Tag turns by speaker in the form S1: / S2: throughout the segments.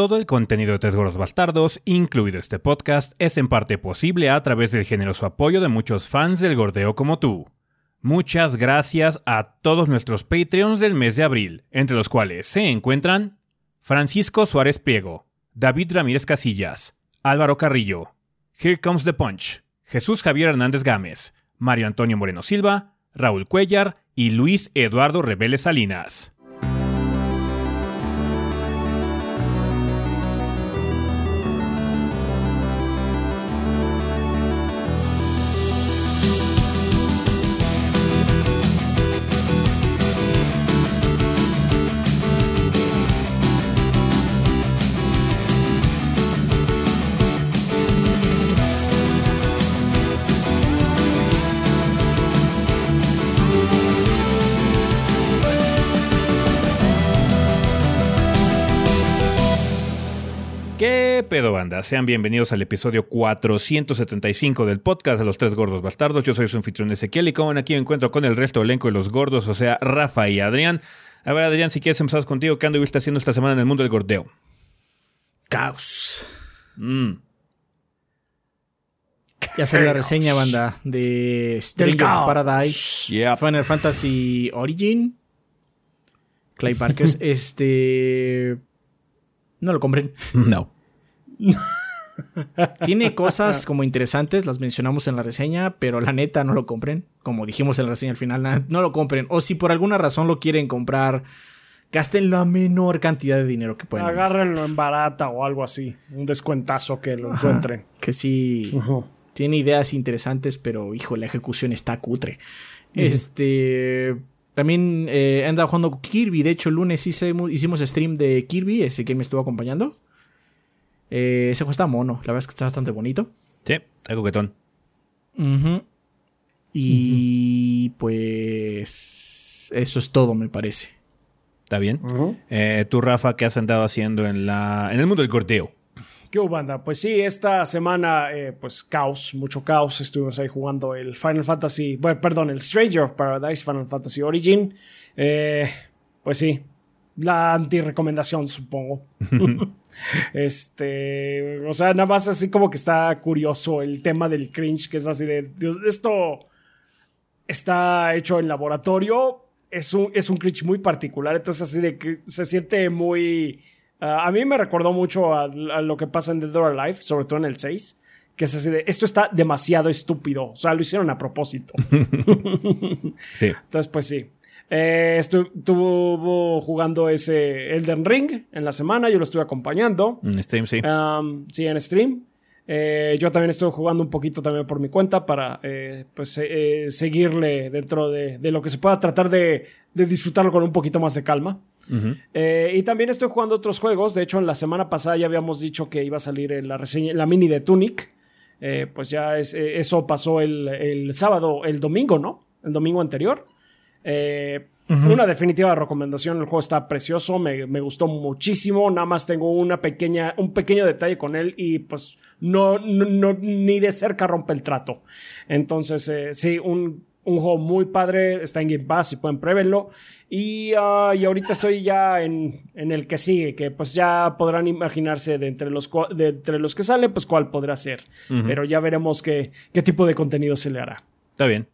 S1: Todo el contenido de Tres Gordos Bastardos, incluido este podcast, es en parte posible a través del generoso apoyo de muchos fans del gordeo como tú. Muchas gracias a todos nuestros Patreons del mes de abril, entre los cuales se encuentran Francisco Suárez Priego, David Ramírez Casillas, Álvaro Carrillo, Here Comes the Punch, Jesús Javier Hernández Gámez, Mario Antonio Moreno Silva, Raúl Cuellar y Luis Eduardo Rebeles Salinas. Banda? Sean bienvenidos al episodio 475 del podcast de los tres gordos bastardos. Yo soy su anfitrión Ezequiel y como aquí me encuentro con el resto del elenco de los gordos, o sea, Rafa y Adrián. A ver, Adrián, si quieres empezar contigo, ¿qué anduviste haciendo esta semana en el mundo del gordeo?
S2: Caos.
S1: Mm.
S2: Ya salió la reseña, banda, de Stranger Paradise,
S1: Yeah.
S2: Final Fantasy Origin, Clay Parkers. este. No lo compren.
S1: No.
S2: Tiene cosas como interesantes, las mencionamos en la reseña, pero la neta no lo compren. Como dijimos en la reseña al final, na- no lo compren. O si por alguna razón lo quieren comprar, gasten la menor cantidad de dinero que puedan.
S3: Agárrenlo en barata o algo así. Un descuentazo que lo encuentren.
S2: Que sí. Tiene ideas interesantes, pero hijo, la ejecución está cutre. Este. También eh, he andado jugando con Kirby. De hecho, el lunes hice- hicimos stream de Kirby. Ese que me estuvo acompañando. Eh, ese juego está mono. La verdad es que está bastante bonito.
S1: Sí, está coquetón.
S2: Y pues. Eso es todo, me parece.
S1: ¿Está bien? Eh, tú, Rafa, ¿qué has andado haciendo en, la, en el mundo del gordeo?
S3: ¿Qué hubo, banda? Pues sí, esta semana, eh, pues caos, mucho caos. Estuvimos ahí jugando el Final Fantasy, bueno, perdón, el Stranger of Paradise, Final Fantasy Origin. Eh, pues sí, la anti-recomendación, supongo. este, o sea, nada más así como que está curioso el tema del cringe, que es así de, Dios, esto está hecho en laboratorio. Es un, es un cringe muy particular, entonces así de que se siente muy... ah, a mí me recordó mucho a, a lo que pasa en The Door Alive, sobre todo en el 6, que es así de, esto está demasiado estúpido, o sea, lo hicieron a propósito.
S1: Sí.
S3: Entonces, pues sí. Eh, estu- estuvo jugando ese Elden Ring en la semana, yo lo estuve acompañando.
S1: En stream, sí.
S3: Um, sí, en stream. Eh, yo también estuve jugando un poquito también por mi cuenta para eh, pues, eh, seguirle dentro de, de lo que se pueda tratar de, de disfrutarlo con un poquito más de calma. Eh, y también estoy jugando otros juegos. De hecho, en la semana pasada ya habíamos dicho que iba a salir la reseña, la mini de Tunic. Eh, pues ya es- eso pasó el, el sábado, el domingo, ¿no? El domingo anterior. Eh, Una definitiva recomendación, el juego está precioso, me, me gustó muchísimo, nada más tengo una pequeña, un pequeño detalle con él y pues no, no, no- ni de cerca rompe el trato. Entonces, eh, sí, un, un juego muy padre, está en Game Pass y pueden pruébenlo. Y, ah, y ahorita estoy ya en, en el que sigue, que pues ya podrán imaginarse de entre los, de entre los que sale, pues cuál podrá ser. Pero ya veremos qué, qué tipo de contenido se le hará.
S1: Está bien.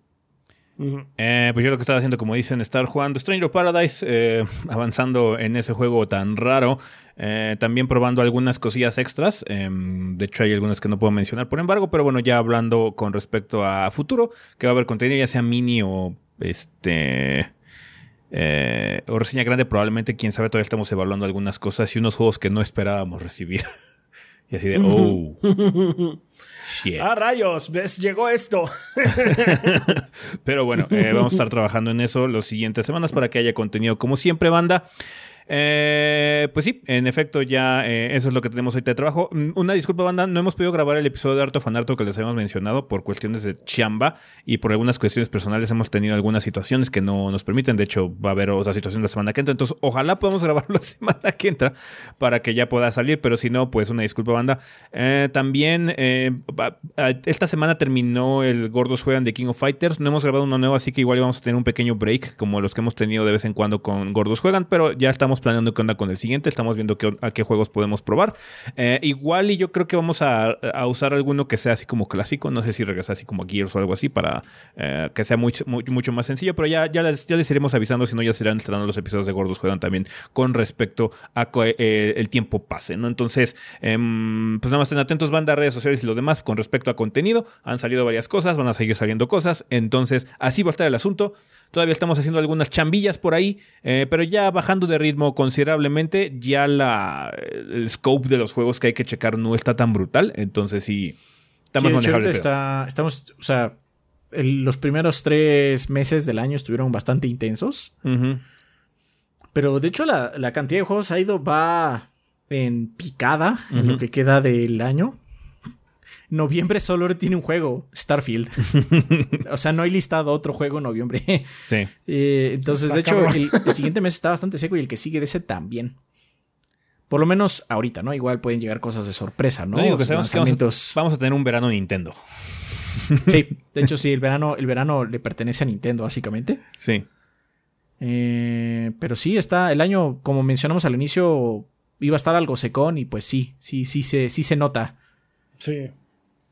S1: Eh, pues yo lo que estaba haciendo, como dicen, estar jugando Stranger Paradise, eh, avanzando en ese juego tan raro, eh, también probando algunas cosillas extras. eh, de hecho, hay algunas que no puedo mencionar por embargo, pero bueno, ya hablando con respecto a futuro, que va a haber contenido, ya sea mini o este. o reseña grande, probablemente, quién sabe, todavía estamos evaluando algunas cosas y unos juegos que no esperábamos recibir. y así de, oh, shit.
S3: Ah, rayos, ves, llegó esto.
S1: Pero bueno, eh, vamos a estar trabajando en eso las siguientes semanas para que haya contenido como siempre, banda. Eh, pues sí, en efecto, ya eh, eso es lo que tenemos ahorita de trabajo. Mm, Una disculpa, banda, no hemos podido grabar el episodio de Art of Anarto que les habíamos mencionado por cuestiones de chamba y por algunas cuestiones personales hemos tenido algunas situaciones que no nos permiten. De hecho, va a haber otra situación la semana que entra. Entonces, ojalá podamos grabarlo la semana que entra para que ya pueda salir. Pero si no, pues una disculpa, banda. Eh, también, eh, esta semana terminó el Gordos Juegan de King of Fighters. No hemos grabado uno nuevo, así que igual vamos a tener un pequeño break como los que hemos tenido de vez en cuando con Gordos Juegan. Pero ya estamos estamos planeando qué onda con el siguiente, estamos viendo qué, a qué juegos podemos probar. Eh, igual y yo creo que vamos a, usar alguno que sea así como clásico, no sé si regresa así como Gears o algo así para eh, que sea mucho mucho más sencillo, pero ya, ya, les, ya les iremos avisando, si no ya serán estrenando los episodios de Gordos Juegan también con respecto a eh, el tiempo pase, ¿no? Entonces, em, pues nada más estén atentos, banda, redes sociales y lo demás con respecto a contenido. Han salido varias cosas, van a seguir saliendo cosas, entonces así va a estar el asunto. Todavía estamos haciendo algunas chambillas por ahí, eh, pero ya bajando de ritmo considerablemente, ya la, el scope de los juegos que hay que checar no está tan brutal, entonces sí,
S2: está más manejable. estamos, o sea, los primeros tres meses del año estuvieron bastante intensos. Pero de hecho la, cantidad de juegos ha ido, va en picada en lo que queda del año. Noviembre solo tiene un juego, Starfield. o sea, no hay listado otro juego en noviembre.
S1: Sí.
S2: Eh, entonces, de hecho, el, siguiente mes está bastante seco y el que sigue de ese también. Por lo menos ahorita, ¿no? Igual pueden llegar cosas de sorpresa, ¿no?
S1: que vamos, a, tener un verano Nintendo.
S2: sí, de hecho, sí, el verano, el verano le pertenece a Nintendo, básicamente.
S1: Sí.
S2: Eh, pero sí, está el año, como mencionamos al inicio, iba a estar algo secón y pues sí, sí, sí, se, sí se nota.
S3: Sí.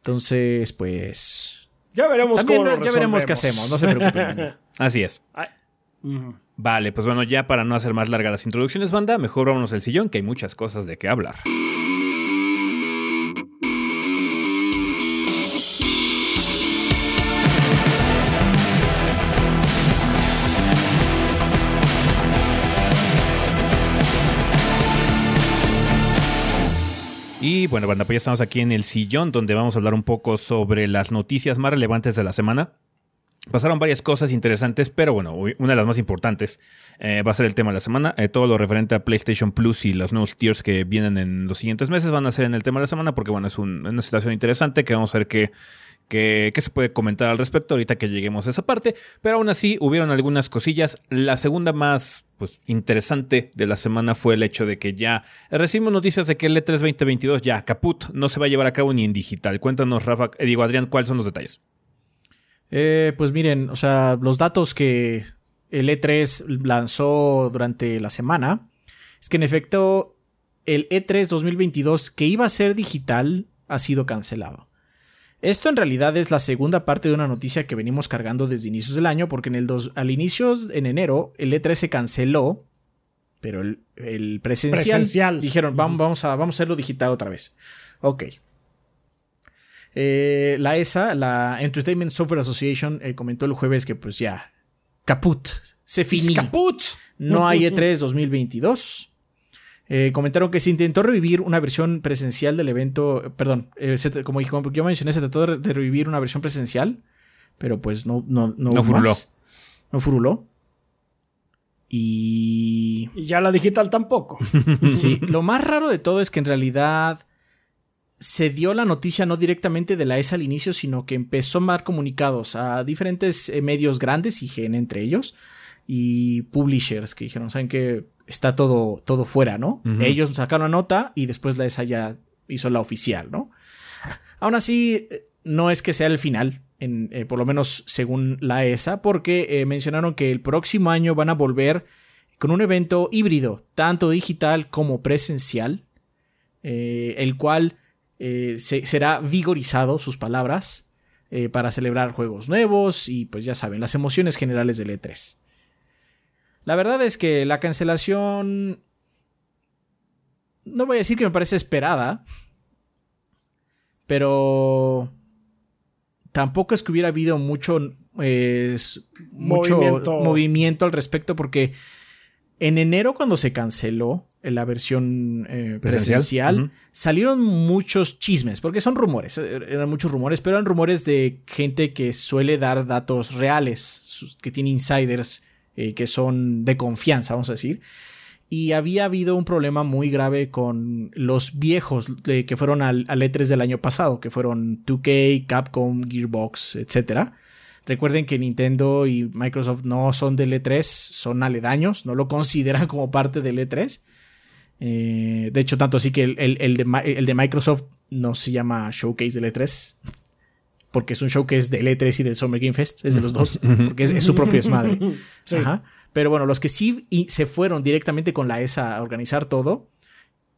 S2: Entonces, pues.
S3: Ya veremos
S2: cómo Ya veremos qué hacemos, no se preocupen.
S1: Así es. Vale, pues bueno, ya para no hacer más largas las introducciones, banda, mejor vámonos al sillón, que hay muchas cosas de qué hablar. Y bueno, banda, pues ya estamos aquí en el sillón donde vamos a hablar un poco sobre las noticias más relevantes de la semana. Pasaron varias cosas interesantes, pero bueno, una de las más importantes eh, va a ser el tema de la semana. Eh, todo lo referente a PlayStation Plus y los nuevos tiers que vienen en los siguientes meses van a ser en el tema de la semana porque bueno, es una situación interesante que vamos a ver qué, se puede comentar al respecto ahorita que lleguemos a esa parte. Pero aún así hubieron algunas cosillas. La segunda más pues, interesante de la semana fue el hecho de que ya recibimos noticias de que el E3 2022 ya caput no se va a llevar a cabo ni en digital. Cuéntanos, Rafa, eh, digo Adrián, ¿cuáles son los detalles?
S2: Eh, pues miren, o sea, los datos que el E3 lanzó durante la semana es que en efecto el E3 2022 que iba a ser digital ha sido cancelado. Esto en realidad es la segunda parte de una noticia que venimos cargando desde inicios del año, porque en el dos, al inicio, en enero, el E3 se canceló, pero el, presencial, dijeron, vamos, vamos, a, vamos a hacerlo digital otra vez. Ok. Eh, la ESA, la Entertainment Software Association, eh, comentó el jueves que pues ya, caput, se finí.
S3: Caput.
S2: No hay E3 2022. Eh, comentaron que se intentó revivir una versión presencial del evento, perdón, como yo mencioné, se trató de revivir una versión presencial, pero pues no, no, no,
S1: no furuló.
S2: No furuló. Y...
S3: y ya la digital tampoco.
S2: sí, lo más raro de todo es que en realidad se dio la noticia no directamente de la ESA al inicio, sino que empezó a dar comunicados a diferentes eh, medios grandes, IGN entre ellos, y publishers que dijeron, saben que está todo, todo fuera, ¿no? Ellos sacaron la nota y después la ESA ya hizo la oficial, ¿no? Aún así, eh, no es que sea el final, en, eh, por lo menos según la ESA, porque mencionaron que el próximo año van a volver con un evento híbrido, tanto digital como presencial, el cual eh, será vigorizado, sus palabras, eh, para celebrar juegos nuevos y pues ya saben, las emociones generales del E3. La verdad es que la cancelación... No voy a decir que me parece esperada, pero tampoco es que hubiera habido mucho, eh, mucho movimiento. al respecto porque en enero cuando se canceló, la versión eh, presencial, salieron muchos chismes, porque son rumores, eh, eran muchos rumores, pero eran rumores de gente que suele dar datos reales, que tiene insiders eh, que son de confianza, vamos a decir. Y había habido un problema muy grave con los viejos que fueron al, al, E3 del año pasado, que fueron 2K, Capcom, Gearbox, etcétera Recuerden que Nintendo y Microsoft no son del E3, son aledaños, no lo consideran como parte del E3. Eh, de hecho, tanto así que el, de, Microsoft no se llama Showcase del E3, porque es un showcase del E3 y del Summer Game Fest, es de los dos, porque es, su propio desmadre. Pero bueno, los que sí se fueron directamente con la ESA a organizar todo,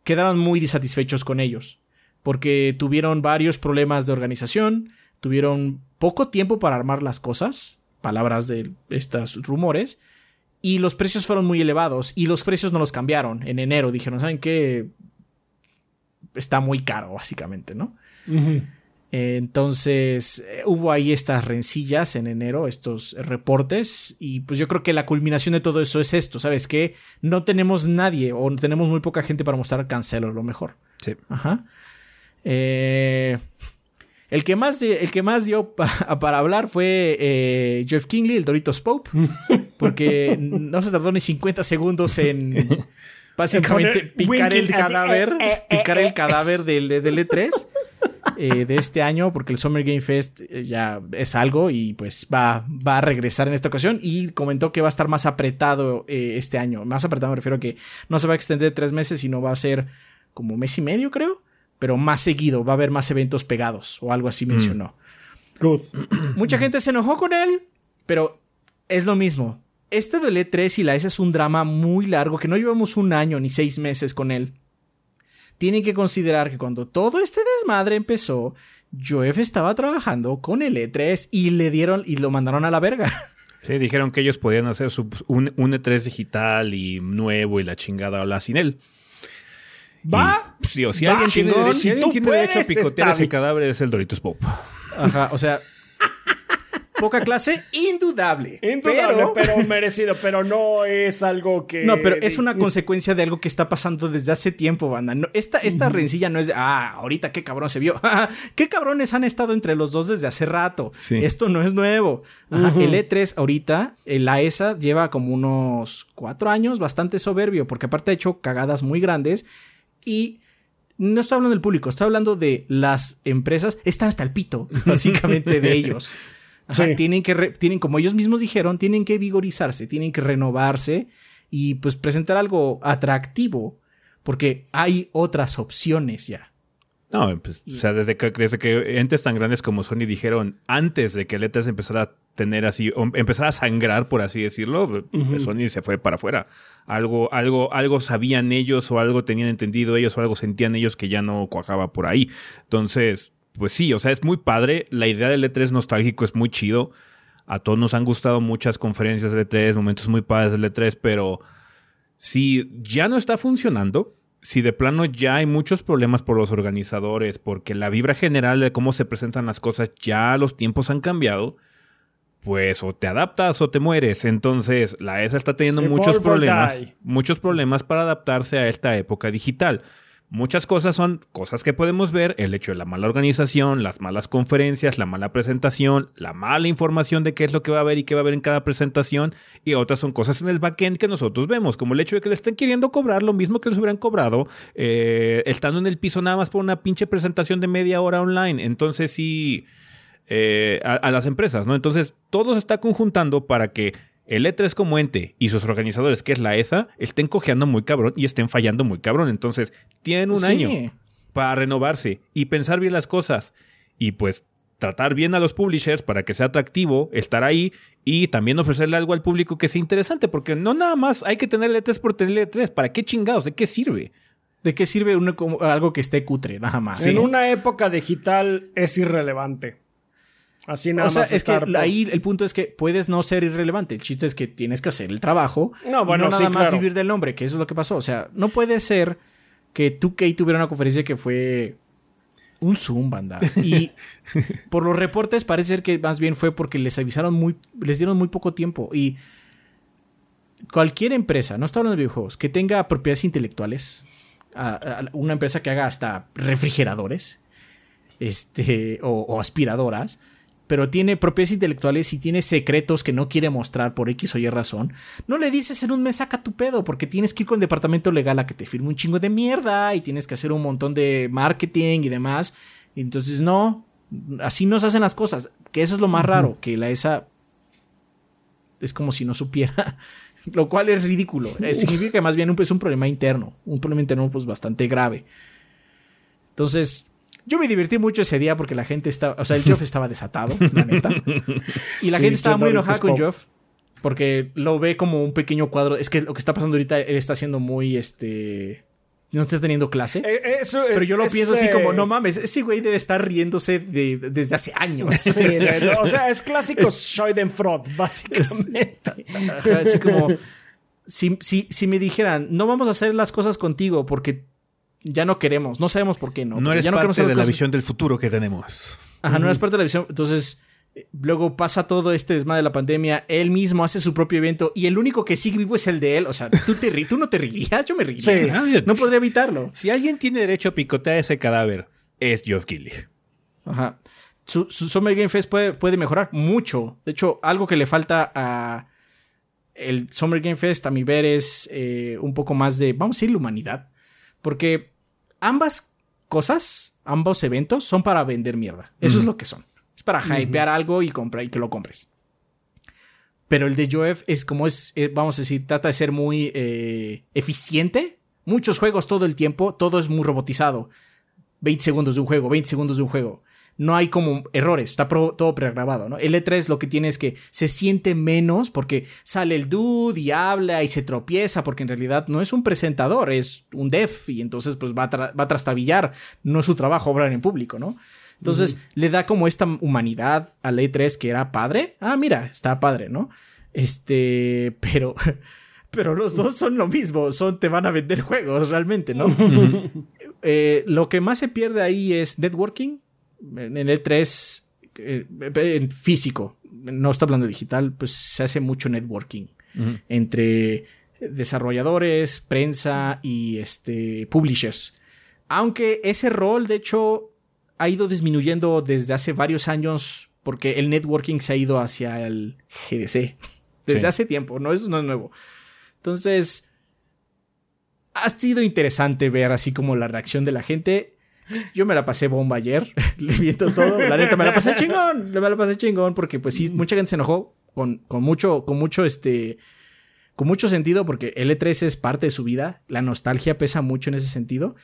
S2: quedaron muy disatisfechos con ellos, porque tuvieron varios problemas de organización, tuvieron poco tiempo para armar las cosas, palabras de estos rumores, y los precios fueron muy elevados, y los precios no los cambiaron en enero, dijeron, ¿saben qué? Está muy caro, básicamente, ¿no? Entonces eh, hubo ahí estas rencillas en enero, estos reportes, y pues yo creo que la culminación de todo eso es esto, ¿sabes? Que no tenemos nadie o tenemos muy poca gente para mostrar Cancelo, lo mejor.
S1: Sí.
S2: Ajá. Eh, el, que más el que más dio para hablar fue eh, Jeff Kingley, el Doritos Pope, porque no se tardó ni 50 segundos en básicamente picar el cadáver, picar el cadáver del, del E3 eh, de este año, porque el Summer Game Fest eh, ya es algo y pues va, va a regresar en esta ocasión y comentó que va a estar más apretado eh, este año. Más apretado me refiero a que no se va a extender tres meses, sino va a ser como mes y medio, creo, pero más seguido, va a haber más eventos pegados o algo así mm. mencionó. Mucha gente se enojó con él, pero es lo mismo. Este del E3 y la S es un drama muy largo que no llevamos un año ni seis meses con él tienen que considerar que cuando todo este desmadre empezó, Joef estaba trabajando con el E3 y le dieron y lo mandaron a la verga.
S1: Sí, dijeron que ellos podían hacer un, E3 digital y nuevo y la chingada habla sin él.
S3: Va.
S1: sí, o si alguien tiene, derecho a picotear ese cadáver es el Doritos Pop.
S2: Ajá, o sea, poca clase, indudable.
S3: Indudable, pero, merecido, pero no es algo que...
S2: No, pero es una consecuencia de algo que está pasando desde hace tiempo, banda. esta esta rencilla no es de, ah, ahorita qué cabrón se vio. qué cabrones han estado entre los dos desde hace rato. Esto no es nuevo. El E3 ahorita, la ESA lleva como unos cuatro años bastante soberbio, porque aparte ha hecho cagadas muy grandes y no estoy hablando del público, estoy hablando de las empresas, están hasta el pito, básicamente, de ellos tienen que, tienen, como ellos mismos dijeron, tienen que vigorizarse, tienen que renovarse y pues presentar algo atractivo, porque hay otras opciones ya.
S1: No, pues, o sea, desde que, desde que entes tan grandes como Sony dijeron, antes de que E3 empezara a tener así, empezara a sangrar, por así decirlo, Sony se fue para afuera. Algo, algo, algo sabían ellos o algo tenían entendido ellos o algo sentían ellos que ya no cuajaba por ahí. Entonces, pues sí, o sea, es muy padre. La idea del E3 nostálgico es muy chido. A todos nos han gustado muchas conferencias de E3, momentos muy padres del E3, pero si ya no está funcionando, si de plano ya hay muchos problemas por los organizadores, porque la vibra general de cómo se presentan las cosas, ya los tiempos han cambiado, pues o te adaptas o te mueres. Entonces, la ESA está teniendo muchos problemas, muchos problemas para adaptarse a esta época digital. Muchas cosas son cosas que podemos ver, el hecho de la mala organización, las malas conferencias, la mala presentación, la mala información de qué es lo que va a haber y qué va a haber en cada presentación, y otras son cosas en el backend que nosotros vemos, como el hecho de que le estén queriendo cobrar lo mismo que les hubieran cobrado, eh, estando en el piso nada más por una pinche presentación de media hora online. Entonces sí, eh, a las empresas, ¿no? Entonces todo se está conjuntando para que el E3 como ente y sus organizadores, que es la ESA, estén cojeando muy cabrón y estén fallando muy cabrón. Entonces, tienen un año para renovarse y pensar bien las cosas. Y pues tratar bien a los publishers para que sea atractivo, estar ahí y también ofrecerle algo al público que sea interesante, porque no nada más hay que tener E3 por tener E3. ¿Para qué chingados? ¿De qué sirve?
S2: ¿De qué sirve algo que esté cutre? Nada más.
S3: En una época digital es irrelevante. Así nada o sea,
S2: es que ahí el punto es que puedes no ser irrelevante. El chiste es que tienes que hacer el trabajo. No, bueno, y no nada más vivir del nombre, que eso es lo que pasó. O sea, no puede ser que 2K tuviera una conferencia que fue un Zoom, banda. Y por los reportes parece ser que más bien fue porque les avisaron muy, les dieron muy poco tiempo. Y cualquier empresa, no estoy hablando de videojuegos, que tenga propiedades intelectuales, una empresa que haga hasta refrigeradores, este, o aspiradoras, pero tiene propiedades intelectuales y tiene secretos que no quiere mostrar por X o Y razón, no le dices en un mes saca tu pedo, porque tienes que ir con el departamento legal a que te firme un chingo de mierda y tienes que hacer un montón de marketing y demás. entonces, no, así no se hacen las cosas. Que eso es lo más raro, que la ESA es como si no supiera, lo cual es ridículo. Eh, significa que más bien es un problema interno, un problema interno pues bastante grave. Entonces, yo me divertí mucho ese día porque la gente estaba, o sea, el Jeff estaba desatado, la neta. Y la gente estaba muy enojada con Jeff. Porque lo ve como un pequeño cuadro. Es que lo que está pasando ahorita, él está haciendo muy este. No está teniendo clase.
S3: Eh, eso,
S2: pero yo lo pienso así como,
S3: eh,
S2: no mames, ese güey debe estar riéndose de- desde hace años.
S3: Sí, de- o sea, es clásico Schadenfreude, básicamente.
S2: Así como, si, si, si me dijeran, no vamos a hacer las cosas contigo porque ya no queremos, no sabemos por qué no.
S1: No eres
S2: ya no queremos
S1: parte de la
S2: cosas-
S1: visión del futuro que tenemos.
S2: Ajá, no eres parte de la visión. Entonces, eh, luego pasa todo este desmadre de la pandemia. Él mismo hace su propio evento y el único que sigue vivo es el de él. O sea, tú, te ri- tú no te reirías, yo me reiría.
S3: Sí.
S2: No podría evitarlo.
S1: Si alguien tiene derecho a picotear ese cadáver, es Geoff Keighley.
S2: Ajá. Su, su Summer Game Fest puede, puede mejorar mucho. De hecho, algo que le falta a el Summer Game Fest, a mi ver, es eh, un poco más de, vamos a decir, la humanidad. Porque ambas cosas, ambos eventos, son para vender mierda. Eso es lo que son. Es para hypear algo y, comprar, y que lo compres. Pero el de Joef es como es, eh, vamos a decir, trata de ser muy eh, eficiente. Muchos juegos todo el tiempo, todo es muy robotizado. 20 segundos de un juego, 20 segundos de un juego. No hay como errores, está pro- todo pregrabado, ¿no? El E3 lo que tiene es que se siente menos porque sale el dude y habla y se tropieza porque en realidad no es un presentador, es un dev y entonces pues va a, tra- va a trastabillar, no es su trabajo hablar en público, ¿no? Entonces le da como esta humanidad al E3 que era padre. Ah, mira, está padre, ¿no? Este, pero... Pero los dos son lo mismo, son te van a vender juegos realmente, ¿no? Eh, lo que más se pierde ahí es networking. En el E3, eh, en físico, no está hablando digital, pues se hace mucho networking entre desarrolladores, prensa y este, publishers. Aunque ese rol, de hecho, ha ido disminuyendo desde hace varios años porque el networking se ha ido hacia el GDC. Desde
S1: Sí.
S2: hace tiempo, no, eso no es nuevo. Entonces, ha sido interesante ver así como la reacción de la gente. Yo me la pasé bomba ayer, viendo todo. La neta, me la pasé chingón. Me la pasé chingón porque, pues sí, mucha gente se enojó con, con mucho, con mucho, este, con mucho sentido porque el E3 es parte de su vida. La nostalgia pesa mucho en ese sentido.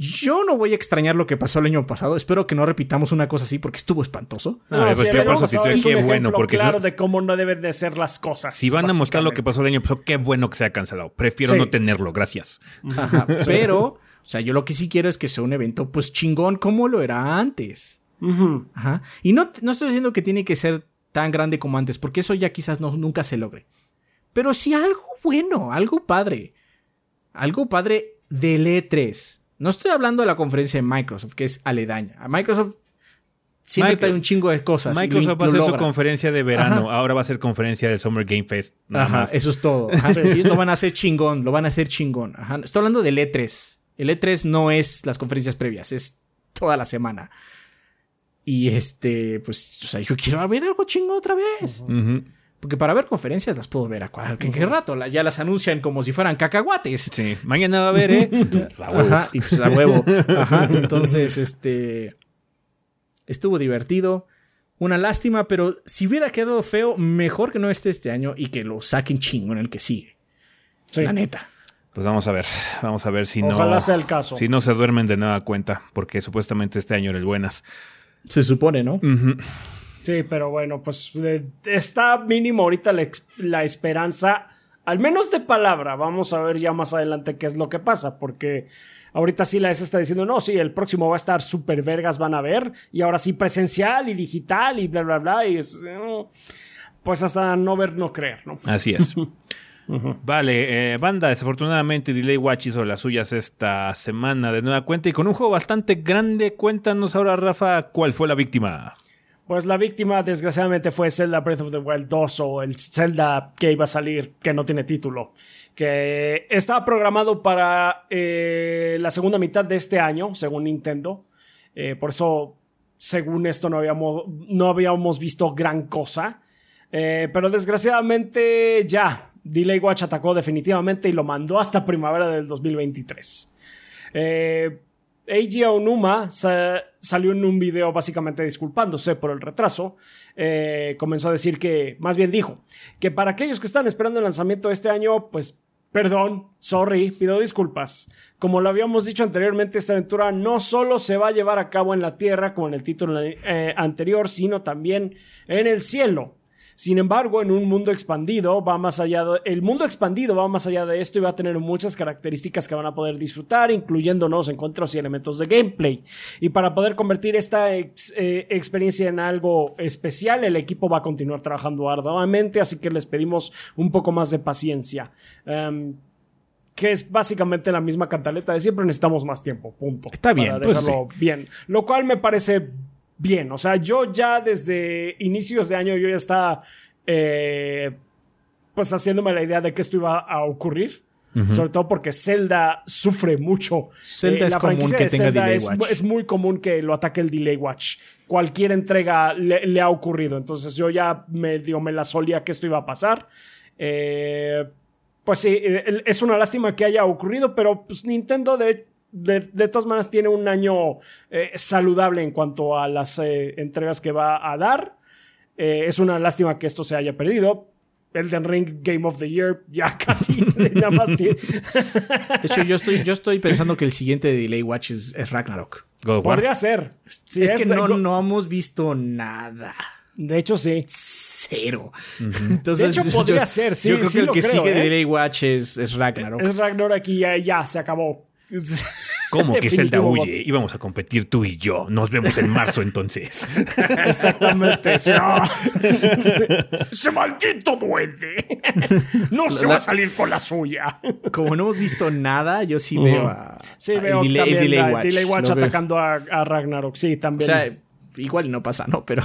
S2: Yo no voy a extrañar lo que pasó el año pasado. Espero que no repitamos una cosa así porque estuvo espantoso.
S1: Ah, pues
S3: sí,
S1: por
S3: año
S1: eso sí
S3: un
S1: qué bueno, porque
S3: claro de cómo no deben de ser las cosas.
S1: Si van a mostrar lo que pasó el año pasado, qué bueno que sea cancelado. Prefiero
S3: Sí.
S1: no tenerlo, gracias.
S2: Ajá, pero, o sea, yo lo que sí quiero es que sea un evento, pues chingón como lo era antes. Ajá. Y no, no estoy diciendo que tiene que ser tan grande como antes, porque eso ya quizás no, nunca se logre. Pero sí algo bueno, algo padre. Algo padre del E3. No estoy hablando de la conferencia de Microsoft, que es aledaña. A Microsoft siempre trae un chingo de cosas.
S1: Microsoft va a hacer su conferencia de verano.
S2: Ajá.
S1: Ahora va a ser conferencia del Summer Game Fest. Nada
S2: Ajá,
S1: más.
S2: eso es todo. Ajá, Ellos lo van a hacer chingón, lo van a hacer chingón. Ajá. Estoy hablando del E3. El E3 no es las conferencias previas, es toda la semana. Y este, pues, o sea, yo quiero ver algo chingón otra vez. Porque para ver conferencias las puedo ver a cualquier rato. La- ya las anuncian como si fueran cacahuates.
S1: Sí. Mañana va a haber, ¿eh? A huevo.
S2: Ajá, y pues a huevo. Ajá, entonces, este. Estuvo divertido. Una lástima, pero si hubiera quedado feo, mejor que no esté este año y que lo saquen chingo en el que sigue.
S3: Sí.
S2: La neta.
S1: Pues vamos a ver. Vamos a ver si no.
S3: Ojalá sea el caso.
S1: Si no se duermen de nueva cuenta. Porque supuestamente este año era el buenas.
S2: Se supone, ¿no?
S3: Sí, pero bueno, pues eh, está mínimo ahorita la, la esperanza, al menos de palabra. Vamos a ver ya más adelante qué es lo que pasa, porque ahorita sí la S está diciendo, no, sí, el próximo va a estar super vergas, van a ver, y ahora sí presencial y digital y bla, bla, bla, y es, eh, pues hasta no ver, no creer, ¿no?
S1: Así es. Vale, eh, banda, desafortunadamente Delay Watch hizo las suyas esta semana de nueva cuenta y con un juego bastante grande. Cuéntanos ahora, Rafa, cuál fue la víctima.
S3: Pues la víctima, desgraciadamente, fue Zelda Breath of the Wild 2 o el Zelda que iba a salir, que no tiene título. Que estaba programado para eh, la segunda mitad de este año, según Nintendo. Eh, por eso, según esto, no habíamos, no habíamos visto gran cosa. Pero desgraciadamente, ya. Delay Watch atacó definitivamente y lo mandó hasta primavera del 2023. Eh, Eiji Onuma sa- salió en un video básicamente disculpándose por el retraso. Eh, comenzó a decir que, más bien dijo, que para aquellos que están esperando el lanzamiento este año, pues perdón, sorry, pido disculpas. Como lo habíamos dicho anteriormente, esta aventura no solo se va a llevar a cabo en la Tierra, como en el título eh, anterior, sino también en el cielo. Sin embargo, en un mundo expandido va más allá de, el mundo expandido va más allá de esto y va a tener muchas características que van a poder disfrutar, incluyendo nuevos encuentros y elementos de gameplay. Y para poder convertir esta eh, experiencia en algo especial, el equipo va a continuar trabajando arduamente, así que les pedimos un poco más de paciencia. Em, que es básicamente la misma cantaleta de siempre, necesitamos más tiempo, punto.
S2: Está bien,
S3: para pues dejarlo bien. Lo cual me parece bien. O sea, yo ya desde inicios de año yo ya estaba eh, pues haciéndome la idea de que esto iba a ocurrir. Sobre todo porque Zelda sufre mucho.
S2: Zelda eh, es común que tenga delay
S3: es,
S2: watch.
S3: es, muy común que lo ataque el delay watch. Cualquier entrega le, ha ocurrido. Entonces yo ya medio me la solía que esto iba a pasar. Eh, pues sí, es una lástima que haya ocurrido, pero pues Nintendo de, de, todas maneras tiene un año eh, saludable en cuanto a las eh, entregas que va a dar. Eh, es una lástima que esto se haya perdido. Elden Ring Game of the Year ya casi nada más De
S2: hecho, yo estoy, yo estoy pensando que el siguiente de Delay Watch es, Ragnarok.
S3: Podría ser.
S2: es, que no, no hemos visto nada.
S3: De hecho, sí.
S2: Cero.
S3: Entonces, de hecho, podría ser, sí.
S2: Yo creo que el que sigue de Delay Watch es, es Ragnarok.
S3: Es Ragnarok y ya, ya se acabó.
S1: ¿Cómo que Zelda huye? Íbamos a competir tú y yo. Nos vemos en marzo entonces.
S3: Exactamente. ¡Ese maldito duende! No se va a salir con la suya.
S2: Como no hemos visto nada, yo sí veo a.
S3: Sí, veo delay, Delay Watch, delay watch atacando a, Ragnarok. Sí, también.
S2: O sea, igual no pasa, ¿no? Pero.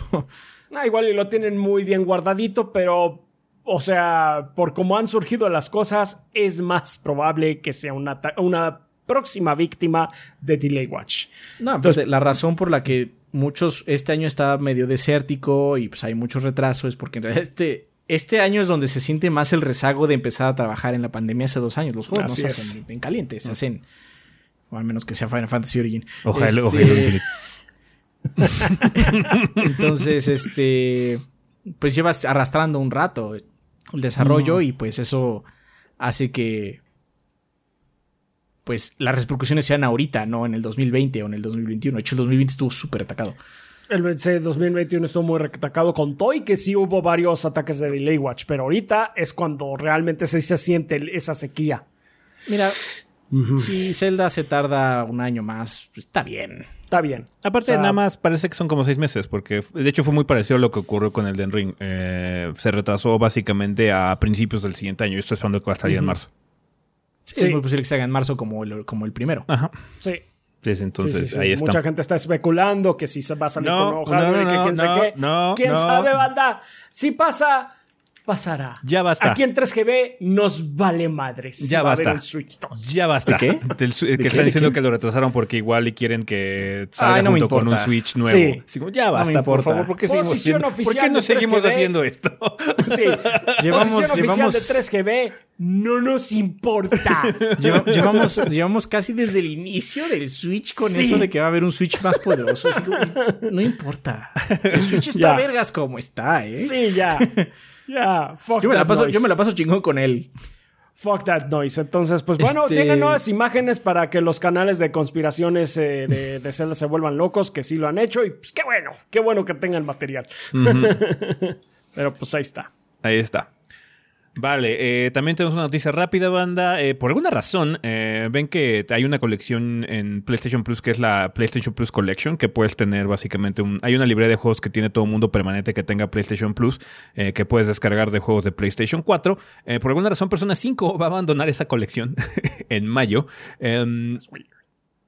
S3: Ah, igual y lo tienen muy bien guardadito, pero o sea, por cómo han surgido las cosas, es más probable que sea una, una próxima víctima de Delay Watch.
S2: No, pues, Entonces, la razón por la que muchos, este año está medio desértico y pues hay mucho retraso es porque en realidad este, este año es donde se siente más el rezago de empezar a trabajar en la pandemia hace dos años. Los juegos no se hacen en caliente, se hacen, o al menos que sea Final Fantasy Origin.
S1: Ojalá, este,
S2: Entonces, este, pues llevas arrastrando un rato el desarrollo y pues eso hace que pues las repercusiones sean ahorita, no en el 2020 o en el 2021. De hecho, el 2020 estuvo súper atacado.
S3: El 2021 estuvo muy atacado con Toy, que sí hubo varios ataques de Delay Watch, pero ahorita es cuando realmente se, se siente esa sequía.
S2: Mira, si Zelda se tarda un año más, pues, está bien.
S3: Está bien.
S1: Aparte, nada más parece que son como seis meses, porque de hecho fue muy parecido a lo que ocurrió con el Den Ring. Eh, se retrasó básicamente a principios del siguiente año. Esto estoy esperando que va a salir en marzo.
S2: Sí, Es muy posible que se haga en marzo como el, como el primero.
S1: Ajá.
S3: Sí.
S1: entonces ahí está.
S3: Mucha gente está especulando que si se va a salir con hoja, no, que quién sabe qué. ¿Quién sabe, banda? Si pasa, pasará.
S1: Ya basta.
S3: Aquí en 3GB nos vale madres.
S1: Ya basta. Ya basta.
S2: ¿Qué?
S1: que están diciendo que lo retrasaron porque igual y quieren que salga junto con un Switch nuevo.
S3: Sí.
S1: ya basta, por favor. ¿Por qué, seguimos, ¿por qué no seguimos haciendo esto?
S3: Sí. llevamos, Posición llevamos... oficial de 3GB no nos importa.
S2: llevamos, llevamos casi desde el inicio del Switch con eso de que va a haber un Switch más poderoso. no importa. El Switch está vergas como está, ¿eh?
S3: Sí, ya. Ya,
S2: yo, me la paso, yo me la paso chingón con él.
S3: Fuck that noise. Entonces, pues bueno, este tiene nuevas imágenes para que los canales de conspiraciones eh, de, de, Zelda se vuelvan locos, que sí lo han hecho. Y pues qué bueno, qué bueno que tengan material. Pero pues ahí está.
S1: Ahí está. Vale, eh, también tenemos una noticia rápida, banda. Eh, por alguna razón, eh, ven que hay una colección en PlayStation Plus que es la PlayStation Plus Collection, que puedes tener básicamente un... Hay una librería de juegos que tiene todo mundo permanente que tenga PlayStation Plus, que puedes descargar de juegos de PlayStation 4. por alguna razón, Persona 5 va a abandonar esa colección en mayo. Em,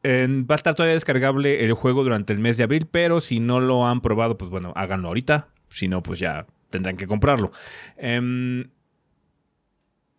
S1: va a estar todavía descargable el juego durante el mes de abril, pero si no lo han probado, pues bueno, háganlo ahorita. Si no, pues ya tendrán que comprarlo. Em,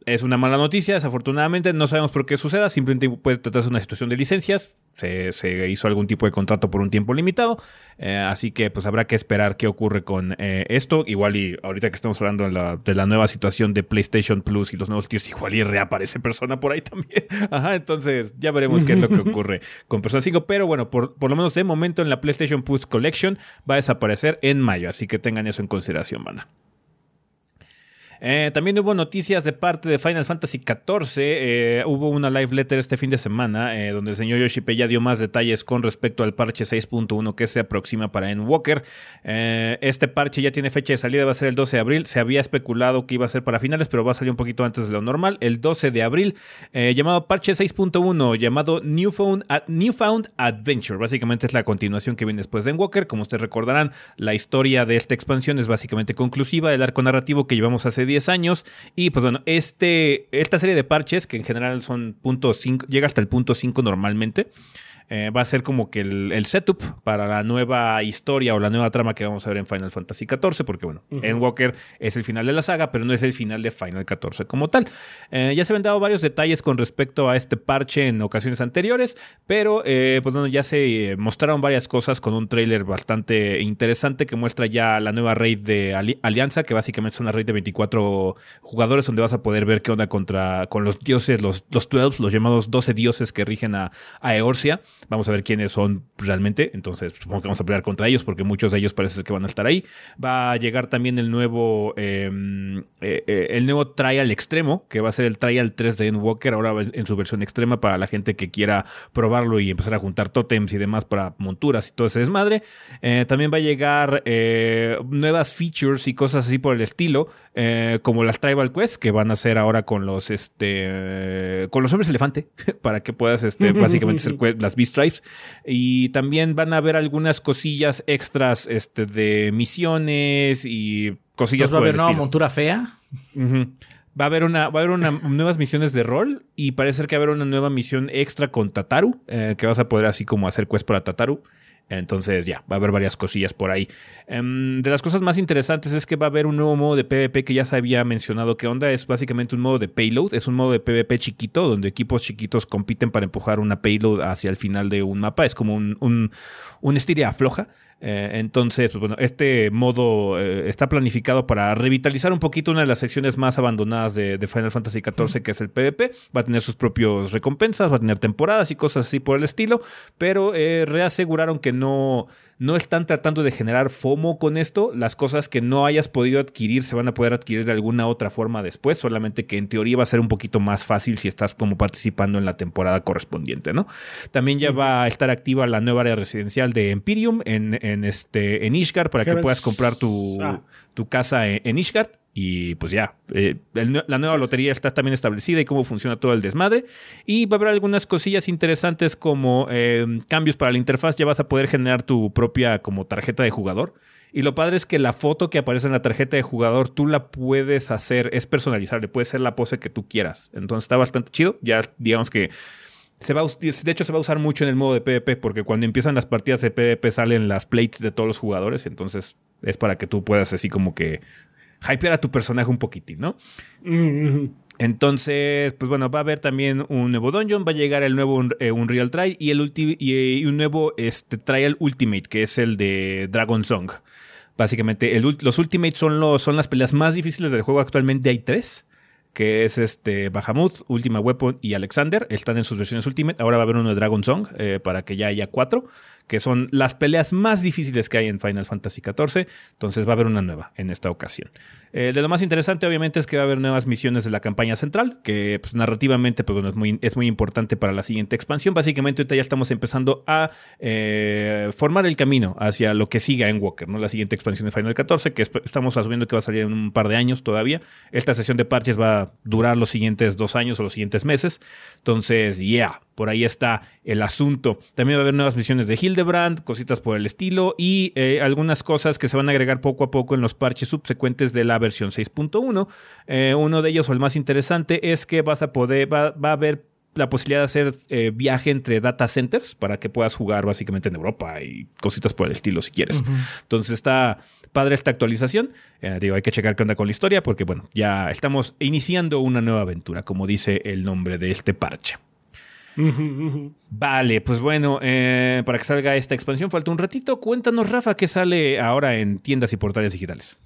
S1: es una mala noticia, desafortunadamente no sabemos por qué suceda, simplemente puede tratarse de una situación de licencias, se, hizo algún tipo de contrato por un tiempo limitado, eh, así que pues habrá que esperar qué ocurre con eh, esto, igual y ahorita que estamos hablando de la, nueva situación de PlayStation Plus y los nuevos tiers, igual y reaparece Persona por ahí también, ajá, entonces ya veremos qué es lo que ocurre con Persona 5, pero bueno, por, por lo menos de momento en la PlayStation Plus Collection va a desaparecer en mayo, así que tengan eso en consideración, banda. Eh, también hubo noticias de parte de Final Fantasy XIV. Eh, hubo una live letter este fin de semana eh, donde el señor Yoshipe ya dio más detalles con respecto al parche 6.1 que se aproxima para Endwalker. este parche ya tiene fecha de salida, va a ser el 12 de abril. Se había especulado que iba a ser para finales, pero va a salir un poquito antes de lo normal. El 12 de abril, llamado parche 6.1, llamado Newfound, Adventure. Básicamente es la continuación que viene después de Endwalker. Como ustedes recordarán, la historia de esta expansión es básicamente conclusiva del arco narrativo que llevamos hace 10 años. Y pues bueno, este, esta serie de parches, que en general son punto 5, llega hasta el punto 5 normalmente. Eh, va a ser como que el, setup para la nueva historia o la nueva trama que vamos a ver en Final Fantasy XIV, porque bueno, Endwalker es el final de la saga, pero no es el final de Final XIV como tal. Eh, ya se han dado varios detalles con respecto a este parche en ocasiones anteriores, pero eh, pues bueno, ya se mostraron varias cosas con un trailer bastante interesante que muestra ya la nueva raid de Alianza, que básicamente es una raid de 24 jugadores donde vas a poder ver qué onda contra con los dioses, los, los 12, los llamados 12 dioses que rigen a, a Eorcia. Vamos a ver quiénes son realmente. Entonces, supongo que vamos a pelear contra ellos porque muchos de ellos parece que van a estar ahí. Va a llegar también el nuevo, em, eh, eh, el nuevo Trial Extremo, que va a ser el Trial 3 de Endwalker, ahora en su versión extrema para la gente que quiera probarlo y empezar a juntar totems y demás para monturas y todo ese desmadre. Eh, también va a llegar nuevas features y cosas así por el estilo, como las Tribal Quests que van a ser ahora con los, este, con los hombres elefante, para que puedas, este, básicamente hacer las Stripes. Y también van a haber algunas cosillas extras este, de misiones y cosillas
S2: ¿Va a haber una montura fea?
S1: Va a haber una, va a haber una, nuevas misiones de rol y parece que va a haber una nueva misión extra con Tataru, eh, que vas a poder así como hacer quest para Tataru. Entonces ya, va a haber varias cosillas por ahí. Em, de las cosas más interesantes es que va a haber un nuevo modo de PvP que ya se había mencionado que onda. Es básicamente un modo de payload. Es un modo de PvP chiquito donde equipos chiquitos compiten para empujar una payload hacia el final de un mapa. Es como un, un, un estiria floja. Eh, entonces, pues, bueno, este modo eh, está planificado para revitalizar un poquito una de las secciones más abandonadas de, Final Fantasy XIV, que es el PvP. Va a tener sus propios recompensas, va a tener temporadas y cosas así por el estilo, pero eh, reaseguraron que no, no están tratando de generar FOMO con esto. Las cosas que no hayas podido adquirir se van a poder adquirir de alguna otra forma después, solamente que en teoría va a ser un poquito más fácil si estás como participando en la temporada correspondiente, ¿no? También ya va a estar activa la nueva área residencial de Empyreum en en, este, en Ishgard para que puedas comprar tu, tu casa en, Ishgard. Y pues ya, eh, la nueva lotería está también establecida y cómo funciona todo el desmadre. Y va a haber algunas cosillas interesantes como em, cambios para la interfaz. Ya vas a poder generar tu propia como tarjeta de jugador. Y lo padre es que la foto que aparece en la tarjeta de jugador tú la puedes hacer, es personalizable, puede ser la pose que tú quieras. Entonces está bastante chido. Ya digamos que se va de hecho, se va a usar mucho en el modo de PvP porque cuando empiezan las partidas de PvP salen las plates de todos los jugadores. Entonces es para que tú puedas así como que hypear a tu personaje un poquitín, ¿no? Entonces, pues bueno, va a haber también un nuevo dungeon, va a llegar el nuevo eh, Unreal Trial y, el y, un nuevo este, Trial Ultimate, que es el de Dragon Song. Básicamente, los Ultimates son, los, son las peleas más difíciles del juego. Actualmente hay tres que es este Bahamut, Ultima Weapon y Alexander. Están en sus versiones Ultimate. Ahora va a haber uno de Dragon Song eh, para que ya haya cuatro que son las peleas más difíciles que hay en Final Fantasy XIV. Entonces va a haber una nueva en esta ocasión. Eh, de lo más interesante, obviamente, es que va a haber nuevas misiones de la campaña central, que pues, narrativamente pues, bueno, es, muy, es muy importante para la siguiente expansión. Básicamente, ahorita ya estamos empezando a eh, formar el camino hacia lo que siga en Walker, ¿no? La siguiente expansión de Final XIV, que estamos asumiendo que va a salir en un par de años todavía. Esta sesión de parches va a durar los siguientes dos años o los siguientes meses. Entonces, yeah, por ahí está el asunto. También va a haber nuevas misiones de Hildebrand, cositas por el estilo y eh, algunas cosas que se van a agregar poco a poco en los parches subsecuentes de la versión 6.1. Eh, uno de ellos, o el más interesante, es que vas a poder, va, a haber la posibilidad de hacer eh, viaje entre data centers para que puedas jugar básicamente en Europa y cositas por el estilo si quieres. Entonces está padre esta actualización. digo, hay que checar qué onda con la historia porque, bueno, ya estamos iniciando una nueva aventura, como dice el nombre de este parche. Vale, pues bueno, eh, para que salga esta expansión falta un ratito. Cuéntanos, Rafa, qué sale ahora en tiendas y portales digitales.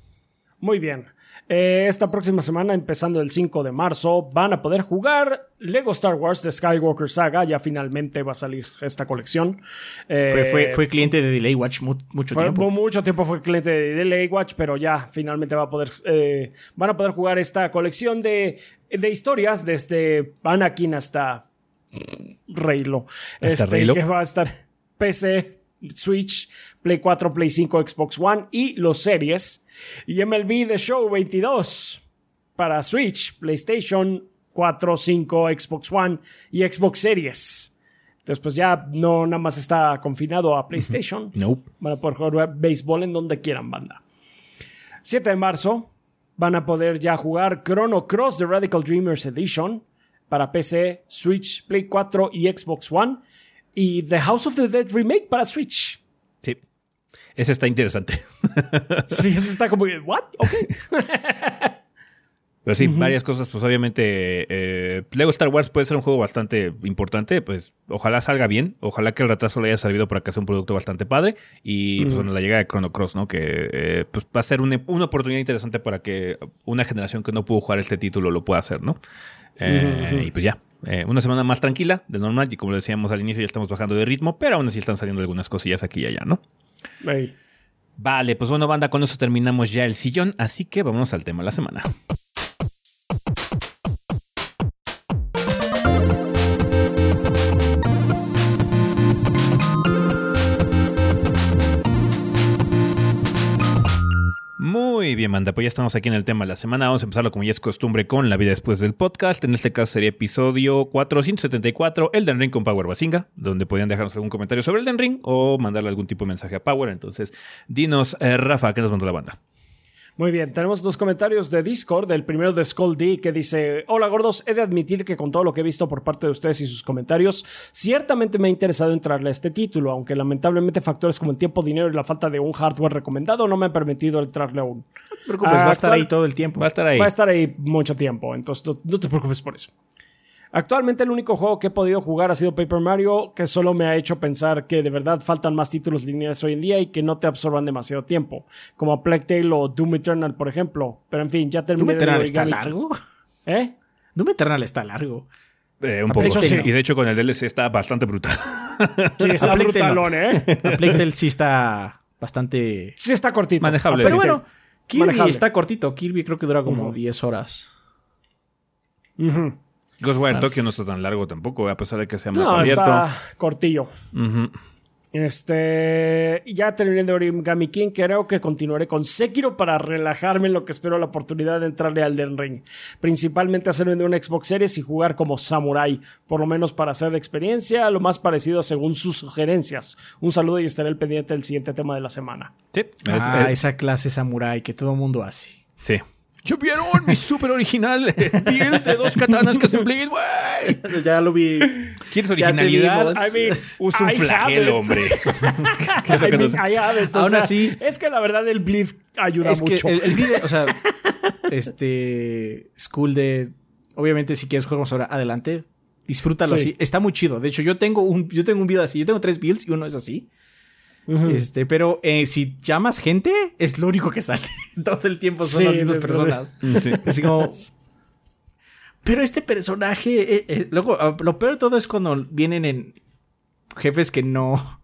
S3: Muy bien. Eh, esta próxima semana, empezando el 5 de marzo, van a poder jugar Lego Star Wars The Skywalker Saga. Ya finalmente va a salir esta colección.
S2: Eh, fue, cliente de Delay Watch mucho tiempo.
S3: Mucho tiempo fue cliente de Delay Watch, pero ya finalmente va a poder, eh, van a poder jugar esta colección de, de historias desde Anakin hasta Reylo.
S1: Este,
S3: Que va a estar PC, Switch, Play 4, Play 5, Xbox One y los series. Y MLB The Show 22 para Switch, PlayStation 4, 5, Xbox One y Xbox Series. Entonces, pues ya no nada más está confinado a PlayStation.
S1: No.
S3: Van a poder jugar béisbol en donde quieran, banda. 7 de marzo van a poder ya jugar Chrono Cross The Radical Dreamers Edition para PC, Switch, Play 4 y Xbox One. Y The House of the Dead Remake para Switch.
S1: Sí. Ese está interesante.
S3: sí, ese está como, ¿what? Ok.
S1: Pero sí, varias cosas, pues obviamente eh, Lego Star Wars puede ser un juego bastante importante, pues ojalá salga bien, ojalá que el retraso le haya servido para que sea un producto bastante padre y pues bueno, la llegada de Chrono Cross, ¿no? Que eh, pues va a ser una, oportunidad interesante para que una generación que no pudo jugar este título lo pueda hacer, ¿no? Eh, y pues ya, una semana más tranquila, de normal, y como decíamos al inicio ya estamos bajando de ritmo, pero aún así están saliendo algunas cosillas aquí y allá, ¿no? Vale, pues bueno, banda, con eso terminamos ya el sillón, así que vámonos al tema de la semana. Muy bien, manda, pues ya estamos aquí en el tema de la semana. Vamos a empezarlo como ya es costumbre con la vida después del podcast. En este caso sería episodio 474, Elden Ring con Power Basinga, donde podían dejarnos algún comentario sobre Elden Ring o mandarle algún tipo de mensaje a Power. Entonces, dinos, eh, Rafa, ¿qué nos mandó la banda?
S3: Muy bien, tenemos dos comentarios de Discord. El primero de Skull D que dice: Hola gordos, he de admitir que con todo lo que he visto por parte de ustedes y sus comentarios, ciertamente me ha interesado entrarle a este título, aunque lamentablemente factores como el tiempo, dinero y la falta de un hardware recomendado no me han permitido entrarle aún.
S2: No te preocupes, va a estar ahí todo el tiempo.
S1: Va a estar ahí.
S3: Va a estar ahí mucho tiempo, entonces no te preocupes por eso. Actualmente el único juego que he podido jugar ha sido Paper Mario, que solo me ha hecho pensar que de verdad faltan más títulos lineales hoy en día y que no te absorban demasiado tiempo, como a Plague Tale o Doom Eternal, por ejemplo. Pero en fin, ya terminé
S2: ¿Doom Eternal está largo?
S3: ¿Eh?
S2: Doom Eternal está largo.
S1: Eh, un poco. Y de hecho con el DLC está bastante brutal.
S3: Sí, está brutalón, ¿eh?
S2: A Plague Tale sí está bastante...
S3: Sí está cortito.
S1: Manejable.
S2: Pero bueno, Kirby está cortito. Kirby creo que dura como 10 horas.
S1: Ghostwire ah. Tokyo no está tan largo tampoco, a pesar de que sea más
S3: no, Está cortillo. Este. Ya terminé de Origami King. Creo que continuaré con Sekiro para relajarme en lo que espero la oportunidad de entrarle al Den Ring. Principalmente hacerme de un Xbox Series y jugar como Samurai. Por lo menos para hacer experiencia lo más parecido según sus sugerencias. Un saludo y estaré al pendiente del siguiente tema de la semana.
S2: Sí. Ah, esa clase Samurai que todo mundo hace.
S1: Sí. ¿Ya vieron mi súper original build de dos katanas que hacen bleed, güey?
S2: Ya lo vi.
S1: ¿Quieres originalidad?
S3: I mean,
S1: Usa un flagelo, hombre.
S3: I mean, I Aún así. Es que la verdad el bleed ayuda
S2: es
S3: mucho.
S2: Que el, bleed, o sea, este. School de. Obviamente, si quieres juegos ahora, adelante. Disfrútalo así. Está muy chido. De hecho, yo tengo un, yo tengo un build así. Yo tengo tres builds y uno es así. Este, pero eh, si llamas gente, es lo único que sale. Todo el tiempo son las mismas personas. Así como. Pero este personaje. Eh, eh, luego, ah, lo peor de todo es cuando vienen en jefes que no.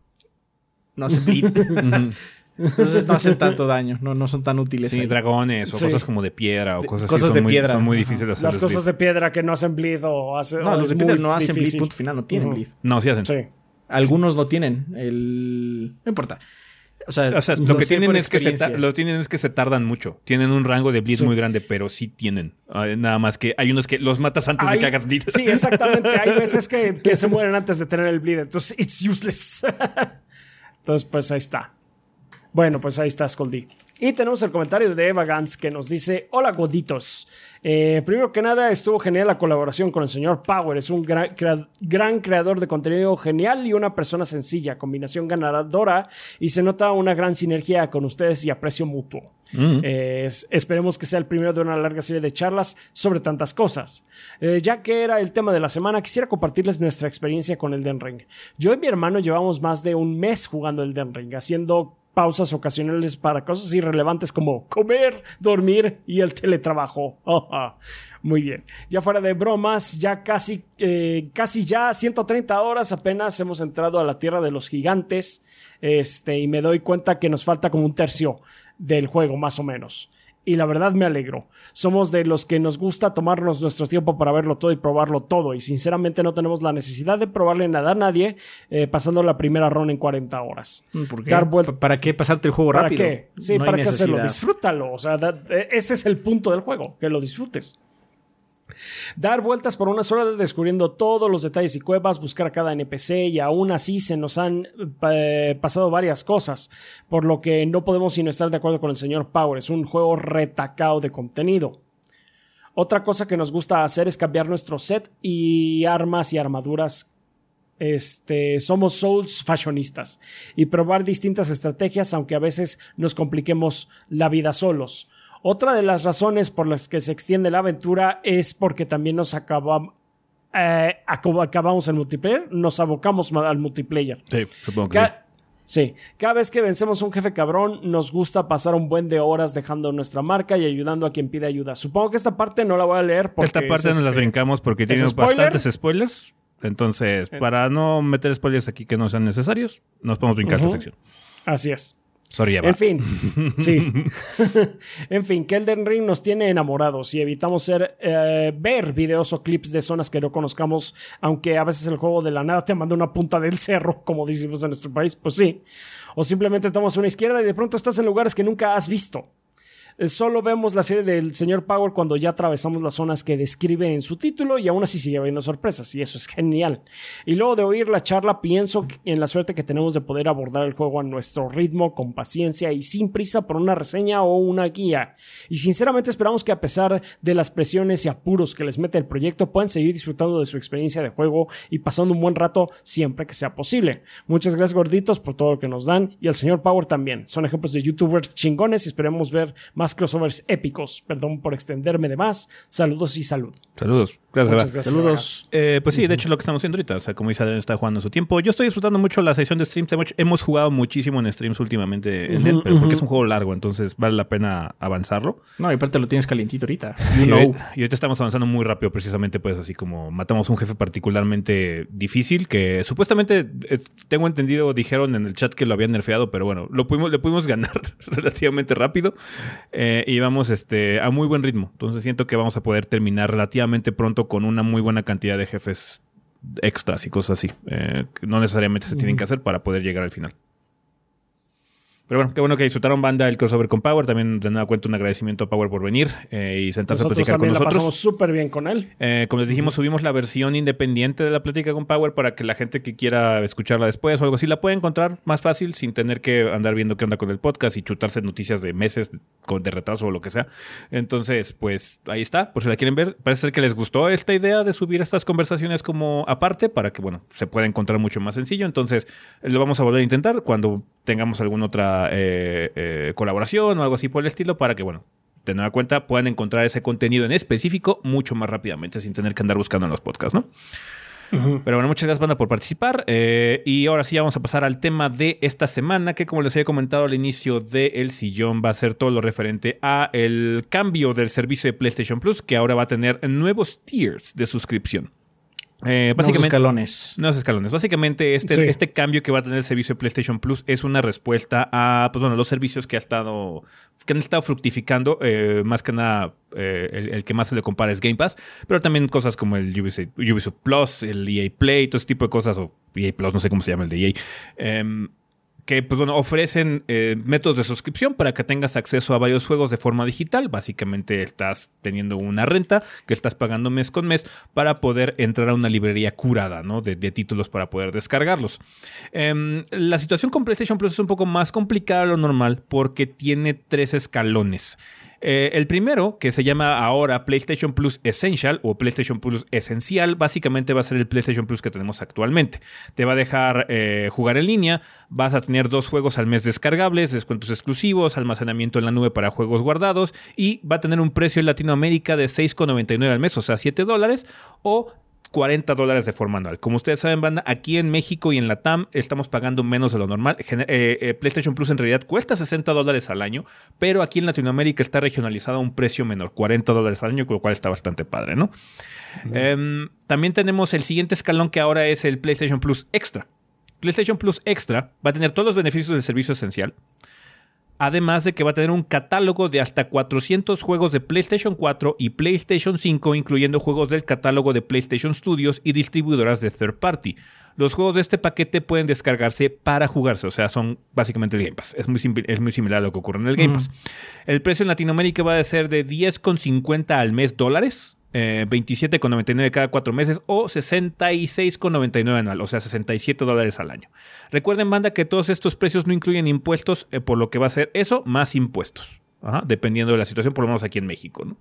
S2: No hacen Entonces no hacen tanto daño, no, no son tan útiles.
S1: Sí, dragones o cosas como de piedra o cosas,
S2: cosas
S1: de
S2: muy, piedra.
S1: Son muy difíciles de hacer.
S3: Las cosas de piedra que no hacen bleed o hacen.
S2: No, los de piedra no hacen bleed, punto final, no tienen bleed.
S1: No, sí hacen.
S3: Sí.
S2: Algunos no tienen. El... No importa.
S1: O sea, lo, que tienen es que se lo tienen es que se tardan mucho. Tienen un rango de bleed muy grande, pero sí tienen. nada más que hay unos que los matas antes de que hagas bleed.
S3: Sí, exactamente. Hay veces que, se mueren antes de tener el bleed. Entonces, it's useless. Entonces, pues ahí está. Bueno, pues ahí está Scoldy. Y tenemos el comentario de Eva Gans que nos dice: Hola, goditos. Eh, primero que nada, estuvo genial la colaboración con el señor Power. Es un gran, gran, creador de contenido genial y una persona sencilla, combinación ganadora y se nota una gran sinergia con ustedes y aprecio mutuo. Mm. Eh, esperemos que sea el primero de una larga serie de charlas sobre tantas cosas. Eh, ya que era el tema de la semana, quisiera compartirles nuestra experiencia con el Den Ring. Yo y mi hermano llevamos más de un mes jugando el Den Ring, haciendo pausas ocasionales para cosas irrelevantes como comer, dormir y el teletrabajo. Muy bien. Ya fuera de bromas, ya casi, eh, casi ya 130 horas apenas hemos entrado a la tierra de los gigantes. Este, y me doy cuenta que nos falta como un tercio del juego, más o menos y la verdad me alegro. Somos de los que nos gusta tomarnos nuestro tiempo para verlo todo y probarlo todo y sinceramente no tenemos la necesidad de probarle nada a nadie eh, pasando la primera ronda en 40 horas.
S2: Mm, ¿Por qué? ¿Para qué pasarte el juego
S3: ¿Para
S2: rápido?
S3: Qué? Sí, para qué hacerlo. Disfrútalo. O sea, e, ese es el punto del juego, que lo disfrutes. Dar vueltas por unas horas descubriendo todos los detalles y cuevas, buscar a cada NPC y aún así se nos han eh, pasado varias cosas, por lo que no podemos sino estar de acuerdo con el señor Power. Es un juego retacado de contenido. Otra cosa que nos gusta hacer es cambiar nuestro set y armas y armaduras este, somos souls fashionistas y probar distintas estrategias, aunque a veces nos compliquemos la vida solos. Otra de las razones por las que se extiende la aventura es porque también nos acabamos, eh, acabamos el multiplayer, nos abocamos al multiplayer.
S1: Sí, supongo que
S3: sí. cada vez que vencemos un jefe cabrón, nos gusta pasar un buen de horas dejando nuestra marca y ayudando a quien pide ayuda. Supongo que esta parte no la voy a leer porque.
S1: Esta parte nos las brincamos porque tiene bastantes spoilers. Entonces, eh. para no meter spoilers aquí que no sean necesarios, nos podemos brincar esta sección.
S3: Así es. En fin, sí. en fin, que Elden Ring nos tiene enamorados y evitamos ser, eh, ver videos o clips de zonas que no conozcamos, aunque a veces el juego de la nada te manda una punta del cerro, como decimos en nuestro país, pues sí. O simplemente tomas una izquierda y de pronto estás en lugares que nunca has visto. Eh, solo vemos la serie del señor Power cuando ya atravesamos las zonas que describe en su título y aún así sigue habiendo sorpresas y eso es genial. Y luego de oír la charla pienso en la suerte que tenemos de poder abordar el juego a nuestro ritmo, con paciencia y sin prisa por una reseña o una guía. Y sinceramente esperamos que a pesar de las presiones y apuros que les mete el proyecto puedan seguir disfrutando de su experiencia de juego y pasando un buen rato siempre que sea posible. Muchas gracias gorditos por todo lo que nos dan y al señor Power también. Son ejemplos de youtubers chingones y esperemos ver más crossovers épicos. Perdón por extenderme de más. Saludos y salud.
S1: Saludos. Gracias,
S2: gracias Saludos.
S1: Eh, pues sí, de hecho, lo que estamos haciendo ahorita. O sea, como dice Adrián, está jugando su tiempo. Yo estoy disfrutando mucho la sesión de streams. Hemos jugado muchísimo en streams últimamente, pero porque es un juego largo, entonces vale la pena avanzarlo.
S2: No, y aparte lo tienes calientito ahorita.
S1: y, ahorita estamos avanzando muy rápido, precisamente, pues así como matamos un jefe particularmente difícil que supuestamente, tengo entendido, dijeron en el chat que lo habían nerfeado, pero bueno, lo pudimos, le pudimos ganar relativamente rápido eh, y vamos este, a muy buen ritmo. Entonces siento que vamos a poder terminar relativamente pronto con una muy buena cantidad de jefes extras y cosas así, eh, no necesariamente se tienen que hacer para poder llegar al final. Pero bueno, qué bueno que disfrutaron banda el crossover con Power. También de nueva cuenta un agradecimiento a Power por venir eh, y sentarse a platicar con nosotros. La pasamos
S3: súper bien con él.
S1: Eh, como les dijimos, subimos la versión independiente de la plática con Power para que la gente que quiera escucharla después o algo así la pueda encontrar más fácil sin tener que andar viendo qué onda con el podcast y chutarse noticias de meses de retraso o lo que sea. Entonces, pues ahí está, por si la quieren ver. Parece ser que les gustó esta idea de subir estas conversaciones como aparte para que, bueno, se pueda encontrar mucho más sencillo. Entonces, lo vamos a volver a intentar cuando tengamos alguna otra eh, eh, colaboración o algo así por el estilo para que, bueno, de nueva cuenta puedan encontrar ese contenido en específico mucho más rápidamente sin tener que andar buscando en los podcasts, ¿no? Pero bueno, muchas gracias, banda, por participar. Eh, y ahora sí, vamos a pasar al tema de esta semana, que como les había comentado al inicio del El Sillón, va a ser todo lo referente a el cambio del servicio de PlayStation Plus, que ahora va a tener nuevos tiers de suscripción.
S2: Eh, básicamente, escalones.
S1: Escalones. Básicamente, este, este cambio que va a tener el servicio de PlayStation Plus es una respuesta a pues, bueno, los servicios que ha estado. que han estado fructificando. Eh, más que nada, eh, el, que más se le compara es Game Pass. Pero también cosas como el Ubisoft, Plus, el EA Play, todo ese tipo de cosas. O EA Plus, no sé cómo se llama el de EA. Que pues bueno, ofrecen eh, métodos de suscripción para que tengas acceso a varios juegos de forma digital. Básicamente estás teniendo una renta que estás pagando mes con mes para poder entrar a una librería curada ¿no? de, títulos para poder descargarlos. Em, la situación con PlayStation Plus es un poco más complicada de lo normal porque tiene tres escalones. Eh, el primero, que se llama ahora PlayStation Plus Essential o PlayStation Plus Esencial, básicamente va a ser el PlayStation Plus que tenemos actualmente. Te va a dejar eh, jugar en línea, vas a tener dos juegos al mes descargables, descuentos exclusivos, almacenamiento en la nube para juegos guardados y va a tener un precio en Latinoamérica de 6,99 al mes, o sea, 7 dólares, o 40 dólares de forma anual. Como ustedes saben, banda, aquí en México y en la TAM estamos pagando menos de lo normal. Eh, eh, PlayStation Plus en realidad cuesta 60 dólares al año, pero aquí en Latinoamérica está regionalizado a un precio menor, 40 dólares al año, con lo cual está bastante padre, ¿no? Em, también tenemos el siguiente escalón que ahora es el PlayStation Plus Extra. PlayStation Plus Extra va a tener todos los beneficios del servicio esencial, Además de que va a tener un catálogo de hasta 400 juegos de PlayStation 4 y PlayStation 5, incluyendo juegos del catálogo de PlayStation Studios y distribuidoras de third party. Los juegos de este paquete pueden descargarse para jugarse, o sea, son básicamente el Game Pass. Es muy, es muy similar a lo que ocurre en el Game Pass. El precio en Latinoamérica va a ser de 10,50 al mes dólares, 27,99 eh, cada cuatro meses o 66,99 anual, o sea, 67 dólares al año. Recuerden, banda, que todos estos precios no incluyen impuestos, eh, por lo que va a ser eso más impuestos, dependiendo de la situación, por lo menos aquí en México, ¿no?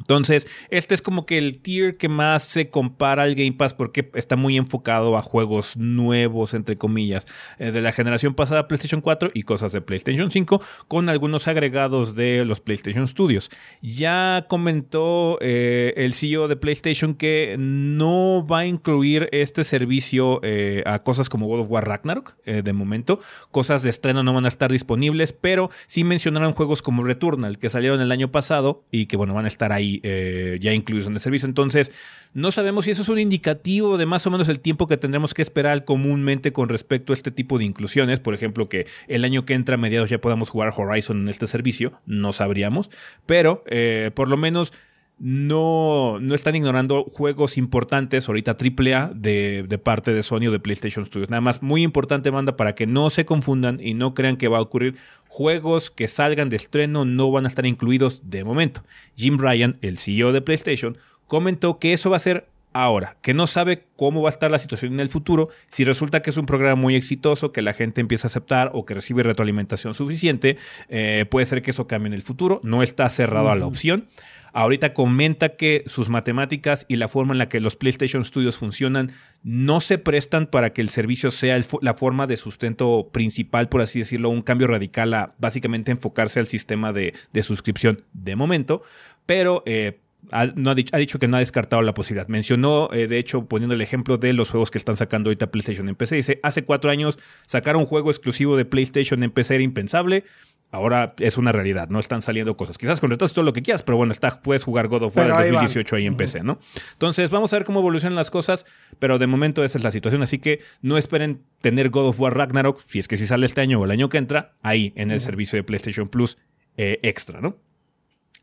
S1: Entonces, este es como que el tier que más se compara al Game Pass porque está muy enfocado a juegos nuevos, entre comillas, eh, de la generación pasada PlayStation 4 y cosas de PlayStation 5, con algunos agregados de los PlayStation Studios. Ya comentó eh, el CEO de PlayStation que no va a incluir este servicio eh, a cosas como God of War Ragnarok, de momento. Cosas de estreno no van a estar disponibles, pero sí mencionaron juegos como Returnal, que salieron el año pasado y que, bueno, van a estar ahí eh, ya incluidos en el servicio. Entonces, no sabemos si eso es un indicativo de más o menos el tiempo que tendremos que esperar comúnmente con respecto a este tipo de inclusiones. Por ejemplo, que el año que entra a mediados ya podamos jugar Horizon en este servicio, no sabríamos. Pero eh, por lo menos no, no están ignorando juegos importantes, ahorita AAA, de, de parte de Sony o de PlayStation Studios. Nada más, muy importante, manda para que no se confundan y no crean que va a ocurrir. Juegos que salgan de estreno no van a estar incluidos de momento. Jim Ryan, el CEO de PlayStation, comentó que eso va a ser ahora, que no sabe cómo va a estar la situación en el futuro, si resulta que es un programa muy exitoso, que la gente empieza a aceptar o que recibe retroalimentación suficiente, eh, puede ser que eso cambie en el futuro, no está cerrado a la opción. Ahorita comenta que sus matemáticas y la forma en la que los PlayStation Studios funcionan no se prestan para que el servicio sea la forma de sustento principal, por así decirlo, un cambio radical a básicamente enfocarse al sistema de, suscripción de momento, pero... Eh, ha, no ha, dicho, que no ha descartado la posibilidad. Mencionó, eh, de hecho, poniendo el ejemplo de los juegos que están sacando ahorita PlayStation en PC. Dice, hace cuatro años sacar un juego exclusivo de PlayStation en PC era impensable ahora es una realidad, ¿no? Están saliendo cosas. Quizás con retraso todo lo que quieras, pero bueno, está, puedes jugar God of War 2018 ahí en PC, ¿no? Entonces, vamos a ver cómo evolucionan las cosas, pero de momento esa es la situación, así que no esperen tener God of War Ragnarok, si es que si sale este año o el año que entra, ahí en el servicio de PlayStation Plus eh, extra, ¿no?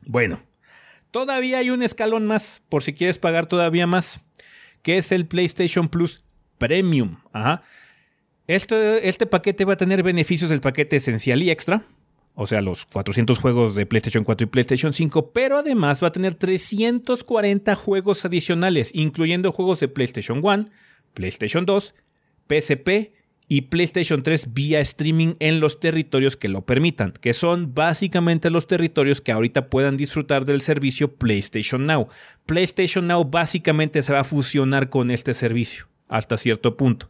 S1: Bueno, todavía hay un escalón más, por si quieres pagar todavía más, que es el PlayStation Plus Premium. Ajá. Este, este paquete va a tener beneficios del paquete esencial y extra, o sea, los 400 juegos de PlayStation 4 y PlayStation 5, pero además va a tener 340 juegos adicionales, incluyendo juegos de PlayStation 1, PlayStation 2, PSP y PlayStation 3 vía streaming en los territorios que lo permitan, que son básicamente los territorios que ahorita puedan disfrutar del servicio PlayStation Now. PlayStation Now básicamente se va a fusionar con este servicio hasta cierto punto.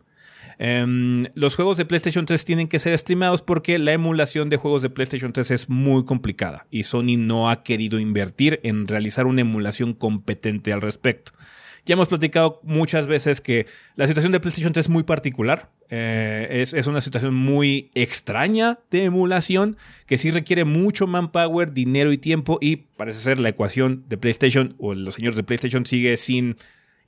S1: Em, los juegos de PlayStation 3 tienen que ser streamados porque la emulación de juegos de PlayStation 3 es muy complicada y Sony no ha querido invertir en realizar una emulación competente al respecto. Ya hemos platicado muchas veces que la situación de PlayStation 3 es muy particular. Eh, es, una situación muy extraña de emulación que sí requiere mucho manpower, dinero y tiempo y parece ser la ecuación de PlayStation o los señores de PlayStation sigue sin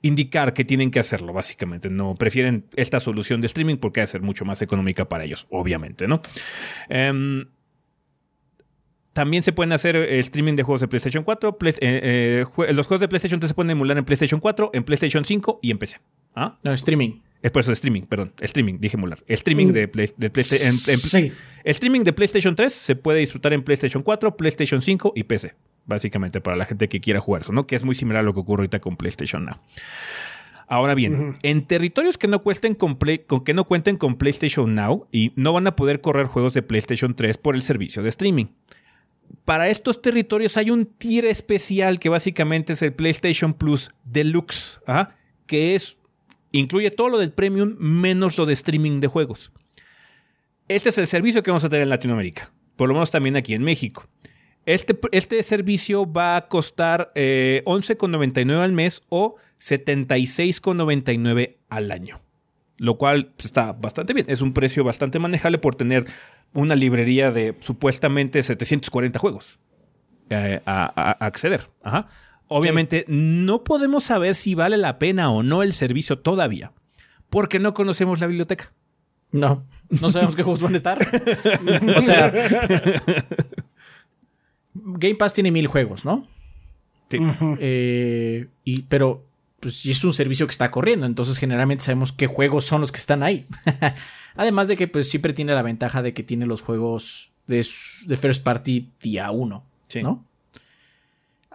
S1: indicar que tienen que hacerlo, básicamente. No prefieren esta solución de streaming porque va a ser mucho más económica para ellos, obviamente, ¿no? Em, también se pueden hacer eh, streaming de juegos de PlayStation 4. Eh, eh, los juegos de PlayStation 3 se pueden emular en PlayStation 4, en PlayStation 5 y en PC.
S2: ¿Ah? No, streaming.
S1: Es por eso streaming, perdón. Streaming, dije emular. Streaming mm. de, PlayStation. sí. streaming de PlayStation 3 se puede disfrutar en PlayStation 4, PlayStation 5 y PC básicamente para la gente que quiera jugar eso, ¿no? Que es muy similar a lo que ocurre ahorita con PlayStation Now. Ahora bien, en territorios que no, cuesten con, que no cuenten con PlayStation Now y no van a poder correr juegos de PlayStation 3 por el servicio de streaming. Para estos territorios hay un tier especial que básicamente es el PlayStation Plus Deluxe, que es incluye todo lo del premium menos lo de streaming de juegos. Este es el servicio que vamos a tener en Latinoamérica, por lo menos también aquí en México. Este, este servicio va a costar eh, 11,99 al mes o 76,99 al año. Lo cual pues, está bastante bien. Es un precio bastante manejable por tener una librería de supuestamente 740 juegos eh, a, acceder. Obviamente no podemos saber si vale la pena o no el servicio todavía, porque no conocemos la biblioteca.
S2: No, no sabemos qué juegos van a estar. o sea, Game Pass tiene mil juegos, ¿no? Sí. Eh, y, pero pues es un servicio que está corriendo, entonces generalmente sabemos qué juegos son los que están ahí. Además de que pues siempre tiene la ventaja de que tiene los juegos de, First Party día uno, ¿no?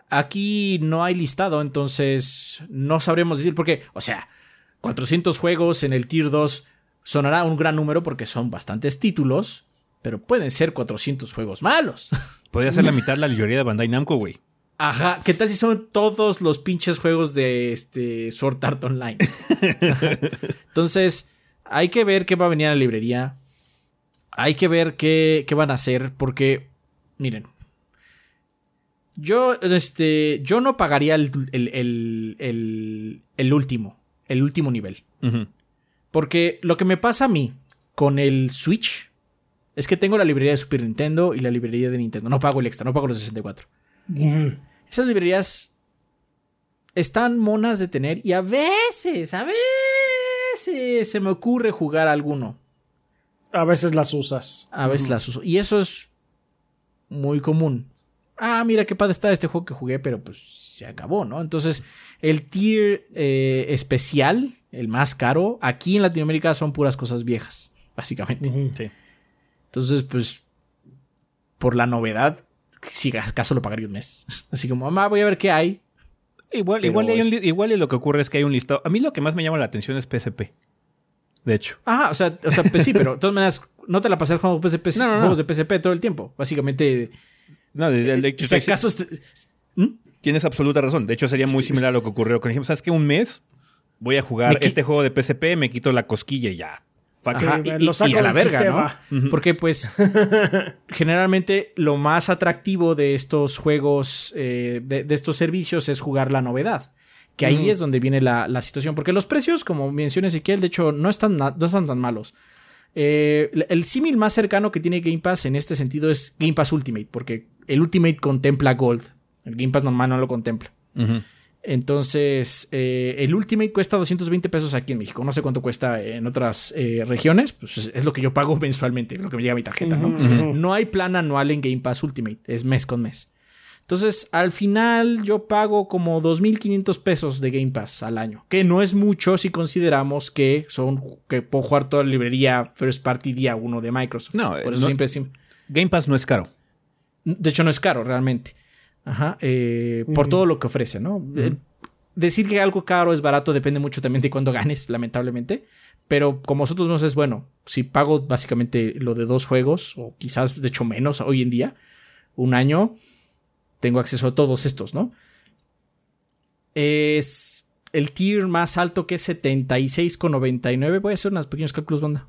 S2: Aquí no hay listado, entonces no sabremos decir porque, o sea, 400 juegos en el Tier 2 sonará un gran número porque son bastantes títulos, pero pueden ser 400 juegos malos.
S1: Podría ser la mitad de la librería de Bandai Namco, güey.
S2: Ajá, ¿qué tal si son todos los pinches juegos de este Sword Art Online? Entonces, hay que ver qué va a venir a la librería. Hay que ver qué, van a hacer. Porque, miren. Yo, este. Yo no pagaría el, el, último. El último nivel. Porque lo que me pasa a mí con el Switch es que tengo la librería de Super Nintendo y la librería de Nintendo. No pago el extra, no pago los 64. Esas librerías están monas de tener y a veces, a veces se me ocurre jugar alguno.
S3: A veces las usas.
S2: A veces las uso. Y eso es muy común. Ah, mira qué padre está este juego que jugué, pero pues se acabó, ¿no? Entonces, el tier eh, especial, el más caro, aquí en Latinoamérica son puras cosas viejas, básicamente. Entonces, pues, por la novedad, si acaso lo pagaría un mes. Así como, mamá, voy a ver qué hay.
S1: Igual, igual, igual lo que ocurre es que hay un listado. A mí lo que más me llama la atención es PSP. De hecho.
S2: Ajá, o sea, o sea pues sí, pero de todas maneras, no te la pasas jugando PSP, juegos de PSP todo el tiempo. Básicamente.
S1: No, de, de,
S2: si acaso.
S1: ¿Mm? Tienes absoluta razón. De hecho, sería muy similar a lo que ocurrió con ejemplo. ¿Sabes qué? Un mes voy a jugar este juego de PSP, me quito la cosquilla y ya
S2: y, a la verga, ¿no? Porque pues generalmente lo más atractivo de estos juegos, eh, de, estos servicios es jugar la novedad. Que ahí es donde viene la, situación. Porque los precios, como menciona Ezequiel, de hecho no están, no están tan malos. Eh, el símil más cercano que tiene Game Pass en este sentido es Game Pass Ultimate, porque el Ultimate contempla Gold. El Game Pass normal no lo contempla. Entonces, eh, el Ultimate cuesta 220 pesos aquí en México. No sé cuánto cuesta en otras eh, regiones. Pues es lo que yo pago mensualmente, es lo que me llega a mi tarjeta, ¿no? No hay plan anual en Game Pass Ultimate, es mes con mes. Entonces, al final yo pago como 2.500 pesos de Game Pass al año, que no es mucho si consideramos que son que puedo jugar toda la librería First Party día 1 de Microsoft.
S1: No, Por eso siempre, siempre... Game Pass no es caro.
S2: De hecho, no es caro realmente. Ajá, eh, por todo lo que ofrece, ¿no? Eh, decir que algo caro es barato depende mucho también de cuándo ganes, lamentablemente. Pero como nosotros vemos es bueno, si pago básicamente lo de dos juegos, o quizás de hecho menos hoy en día, un año, tengo acceso a todos estos, ¿no? Es el tier más alto que es 76,99. Voy a hacer unos pequeños cálculos, banda.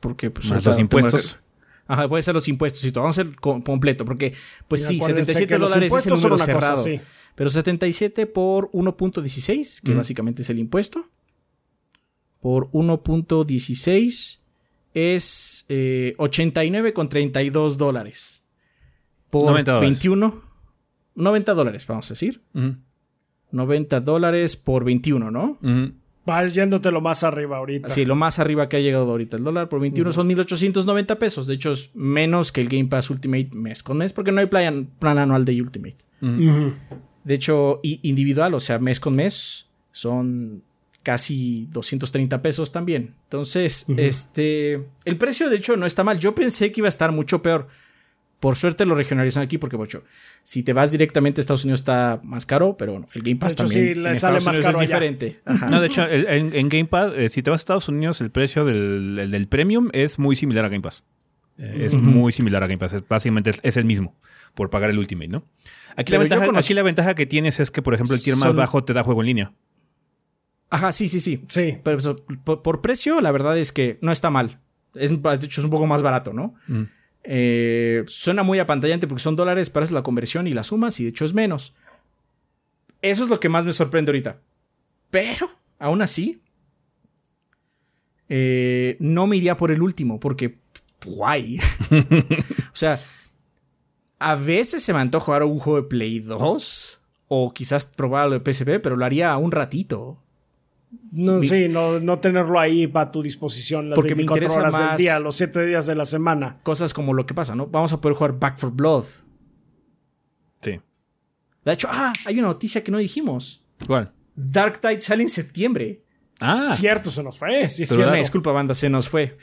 S2: Porque pues,
S1: los impuestos.
S2: Ajá, puede ser los impuestos y todo. Vamos a hacer completo, porque, pues sí, 77 dólares es el número cerrado. pero 77 por 1.16, que básicamente es el impuesto. Por 1.16 es eh, 89,32 dólares. Por 90 21. 90 dólares, vamos a decir. 90 dólares por 21, ¿no?
S3: Va yéndote lo más arriba ahorita.
S2: Sí, lo más arriba que ha llegado ahorita. El dólar por 21 son 1890 pesos. De hecho, es menos que el Game Pass Ultimate mes con mes, porque no hay plan, anual de Ultimate. De hecho, individual, o sea, mes con mes, son casi 230 pesos también. Entonces, este. El precio, de hecho, no está mal. Yo pensé que iba a estar mucho peor. Por suerte lo regionalizan aquí porque, bocho, si te vas directamente a Estados Unidos está más caro, pero el Game Pass también
S3: le sale más caro
S2: es diferente.
S1: No, de hecho, en, Game Pass, eh, si te vas a Estados Unidos, el precio del, Premium es muy similar a Game Pass. Eh, es muy similar a Game Pass. básicamente es, el mismo por pagar el Ultimate, ¿no? Aquí la, ventaja, la, ventaja, que tienes es que, por ejemplo, el tier más bajo te da juego en línea.
S2: Ajá, sí, sí, sí. Sí. Pero por, precio, la verdad es que no está mal. Es, de hecho, es un poco más barato, ¿no? Mm. Eh, suena muy apantallante porque son dólares, para la conversión y las sumas y de hecho es menos. Eso es lo que más me sorprende ahorita. Pero, aún así, eh, no me iría por el último porque, guay. o sea, a veces se me antoja jugar un juego de Play 2 o quizás probar lo de PSP, pero lo haría un ratito.
S3: No, sí, no, no, tenerlo ahí para tu disposición las
S2: Porque me interesa
S3: horas
S2: más
S3: del día, los 7 días de la semana.
S2: Cosas como lo que pasa, ¿no? Vamos a poder jugar Back for Blood.
S1: Sí.
S2: De hecho, ah, hay una noticia que no dijimos.
S1: ¿Cuál?
S2: Dark Tide sale en septiembre.
S3: Ah. Cierto, se nos fue. Sí, cierto.
S2: disculpa, banda, se nos fue.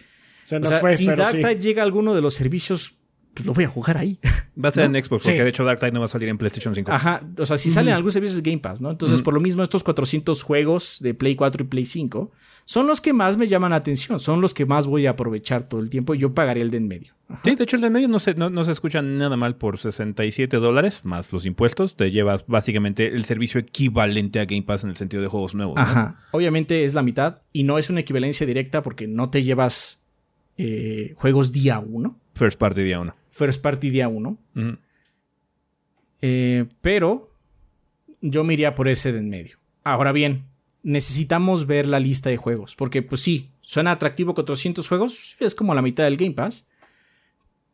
S3: Se
S2: O
S3: nos
S2: sea,
S3: fue,
S2: si
S3: pero
S2: Dark
S3: sí.
S2: Tide llega a alguno de los servicios, pues lo voy a jugar ahí.
S1: Va a ser en Xbox, porque
S3: Sí.
S1: de hecho Dark Tide no va a salir en PlayStation 5.
S2: Ajá, o sea, si salen algunos servicios Game Pass, ¿no? Entonces, por lo mismo, estos 400 juegos de Play 4 y Play 5 son los que más me llaman la atención, son los que más voy a aprovechar todo el tiempo y yo pagaré el de en medio.
S1: Sí, de hecho el de en medio no se, no, no se escucha nada mal por 67 dólares más los impuestos. Te llevas básicamente el servicio equivalente a Game Pass en el sentido de juegos nuevos. ¿no?
S2: Ajá. Obviamente es la mitad y no es una equivalencia directa porque no te llevas eh, juegos día 1,
S1: First Party día uno.
S2: First party día 1,
S1: Ujú.
S2: Eh, pero yo me iría por ese de en medio. Ahora bien, necesitamos ver la lista de juegos. Porque, pues sí, suena atractivo 400 juegos. Es como la mitad del Game Pass.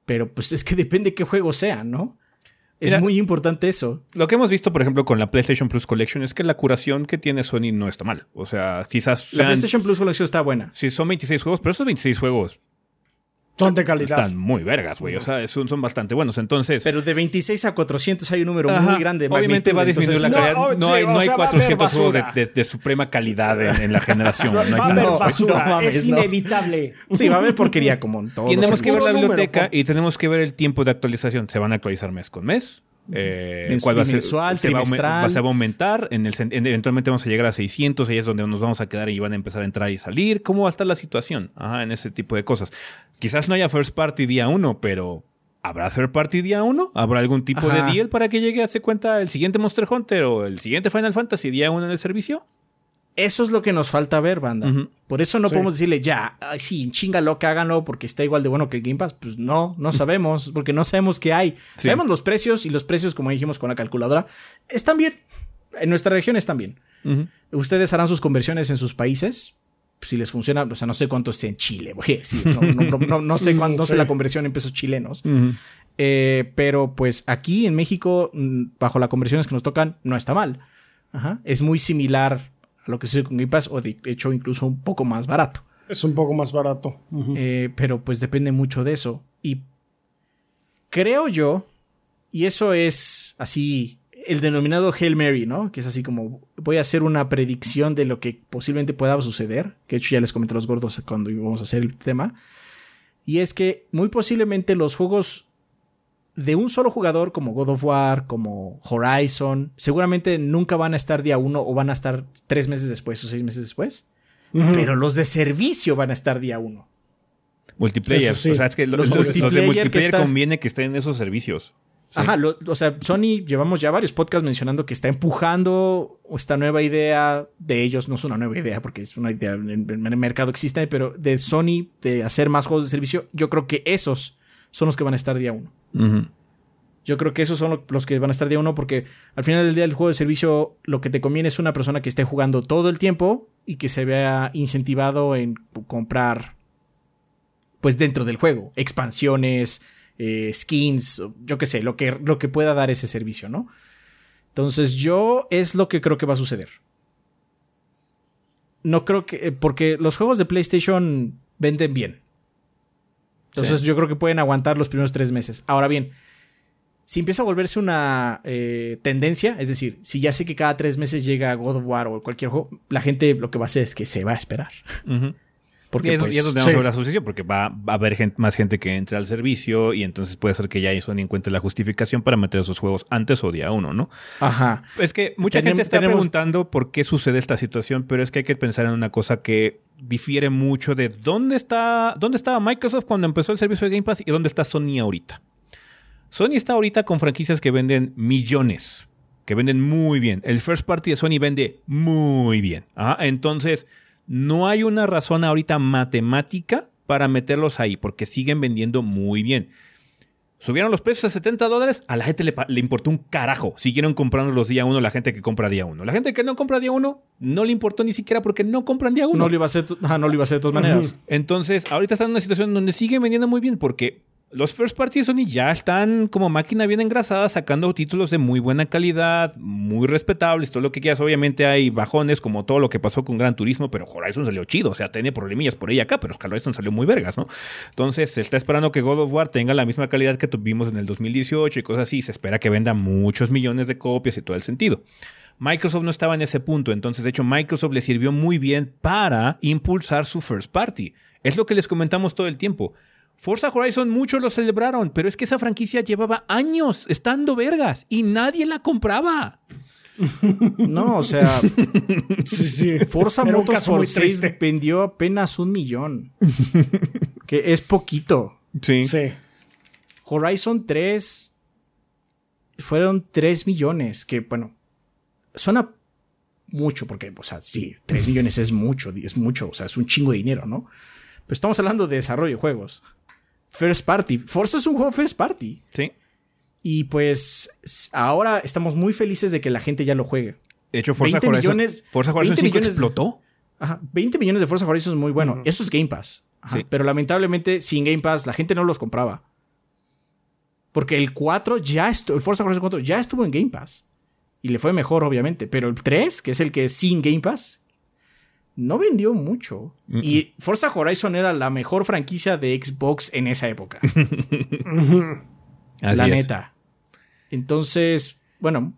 S2: Pero pues es que depende qué juegos sean, ¿no? Es muy importante eso.
S1: Lo que hemos visto, por ejemplo, con la PlayStation Plus Collection es que la curación que tiene Sony no está mal. O sea, quizás
S2: La PlayStation Plus Collection está buena.
S1: Sí, son 26 juegos, pero esos 26 juegos
S3: Son de calidad.
S1: están muy vergas, güey. O sea, son, son bastante buenos. Entonces,
S2: Pero de 26 a 400 hay un número
S1: Ajá,
S2: muy grande. de
S1: Obviamente va a disminuir la
S2: entonces-
S1: calidad. No,
S3: sí,
S1: hay, no hay
S3: sea, va a haber
S1: 400 juegos de,
S3: basura.
S1: de- de suprema calidad en, en la generación. No hay
S3: Va
S1: tantos,
S3: basura.
S2: No mames,
S3: es
S2: no.
S3: inevitable.
S2: Sí, va a haber porquería como en todos
S1: Tenemos que ver la
S3: número,
S1: biblioteca y tenemos que ver el tiempo de actualización. Se van a actualizar mes con mes. Eh, ¿Cuál va a ser?
S2: mensual,
S1: se va a aumen-
S2: trimestral.
S1: va- se va a aumentar. En el, en- eventualmente vamos a llegar a 600. Ahí es donde nos vamos a quedar y van a empezar a entrar y salir. ¿Cómo va a estar la situación? Ajá, en ese tipo de cosas. Quizás no haya first party día uno, pero ¿habrá third party día uno? ¿Habrá algún tipo
S2: Ajá.
S1: de deal para que llegue a hacer cuenta el siguiente Monster Hunter o el siguiente Final Fantasy día uno en el servicio?
S2: Eso es lo que nos falta ver, banda. Por eso no
S3: Sí.
S2: podemos decirle ya, ay, sí, chingalo, que háganlo porque está igual de bueno que el Game Pass. Pues no, no sabemos, porque no sabemos qué hay.
S1: Sí.
S2: Sabemos los precios y los precios, como dijimos con la calculadora, están bien. En nuestra región están bien. Ustedes harán sus conversiones en sus países. Si les funciona, o sea, no sé cuánto es en Chile, voy a decir. No, no, no, no, no sé cuánto, sé
S3: Sí.
S2: la conversión en pesos chilenos. Eh, pero pues aquí en México, mm, bajo las conversiones que nos tocan, no está mal. Ajá. Es muy similar a lo que sucede con Game Pass, o de hecho incluso un poco más barato.
S3: Es un poco más barato.
S2: Eh, pero pues depende mucho de eso. Y creo yo, y eso es así, el denominado Hail Mary, ¿no? Que es así como voy a hacer una predicción de lo que posiblemente pueda suceder, que de hecho ya les comenté a los gordos cuando íbamos a hacer el tema. Y es que muy posiblemente los juegos de un solo jugador, como God of War, como Horizon, seguramente nunca van a estar día uno o van a estar tres meses después o seis meses después. Pero los de servicio van a estar día uno.
S1: Multiplayer.
S3: Sí.
S1: O sea, es que lo-
S2: Los
S1: los, los
S2: multiplayer
S1: de
S2: que
S1: multiplayer
S2: está-
S1: conviene que estén en esos servicios. Sí.
S2: Ajá, lo- o sea, Sony llevamos ya varios podcasts mencionando que está empujando esta nueva idea de ellos, no es una nueva idea porque es una idea en en el mercado existe, pero de Sony de hacer más juegos de servicio, yo creo que esos son los que van a estar día uno. Yo creo que esos son lo- los que van a estar día uno porque al final del día el juego de servicio lo que te conviene es una persona que esté jugando todo el tiempo y que se vea incentivado en comprar pues dentro del juego, expansiones, eh, skins, yo qué sé, lo que, lo que pueda dar ese servicio, ¿no? Entonces yo es lo que creo que va a suceder. No creo que, eh, porque los juegos de PlayStation venden bien. Entonces yo creo que pueden aguantar los primeros tres meses. Ahora bien, si empieza a volverse una eh, tendencia, es decir, si ya sé que cada tres meses llega God of War o cualquier juego, la gente lo que va a hacer es que se va a esperar. Porque
S1: y eso,
S2: pues,
S1: y eso tenemos
S3: sí.
S1: que ver la sucesión, porque va, va a haber más gente que entre al servicio y entonces puede ser que ya Sony encuentre la justificación para meter esos juegos antes o día uno, ¿no?
S2: Ajá.
S1: Es que mucha
S2: Tenem-
S1: gente está
S2: tenemos-
S1: preguntando por qué sucede esta situación, pero es que hay que pensar en una cosa que difiere mucho de dónde está, dónde estaba Microsoft cuando empezó el servicio de Game Pass y dónde está Sony ahorita. Sony está ahorita con franquicias que venden millones, que venden muy bien. El first party de Sony vende muy bien. Ajá, Entonces, no hay una razón ahorita matemática para meterlos ahí, porque siguen vendiendo muy bien. Subieron los precios a 70 dólares, a la gente le, le, importó un carajo. Siguieron comprando los día uno la gente que compra día uno. La gente que no compra día uno no le importó ni siquiera porque no compran día uno.
S2: No lo iba a hacer, no lo iba a hacer de todas maneras.
S1: Entonces, ahorita están en una situación donde sigue vendiendo muy bien porque los first party de Sony ya están como máquina bien engrasada sacando títulos de muy buena calidad, muy respetables, todo lo que quieras. Obviamente hay bajones como todo lo que pasó con Gran Turismo, pero Horizon salió chido, o sea, tiene problemillas por ahí acá, pero Horizon salió muy vergas, ¿no? Entonces se está esperando que God of War tenga la misma calidad que tuvimos en el 2018 y cosas así. Se espera que venda muchos millones de copias y todo el sentido. Microsoft no estaba en ese punto, entonces de hecho Microsoft le sirvió muy bien para impulsar su first party. Es lo que les comentamos todo el tiempo. Forza Horizon muchos lo celebraron, pero es que esa franquicia llevaba años estando vergas y nadie la compraba.
S2: No, o sea, sí, sí. Forza Motorsport 6 vendió apenas un millón. que es poquito.
S1: Sí. sí.
S2: Horizon 3 fueron 3 millones, que bueno, suena mucho, porque, o sea, sí, 3 millones es mucho, es mucho, o sea, es un chingo de dinero, ¿no? Pero estamos hablando de desarrollo de juegos. First Party. Forza es un juego First Party.
S1: Sí.
S2: Y pues ahora estamos muy felices de que la gente ya lo juegue.
S1: De hecho, Forza Horizon, millones, Forza Horizon 5 millones, explotó.
S2: Ajá, 20 millones de Forza Horizon es muy bueno. Eso es Game Pass. sí. Pero lamentablemente, sin Game Pass, la gente no los compraba. Porque el 4 ya estuvo, el Forza Horizon 4 ya estuvo en Game Pass. Y le fue mejor, obviamente. Pero el 3, que es el que es sin Game Pass, no vendió mucho. Y Forza Horizon era la mejor franquicia de Xbox en esa época. la neta. Entonces, bueno,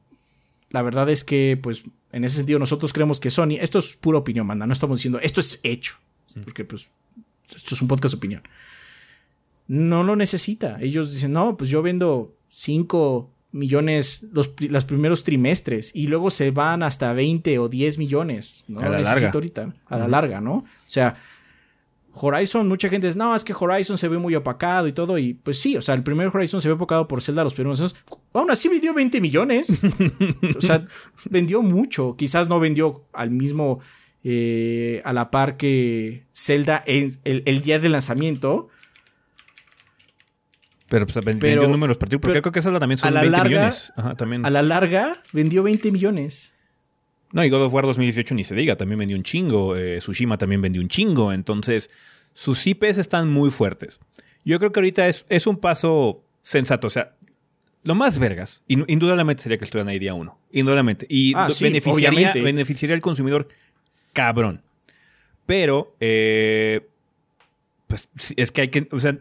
S2: la verdad es que, pues, en ese sentido, nosotros creemos que Sony, esto es pura opinión, manda, no estamos diciendo, esto es hecho, porque, pues, esto es un podcast de opinión. No lo necesita. Ellos dicen, no, pues yo vendo 5 millones los, primeros trimestres y luego se van hasta 20 o 10 millones. ¿no?
S1: A la larga.
S2: Ahorita, a la larga, ¿no? O sea, Horizon, mucha gente dice, no, es que Horizon se ve muy opacado y todo. Y pues sí, o sea, el primer Horizon se ve opacado por Zelda los primeros años. Aún así vendió 20 millones. o sea, vendió mucho. Quizás no vendió al mismo, eh, a la par que Zelda el, el día de lanzamiento.
S1: Pero pues vendió números partidos, porque creo que eso también son 20 millones.
S2: A la larga vendió 20 millones.
S1: No, y God of War 2018 ni se diga, también vendió un chingo. Eh, Tsushima también vendió un chingo. Entonces, sus IPs están muy fuertes. Yo creo que ahorita es, es un paso sensato. O sea, lo más vergas, indudablemente sería que estuvieran ahí día uno. Indudablemente. Y ah, beneficiaría, beneficiaría al consumidor cabrón. Pero, eh, pues es que hay que. O sea,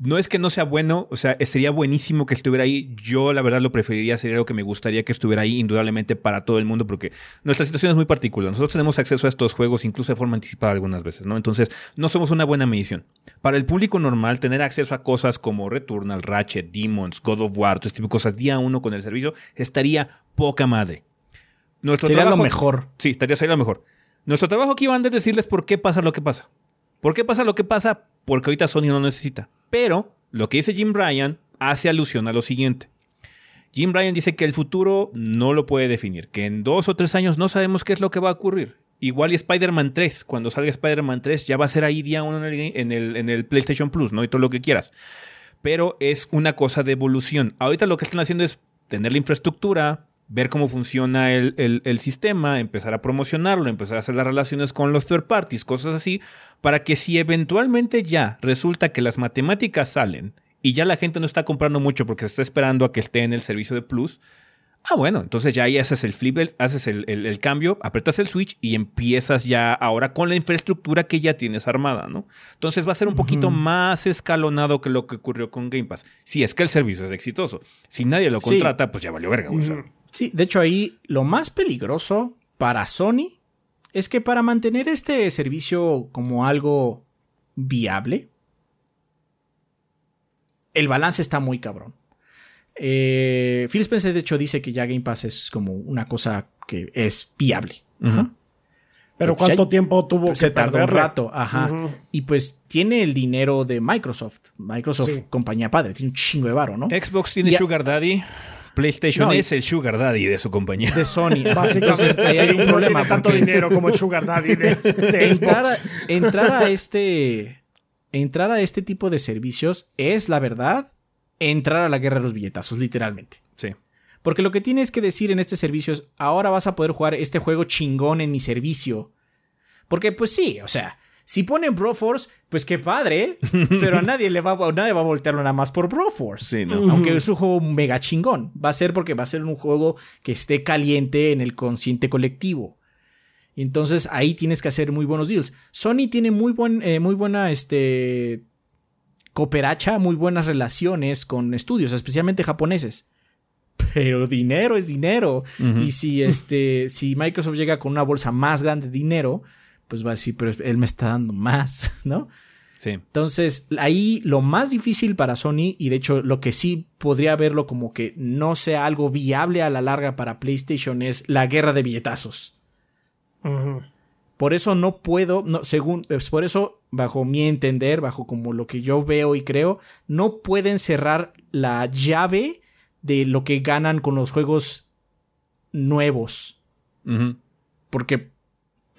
S1: no es que no sea bueno, o sea, sería buenísimo que estuviera ahí. Yo, la verdad, lo preferiría, sería algo que me gustaría que estuviera ahí, indudablemente, para todo el mundo, porque nuestra situación es muy particular. Nosotros tenemos acceso a estos juegos, incluso de forma anticipada algunas veces, ¿no? Entonces, no somos una buena medición. Para el público normal, tener acceso a cosas como Returnal, Ratchet, Demons, God of War, todo este tipo de cosas, día uno con el servicio, estaría poca madre.
S2: Nuestro sería lo mejor.
S1: Sí, estaría sería lo mejor. Nuestro trabajo aquí van a decirles por qué pasa lo que pasa. ¿Por qué pasa lo que pasa? Porque ahorita Sony no necesita. Pero lo que dice Jim Bryan hace alusión a lo siguiente. Jim Bryan dice que el futuro no lo puede definir, que en dos o tres años no sabemos qué es lo que va a ocurrir. Igual y Spider-Man 3, cuando salga Spider-Man 3 ya va a ser ahí día uno en el, en el PlayStation Plus, ¿no? Y todo lo que quieras. Pero es una cosa de evolución. Ahorita lo que están haciendo es tener la infraestructura, ver cómo funciona el, sistema, empezar a promocionarlo, empezar a hacer las relaciones con los third parties, cosas así, para que si eventualmente ya resulta que las matemáticas salen y ya la gente no está comprando mucho porque se está esperando a que esté en el servicio de Plus, ah, bueno, entonces ya ahí haces el flip, haces el, cambio, apretas el switch y empiezas ya ahora con la infraestructura que ya tienes armada, ¿no? Entonces va a ser un poquito más escalonado que lo que ocurrió con Game Pass. Si es que el servicio es exitoso. Si nadie lo contrata, pues ya valió verga.
S2: Sí, de hecho ahí lo más peligroso para Sony es que para mantener este servicio como algo viable, el balance está muy cabrón. Eh, Phil Spencer de hecho dice que ya Game Pass es como una cosa que es viable.
S3: Pero pues ¿cuánto tiempo tuvo que
S2: Se tardó un rato, ajá. Y pues tiene el dinero de Microsoft. Microsoft, compañía padre, tiene un chingo de varo, ¿no?
S1: Xbox tiene Sugar Daddy. PlayStation es el Sugar Daddy de su compañía.
S2: De Sony.
S3: Básicamente hay un problema. tanto dinero como el Sugar Daddy de,
S2: entrar, entrar, a este. Entrar a este tipo de servicios es, la verdad, entrar a la guerra de los billetazos, literalmente.
S1: Sí.
S2: Porque lo que tienes que decir en este servicio es, ahora vas a poder jugar este juego chingón en mi servicio. Porque pues sí, o sea, si ponen Broforce, pues qué padre, pero a nadie le va, nadie va a voltearlo nada más por Broforce.
S1: Sí, ¿no?
S2: Aunque es un juego mega chingón. Va a ser porque va a ser un juego que esté caliente en el consciente colectivo. Entonces ahí tienes que hacer muy buenos deals. Sony tiene muy, buen, eh, muy buena este, cooperacha, muy buenas relaciones con estudios, especialmente japoneses. Pero dinero es dinero. Y si, este, si Microsoft llega con una bolsa más grande de dinero, pues va a decir, pero él me está dando más, ¿no?
S1: Sí.
S2: Entonces, ahí lo más difícil para Sony, y de hecho lo que sí podría verlo como que no sea algo viable a la larga para PlayStation, es la guerra de billetazos. Por eso no puedo, no, según, es por eso, bajo mi entender, bajo como lo que yo veo y creo, no pueden cerrar la llave de lo que ganan con los juegos nuevos. Porque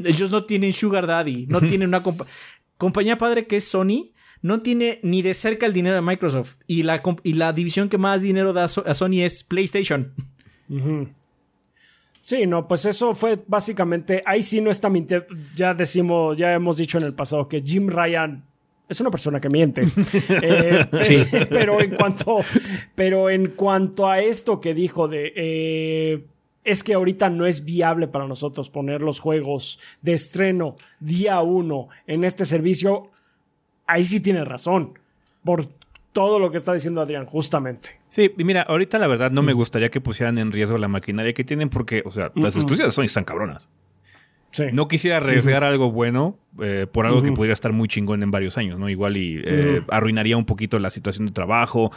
S2: ellos no tienen Sugar Daddy, no tienen una compañía padre que es Sony, no tiene ni de cerca el dinero de Microsoft. Y la, y la división que más dinero da a Sony es PlayStation.
S3: Sí, no, pues eso fue básicamente. Ahí sí no está mintiendo. Ya decimos, ya hemos dicho en el pasado que Jim Ryan es una persona que miente. Eh, sí. pero en cuanto, pero en cuanto a esto que dijo de eh, es que ahorita no es viable para nosotros poner los juegos de estreno día uno en este servicio, ahí sí tiene razón. Por todo lo que está diciendo Adrián, justamente.
S1: Sí, y mira, ahorita la verdad no me gustaría que pusieran en riesgo la maquinaria que tienen porque, o sea, las exclusivas de Sony están cabronas. No quisiera arriesgar algo bueno eh, por algo que pudiera estar muy chingón en varios años, ¿no? Igual y eh, arruinaría un poquito la situación de trabajo.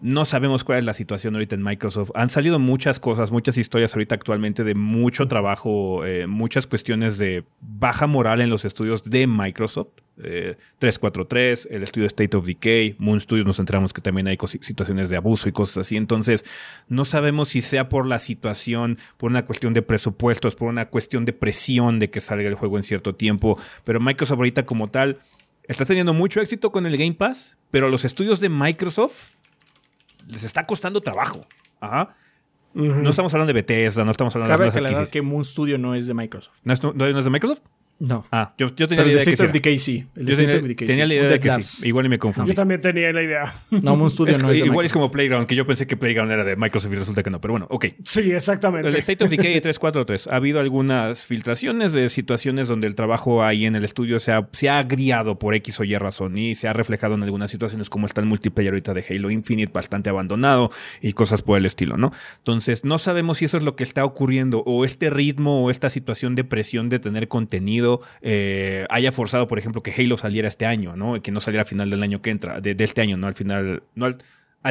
S1: No sabemos cuál es la situación ahorita en Microsoft. Han salido muchas cosas, muchas historias ahorita actualmente de mucho trabajo, eh, muchas cuestiones de baja moral en los estudios de Microsoft. 343, el estudio State of Decay, Moon Studios nos enteramos que también hay situaciones de abuso y cosas así. Entonces, no sabemos si sea por la situación, por una cuestión de presupuestos, por una cuestión de presión de que salga el juego en cierto tiempo. Pero Microsoft ahorita como tal está teniendo mucho éxito con el Game Pass, pero a los estudios de Microsoft les está costando trabajo. Ajá. No estamos hablando de Bethesda, no estamos hablando
S2: de las que Moon Studio no es de Microsoft.
S1: ¿No es, no es de Microsoft?
S2: No.
S1: Ah, yo, yo tenía la idea de que
S2: sí. sí.
S1: El yo tenía, tenía, la idea de que sí. Igual y me confundí.
S3: Yo también tenía la idea.
S2: No, Moon Studio no es de
S1: Igual es como Playground, que yo pensé que Playground era de Microsoft y resulta que no. Pero bueno, ok.
S3: Sí, exactamente.
S1: El State of Decay 343. Ha habido algunas filtraciones de situaciones donde el trabajo ahí en el estudio se ha, se ha agriado por X o Y razón y se ha reflejado en algunas situaciones como está el multiplayer ahorita de Halo Infinite bastante abandonado y cosas por el estilo, ¿no? Entonces, no sabemos si eso es lo que está ocurriendo o este ritmo o esta situación de presión de tener contenido. Eh, eh, haya forzado, por ejemplo, que Halo saliera este año, ¿no? Que no saliera al final del año que entra, de, este año, no al final, no al,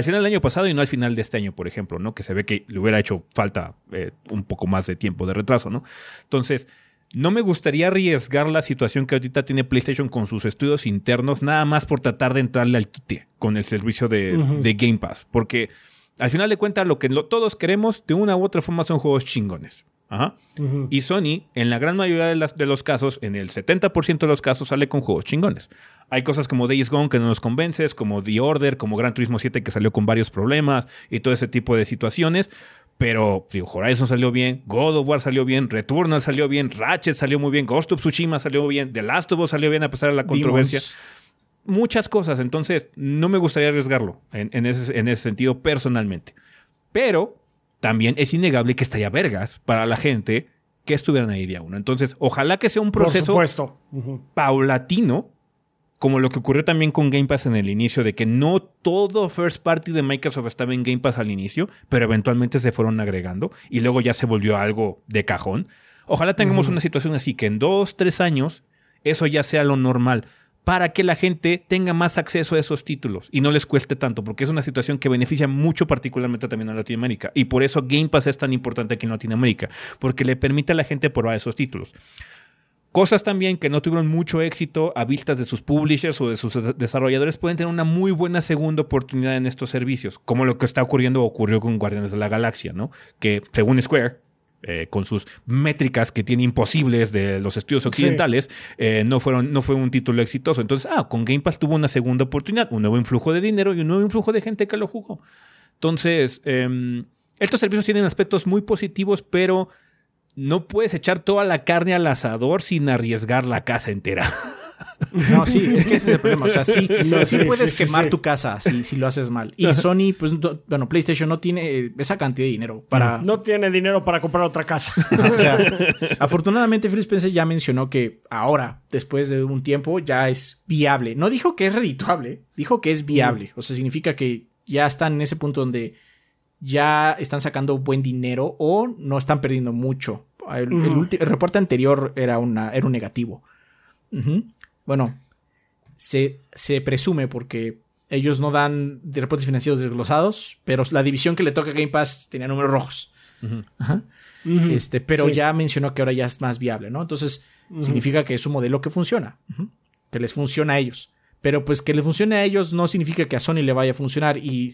S1: final del año pasado y no al final de este año, por ejemplo, ¿no? Que se ve que le hubiera hecho falta eh, un poco más de tiempo de retraso, ¿no? Entonces, no me gustaría arriesgar la situación que ahorita tiene PlayStation con sus estudios internos, nada más por tratar de entrarle al quite con el servicio de, Game Pass, porque al final de cuentas lo que todos queremos de una u otra forma son juegos chingones. Y Sony, en la gran mayoría de, las, de, los casos, en el 70% de los casos, sale con juegos chingones. Hay cosas como Days Gone que no nos convences, como The Order, como Gran Turismo 7 que salió con varios problemas y todo ese tipo de situaciones. Pero digo, Horizon salió bien, God of War salió bien, Returnal salió bien, Ratchet salió muy bien, Ghost of Tsushima salió bien, The Last of Us salió bien a pesar de la controversia. Muchas cosas, entonces no me gustaría arriesgarlo en, ese, en ese sentido personalmente. Pero también es innegable que estaría vergas para la gente que estuvieran ahí día uno. Entonces, ojalá que sea un proceso paulatino, como lo que ocurrió también con Game Pass en el inicio, de que no todo first party de Microsoft estaba en Game Pass al inicio, pero eventualmente se fueron agregando y luego ya se volvió algo de cajón. Ojalá tengamos una situación así, que en dos, tres años eso ya sea lo normal para que la gente tenga más acceso a esos títulos y no les cueste tanto, porque es una situación que beneficia mucho particularmente también a Latinoamérica. Y por eso Game Pass es tan importante aquí en Latinoamérica, porque le permite a la gente probar esos títulos. Cosas también que no tuvieron mucho éxito a vistas de sus publishers o de sus desarrolladores pueden tener una muy buena segunda oportunidad en estos servicios, como lo que está ocurriendo o ocurrió con Guardianes de la Galaxia, ¿no? Que según Square, eh, con sus métricas que tiene imposibles de los estudios occidentales, eh, no, fueron, no fue un título exitoso. Entonces, ah, con Game Pass tuvo una segunda oportunidad, un nuevo influjo de dinero y un nuevo influjo de gente que lo jugó. Entonces, em, estos servicios tienen aspectos muy positivos, pero no puedes echar toda la carne al asador sin arriesgar la casa entera.
S2: No, sí, es que ese es el problema. O sea, sí, sí, puedes quemar tu casa si, si lo haces mal. Y Sony, pues, bueno, PlayStation no tiene esa cantidad de dinero para.
S3: No tiene dinero para comprar otra casa.
S2: o sea, afortunadamente, Phil Spencer ya mencionó que ahora, después de un tiempo, ya es viable. No dijo que es redituable, dijo que es viable. O sea, significa que ya están en ese punto donde ya están sacando buen dinero o no están perdiendo mucho. El, reporte anterior era, una, era un negativo. Bueno, se, se, presume porque ellos no dan reportes financieros desglosados, pero la división que le toca a Game Pass tenía números rojos. Este, pero ya mencionó que ahora ya es más viable, ¿no? Entonces, significa que es un modelo que funciona, que les funciona a ellos. Pero pues que les funcione a ellos no significa que a Sony le vaya a funcionar y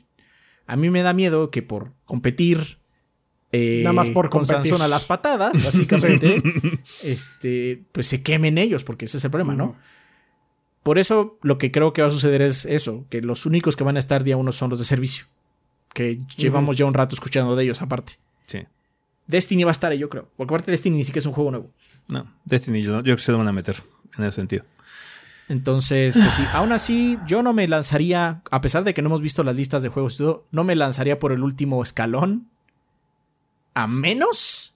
S2: a mí me da miedo que por competir
S3: eh, Nada más por
S2: con Sansón a las patadas, básicamente, este, pues se quemen ellos, porque ese es el problema, ¿no? Por eso lo que creo que va a suceder es eso, que los únicos que van a estar día uno son los de servicio, que llevamos ya un rato escuchando de ellos aparte.
S1: Sí.
S2: Destiny va a estar ahí, yo creo, porque aparte Destiny ni siquiera es un juego nuevo.
S1: No, Destiny yo, yo creo que se lo van a meter en ese sentido.
S2: Entonces, pues sí, aún así, yo no me lanzaría, a pesar de que no hemos visto las listas de juegos y todo, no me lanzaría por el último escalón. A menos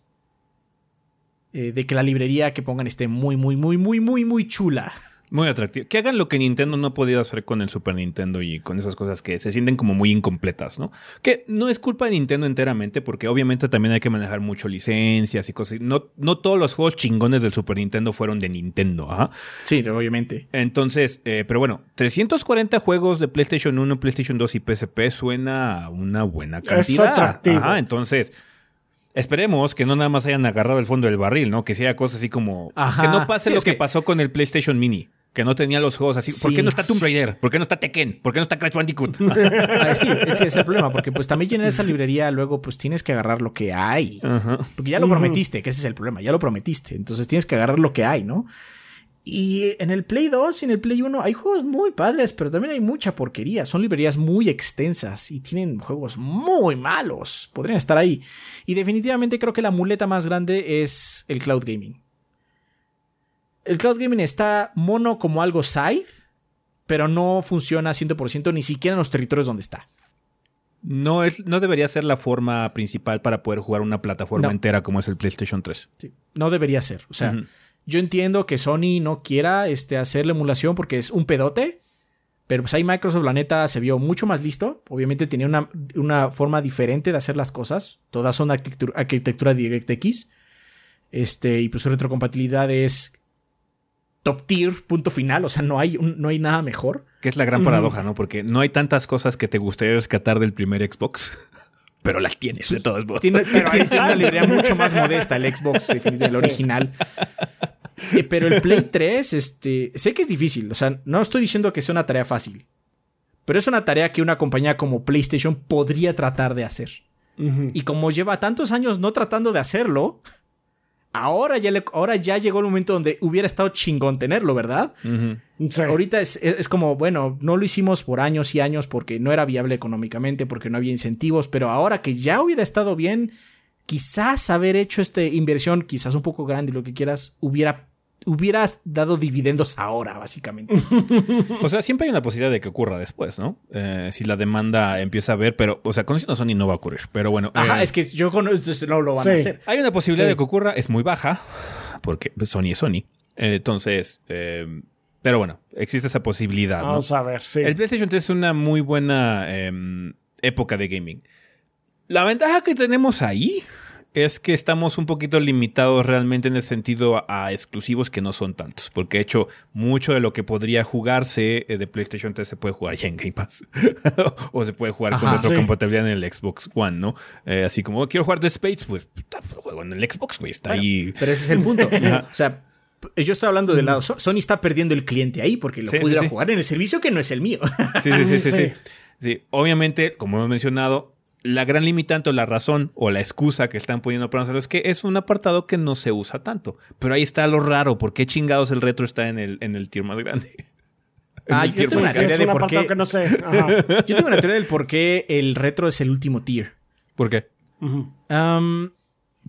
S2: eh, de que la librería que pongan esté muy, muy, muy, muy, muy, muy chula.
S1: Muy atractivo. Que hagan lo que Nintendo no ha podido hacer con el Super Nintendo y con esas cosas que se sienten como muy incompletas, ¿no? Que no es culpa de Nintendo enteramente, porque obviamente también hay que manejar mucho licencias y cosas. No, no todos los juegos chingones del Super Nintendo fueron de Nintendo, ¿ah?
S2: Sí, obviamente.
S1: Entonces, eh, pero bueno, 340 juegos de PlayStation 1, PlayStation 2 y PSP suena a una buena cantidad. Es atractivo. Ajá, entonces. Esperemos que no nada más hayan agarrado el fondo del barril, ¿no? Que sea cosa así como. que no pase lo que pasó con el PlayStation Mini que no tenía los juegos así. ¿Por qué no está Tomb Raider? ¿Por qué no está Tekken? ¿Por qué no está Crash Bandicoot?
S2: sí, ese es el problema, porque pues también en esa librería luego pues tienes que agarrar lo que hay. Porque ya lo prometiste, que ese es el problema, ya lo prometiste. Entonces tienes que agarrar lo que hay, ¿no? Y en el Play 2 y en el Play 1 hay juegos muy padres, pero también hay mucha porquería. Son librerías muy extensas y tienen juegos muy malos. Podrían estar ahí. Y definitivamente creo que la muleta más grande es el cloud gaming el cloud gaming está mono como algo side, pero no funciona 100% ni siquiera en los territorios donde está.
S1: No, es, no debería ser la forma principal para poder jugar una plataforma entera como es el PlayStation 3.
S2: Sí, no debería ser. O sea, yo entiendo que Sony no quiera este, hacer la emulación porque es un pedote, pero pues ahí Microsoft, la neta, se vio mucho más listo. Obviamente tenía una, una forma diferente de hacer las cosas. Todas son arquitectura, arquitectura DirectX. Este, y pues su retrocompatibilidad es top tier, punto final. O sea, no hay, no hay nada mejor.
S1: Que es la gran paradoja, ¿no? Porque no hay tantas cosas que te gustaría rescatar del primer Xbox. Pero las tienes de todos modos.
S2: Tiene, una librería mucho más modesta el Xbox, definitivamente, el original. Eh, pero el Play 3, este, sé que es difícil. O sea, no estoy diciendo que sea una tarea fácil. Pero es una tarea que una compañía como PlayStation podría tratar de hacer. Y como lleva tantos años no tratando de hacerlo, Ahora ya, ahora ya llegó el momento donde hubiera estado chingón tenerlo, ¿verdad? Ahorita es, es, como, bueno, no lo hicimos por años y años porque no era viable económicamente, porque no había incentivos, pero ahora que ya hubiera estado bien, quizás haber hecho esta inversión, quizás un poco grande, lo que quieras, hubiera hubieras dado dividendos ahora, básicamente.
S1: o sea, siempre hay una posibilidad de que ocurra después, ¿no? Eh, si la demanda empieza a ver, pero, o sea, con Sony no va a ocurrir. Pero bueno.
S2: Ajá, eh, es que yo con no lo van a hacer.
S1: Hay una posibilidad de que ocurra, es muy baja, porque Sony es Sony. entonces, eh, pero bueno, existe esa posibilidad.
S3: Vamos a ver, sí.
S1: El PlayStation 3 es una muy buena em, época de gaming. La ventaja que tenemos ahí es que estamos un poquito limitados realmente en el sentido a, exclusivos que no son tantos, porque de hecho mucho de lo que podría jugarse eh, de PlayStation 3 se puede jugar ya en Game Pass o se puede jugar con retrocompatibilidad en el Xbox One, ¿no? Eh, así como quiero jugar The Space, pues juego en el Xbox, güey, está ahí.
S2: Pero ese es el punto. o sea, yo estoy hablando del lado. Sony está perdiendo el cliente ahí porque lo pudiera jugar en el servicio que no es el mío.
S1: sí, sí, sí, sí, sí. Sí, obviamente, como hemos mencionado, la gran limitante o la razón o la excusa que están poniendo para hacerlo es que es un apartado que no se usa tanto. Pero ahí está lo raro. ¿Por qué chingados el retro está en el, en el tier más grande?
S2: Ah, yo tengo una teoría de por qué. Que no sé. yo tengo una teoría del por qué el retro es el último tier.
S1: ¿Por qué?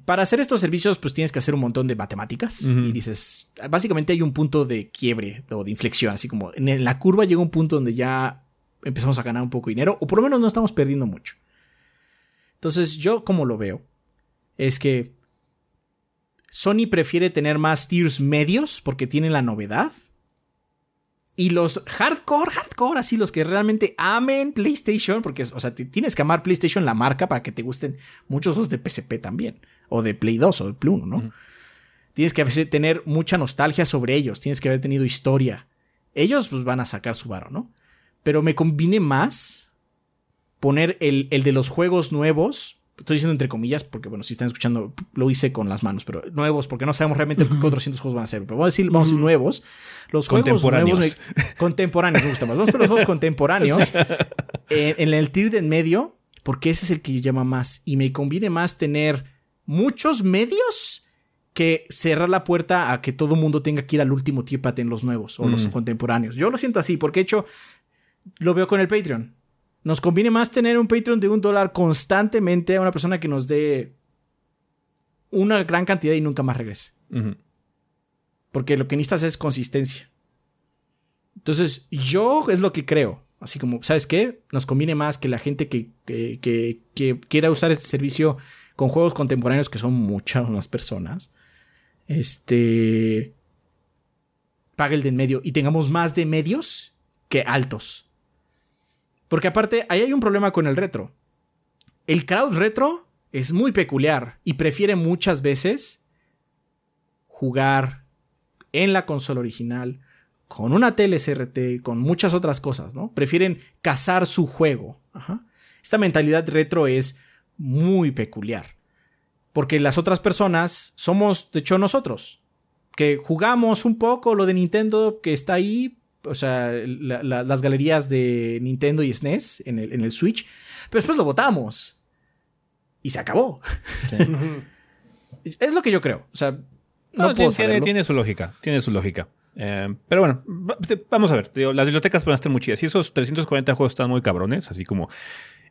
S2: para hacer estos servicios, pues tienes que hacer un montón de matemáticas. Y dices, básicamente hay un punto de quiebre o de inflexión. Así como en la curva llega un punto donde ya empezamos a ganar un poco de dinero. O por lo menos no estamos perdiendo mucho. Entonces, yo como lo veo, es que Sony prefiere tener más tiers medios porque tiene la novedad. Y los hardcore, hardcore, así los que realmente amen PlayStation, porque, o sea, tienes que amar PlayStation, la marca, para que te gusten muchos los de PSP también, o de Play 2 o de Play 1, ¿no? Tienes que tener mucha nostalgia sobre ellos, tienes que haber tenido historia. Ellos, pues, van a sacar su varo, ¿no? Pero me conviene más poner el, de los juegos nuevos, estoy diciendo entre comillas, porque bueno, si están escuchando, lo hice con las manos, pero nuevos, porque no sabemos realmente qué 400 juegos van a ser. Pero vamos a decir, vamos a decir nuevos. Los contemporáneos. Juegos nuevos, contemporáneos, me gusta más. Vamos a los juegos contemporáneos en, el tier de en medio, porque ese es el que yo llama más. Y me conviene más tener muchos medios que cerrar la puerta a que todo el mundo tenga que ir al último tier tener los nuevos o los contemporáneos. Yo lo siento así, porque de hecho lo veo con el Patreon. Nos conviene más tener un Patreon de un dólar constantemente a una persona que nos dé una gran cantidad y nunca más regrese. Porque lo que necesitas es consistencia. Entonces, yo es lo que creo. Así como, ¿sabes qué? Nos conviene más que la gente que, que, quiera usar este servicio con juegos contemporáneos, que son muchas más personas, este, pague el de en medio y tengamos más de medios que altos. Porque aparte, ahí hay un problema con el retro. El crowd retro es muy peculiar y prefiere muchas veces jugar en la consola original, con una tele CRT, con muchas otras cosas, ¿no? Prefieren cazar su juego. Esta mentalidad retro es muy peculiar. Porque las otras personas somos, de hecho, nosotros. Que jugamos un poco lo de Nintendo que está ahí, o sea, las galerías de Nintendo y SNES e en el, en el Switch, pero después lo votamos. Y se acabó. es lo que yo creo. O sea, no,
S1: tiene, tiene, su lógica. Tiene su lógica. Eh, pero bueno, vamos a ver. las bibliotecas pueden estar muy chidas. Y esos 340 juegos están muy cabrones, así como,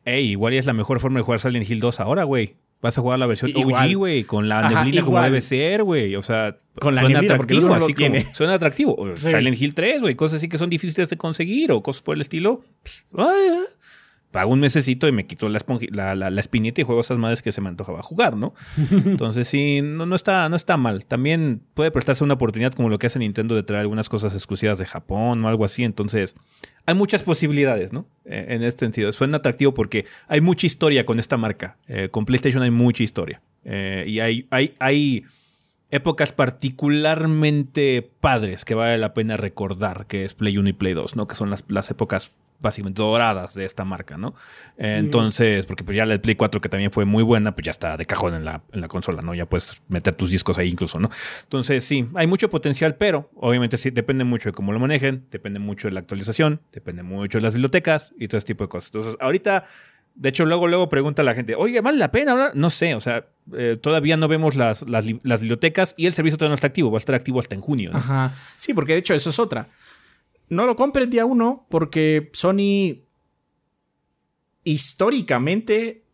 S1: hey, igual es la mejor forma de jugar Silent Hill 2 ahora, güey. Vas a jugar la versión OG, güey, con la neblina como debe ser, güey. O sea,
S2: con la suena atractivo,
S1: así como, suena atractivo. Silent Hill 3, güey, cosas así que son difíciles de conseguir o cosas por el estilo. Pues, ah, pago un mesecito y me quito la, la, la, espinita y juego esas madres que se me antojaba jugar, ¿no? Entonces sí, no, no, está, no está mal. También puede prestarse una oportunidad como lo que hace Nintendo de traer algunas cosas exclusivas de Japón o algo así. Entonces hay muchas posibilidades, ¿no? Eh, en este sentido. Suena atractivo porque hay mucha historia con esta marca. Eh, con PlayStation hay mucha historia. Eh, y hay, hay, hay épocas particularmente padres que vale la pena recordar, que es Play 1 y Play 2, ¿no? Que son las, las épocas básicamente doradas de esta marca, ¿no? Entonces, porque pues ya la Play 4 que también fue muy buena, pues ya está de cajón en la, en la consola, ¿no? Ya puedes meter tus discos ahí incluso, ¿no? Entonces, sí, hay mucho potencial, pero obviamente sí, depende mucho de cómo lo manejen, depende mucho de la actualización, depende mucho de las bibliotecas y todo ese tipo de cosas. Entonces, ahorita... De hecho, luego, luego pregunta la gente, oye, ¿vale la pena hablar? No sé, o sea, eh, todavía no vemos las, las, las, bibliotecas y el servicio todavía no está activo, va a estar activo hasta en junio. ¿no?
S2: Ajá. Sí, porque de hecho eso es otra no lo compren día uno porque Sony históricamente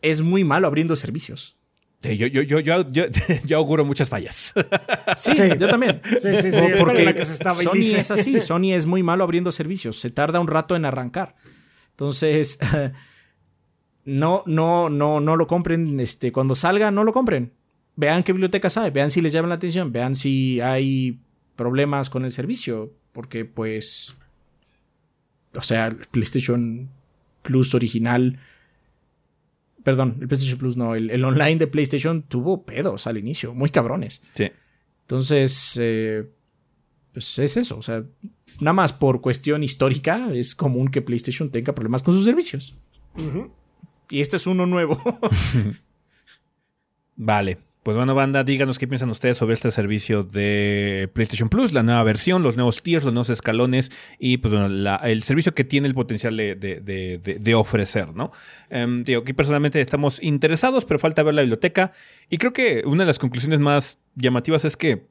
S2: es muy malo abriendo servicios.
S1: yo, yo, yo, yo, auguro muchas fallas.
S2: Sí, yo también. Sí, sí, sí. Porque Sony es así. Sony es muy malo abriendo servicios. Se tarda un rato en arrancar. Entonces, no, no, no, no lo compren. Este, cuando salga, no lo compren. Vean qué biblioteca sabe. Vean si les llama la atención. Vean si hay problemas con el servicio. Porque pues... O sea, el PlayStation Plus original... Perdón, el PlayStation Plus no, el, online de PlayStation tuvo pedos al inicio, muy cabrones.
S1: Sí.
S2: Entonces, eh, pues es eso. O sea, nada más por cuestión histórica es común que PlayStation tenga problemas con sus servicios. Y este es uno nuevo.
S1: vale. Pues bueno, banda, díganos qué piensan ustedes sobre este servicio de PlayStation Plus, la nueva versión, los nuevos tiers, los nuevos escalones y pues el servicio que tiene el potencial de, ofrecer, ¿no? Um, digo, aquí personalmente estamos interesados, pero falta ver la biblioteca. Y creo que una de las conclusiones más llamativas es que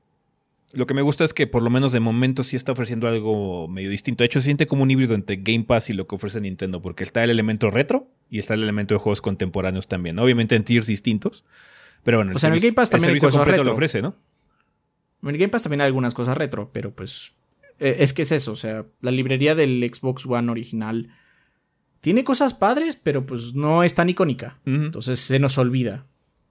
S1: lo que me gusta es que por lo menos de momento sí está ofreciendo algo medio distinto. De hecho, se siente como un híbrido entre Game Pass y lo que ofrece Nintendo, porque está el elemento retro y está el elemento de juegos contemporáneos también. Obviamente en tiers distintos. Pero bueno,
S2: el, o sea, en el Game Pass también hay cosas retro.
S1: lo ofrece, ¿no?
S2: En el Game Pass también hay algunas cosas retro, pero pues eh, es que es eso, o sea, la librería del Xbox One original tiene cosas padres, pero pues no es tan icónica. Entonces se nos olvida.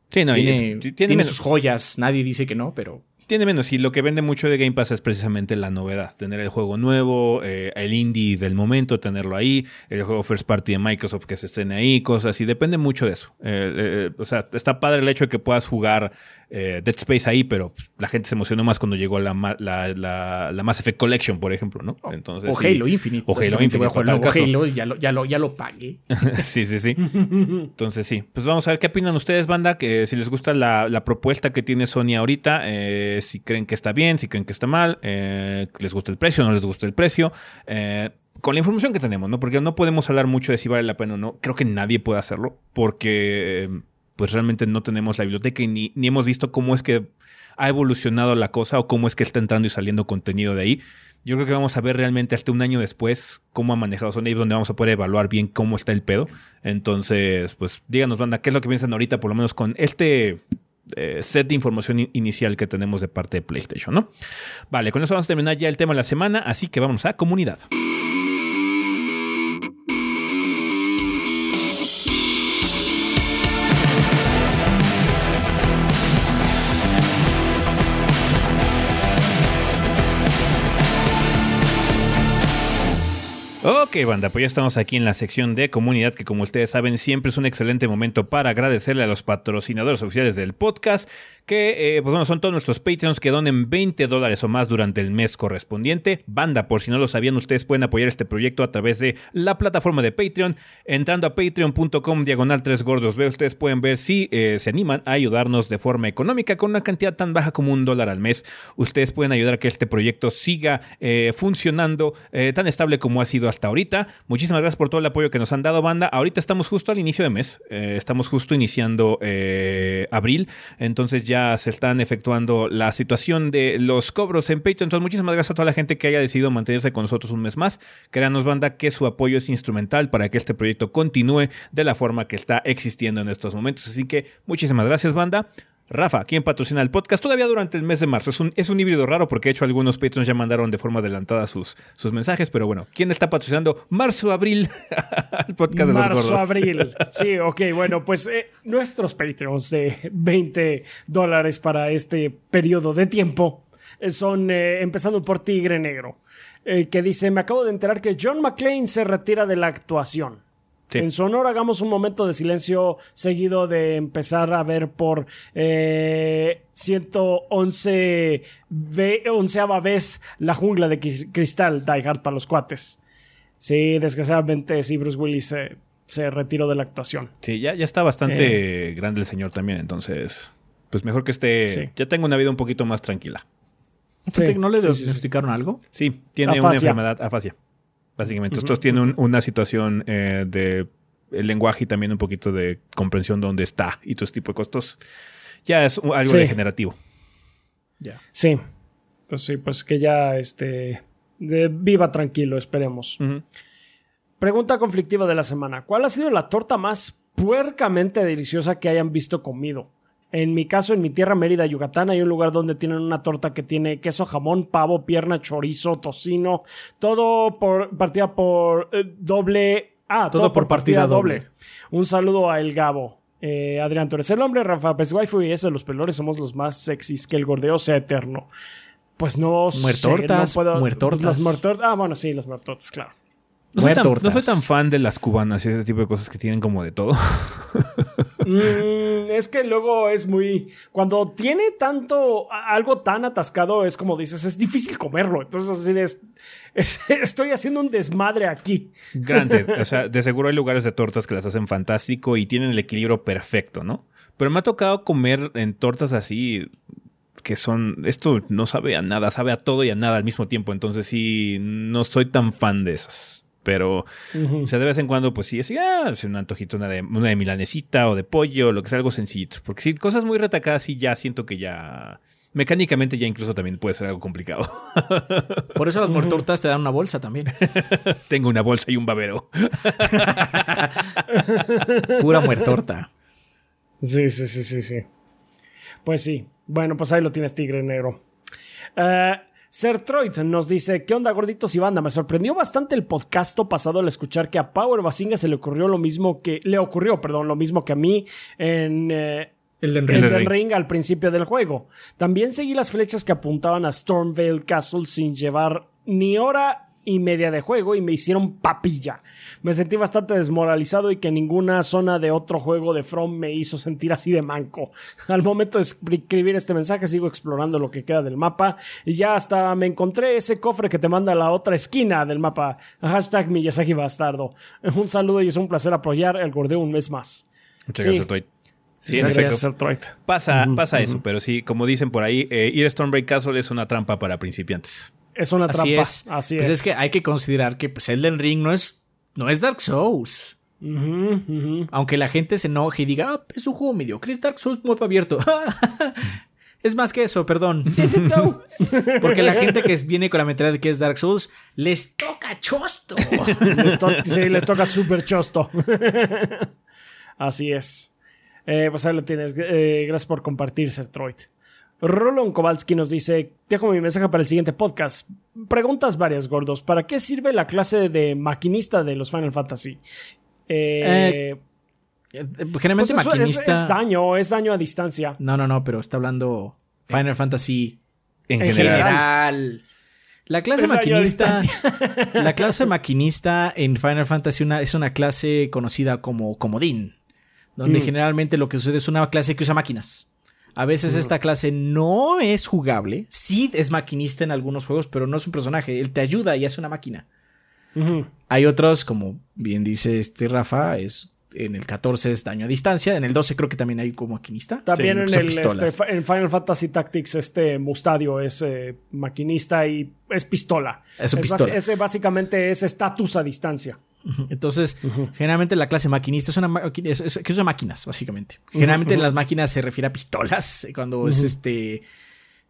S1: Sí, no,
S2: tiene, tiene sus joyas, nadie dice que no, pero
S1: tiene menos. Y lo que vende mucho de Game Pass es precisamente la novedad. Tener el juego nuevo, eh, el indie del momento, tenerlo ahí, el juego first party de Microsoft que se estén ahí, cosas así. Depende mucho de eso. Eh, eh, o sea, está padre el hecho de que puedas jugar Dead Space ahí, pero la gente se emocionó más cuando llegó la, la, la, Mass Effect Collection, por ejemplo, ¿no?
S2: Entonces, o Halo Infinite.
S1: O Halo Infinite.
S2: O Halo, ya lo, ya, lo, ya lo pagué.
S1: sí, sí, sí. Entonces sí. Pues vamos a ver qué opinan ustedes, banda, que si les gusta la, propuesta que tiene Sony ahorita, eh, si creen que está bien, si creen que está mal, eh, les gusta el precio, no les gusta el precio. Eh, con la información que tenemos, ¿no? Porque no podemos hablar mucho de si vale la pena o no. Creo que nadie puede hacerlo porque eh, pues realmente no tenemos la biblioteca y ni, ni, hemos visto cómo es que ha evolucionado la cosa o cómo es que está entrando y saliendo contenido de ahí. Yo creo que vamos a ver realmente hasta un año después cómo ha manejado Sony, donde vamos a poder evaluar bien cómo está el pedo. Entonces, pues díganos, banda, qué es lo que piensan ahorita, por lo menos con este eh, set de información inicial que tenemos de parte de PlayStation, ¿no? Vale, con eso vamos a terminar ya el tema de la semana, así que vamos a comunidad. Ok, banda, pues ya estamos aquí en la sección de comunidad, que como ustedes saben, siempre es un excelente momento para agradecerle a los patrocinadores oficiales del podcast, que eh, pues bueno, son todos nuestros Patreons que donen 20 dólares o más durante el mes correspondiente. Banda, por si no lo sabían, ustedes pueden apoyar este proyecto a través de la plataforma de Patreon, entrando a patreon.com diagonal 3 gordos. Ustedes pueden ver si eh, se animan a ayudarnos de forma económica con una cantidad tan baja como un dólar al mes. Ustedes pueden ayudar a que este proyecto siga eh, funcionando tan estable como ha sido hasta ahorita. Muchísimas gracias por todo el apoyo que nos han dado, banda. Ahorita estamos justo al inicio de mes, estamos justo iniciando abril, entonces ya se están efectuando la situación de los cobros en Patreon. Entonces, muchísimas gracias a toda la gente que haya decidido mantenerse con nosotros un mes más. Créanos, banda, que su apoyo es instrumental para que este proyecto continúe de la forma que está existiendo en estos momentos. Así que muchísimas gracias, banda. Rafa, ¿quién patrocina el podcast? Todavía durante el mes de marzo. Es un, es un híbrido raro porque de hecho algunos patrons ya mandaron de forma adelantada sus, sus mensajes, pero bueno, ¿quién está patrocinando marzo-abril
S3: el podcast de los gordos? Marzo-abril. Sí, ok, bueno, pues eh, nuestros patrons de 20 dólares para este periodo de tiempo eh, son, eh, empezando por Tigre Negro, que dice, me acabo de enterar que John McClane se retira de la actuación. En su honor hagamos un momento de silencio seguido de empezar a ver por eh, 111 onceava vez la jungla de cristal Die Hard para los cuates. Sí, desgraciadamente sí, Bruce Willis se, retiró de la actuación.
S1: Sí, ya, ya está bastante eh. grande el señor también, entonces pues mejor que esté... Ya tenga una vida un poquito más tranquila.
S2: ¿No le diagnosticaron algo?
S1: Sí, tiene una enfermedad, afasia básicamente. Estos tienen una situación eh, de el lenguaje y también un poquito de comprensión de dónde está y todo ese tipo de costos. Ya es algo degenerativo.
S3: Ya. Sí. Entonces sí, pues que ya este viva tranquilo, esperemos. Pregunta conflictiva de la semana. ¿Cuál ha sido la torta más puercamente deliciosa que hayan visto comido? En mi caso, en mi tierra Mérida, Yucatán, hay un lugar donde tienen una torta que tiene queso, jamón, pavo, pierna, chorizo, tocino, todo por partida por eh, doble. Ah, todo, por partida, doble. Un saludo a El Gabo. Eh, Adrián, tú eres el hombre, Rafa Pez Waifu y ese, los pelores somos los más sexys, que el gordeo sea eterno. Pues no
S2: muertortas,
S3: sé, no puedo,
S2: muertortas.
S3: Las muertortas. Ah, bueno, sí, las muertortas, claro.
S1: No soy, tan, no soy, tan, fan de las cubanas y ese tipo de cosas que tienen como de todo.
S3: Mm, es que luego es muy. Cuando tiene tanto. algo tan atascado, es como dices, es difícil comerlo. Entonces, así es, estoy haciendo un desmadre aquí.
S1: Grande. o sea, de seguro hay lugares de tortas que las hacen fantástico y tienen el equilibrio perfecto, ¿no? Pero me ha tocado comer en tortas así que son, esto no sabe a nada, sabe a todo y a nada al mismo tiempo, entonces sí, no soy tan fan de esas. Pero, o sea, de vez en cuando, pues sí, así, ah, es un antojito, una de, una de milanesita o de pollo, lo que sea, algo sencillito. Porque si cosas muy retacadas, sí, ya siento que ya mecánicamente ya incluso también puede ser algo complicado.
S2: Por eso las muertortas te dan una bolsa también.
S1: Tengo una bolsa y un babero.
S2: Pura muertorta.
S3: Sí, sí, sí, sí, sí. Pues sí. Bueno, pues ahí lo tienes, Tigre Negro. Uh, Sertroid nos dice, ¿qué onda gorditos y banda? Me sorprendió bastante el podcast pasado al escuchar que a Power Basinga se le ocurrió lo mismo que, le ocurrió, perdón, lo mismo que a mí en... Eh, el Ring. al principio del juego. También seguí las flechas que apuntaban a Stormvale Castle sin llevar ni hora y media de juego y me hicieron papilla. Me sentí bastante desmoralizado y que ninguna zona de otro juego de From me hizo sentir así de manco. Al momento de escribir este mensaje sigo explorando lo que queda del mapa y ya hasta me encontré ese cofre que te manda a la otra esquina del mapa. Hashtag Miyazaki Bastardo. Un saludo y es un placer apoyar el gordeo un mes más.
S1: Muchas gracias, Troy. Sí. Pasa, pasa eso, pero sí, como dicen por ahí, eh, ir a Stormbreak Castle es una trampa para principiantes.
S3: Es una trampa.
S2: Así es. Así pues es. que hay que considerar que pues, Elden Ring no es, no es Dark Souls. Aunque la gente se enoje y diga, ah, es un juego mediocre, es Dark Souls muy abierto. es más que eso, perdón. Porque la gente que viene con la mentalidad de que es Dark Souls, les toca chosto.
S3: sí, les toca súper chosto. Así es. Eh, pues ahí lo tienes. Eh, gracias por compartir, Sertroid. Rolon Kowalski nos dice: Dejo mi mensaje para el siguiente podcast. Preguntas varias, gordos. ¿Para qué sirve la clase de maquinista de los Final Fantasy?
S2: Eh, generalmente pues maquinista.
S3: Es, daño, es daño a distancia.
S2: No, no, no, pero está hablando Final Fantasy en, general. La clase maquinista. La clase maquinista en Final Fantasy una, es una clase conocida como comodín donde mm. generalmente lo que sucede es una clase que usa máquinas. A veces esta clase no es jugable, sí es maquinista en algunos juegos, pero no es un personaje, él te ayuda y hace una máquina. Hay otros, como bien dice este Rafa, es en el 14 es daño a distancia, en el 12 creo que también hay como maquinista.
S3: También en el este, Final Fantasy Tactics este Mustadio es eh, maquinista y es pistola. Es, pistola. ese básicamente es estatus a distancia.
S2: Entonces, generalmente la clase maquinista es una que usa máquinas, básicamente. Generalmente las máquinas se refiere a pistolas cuando es este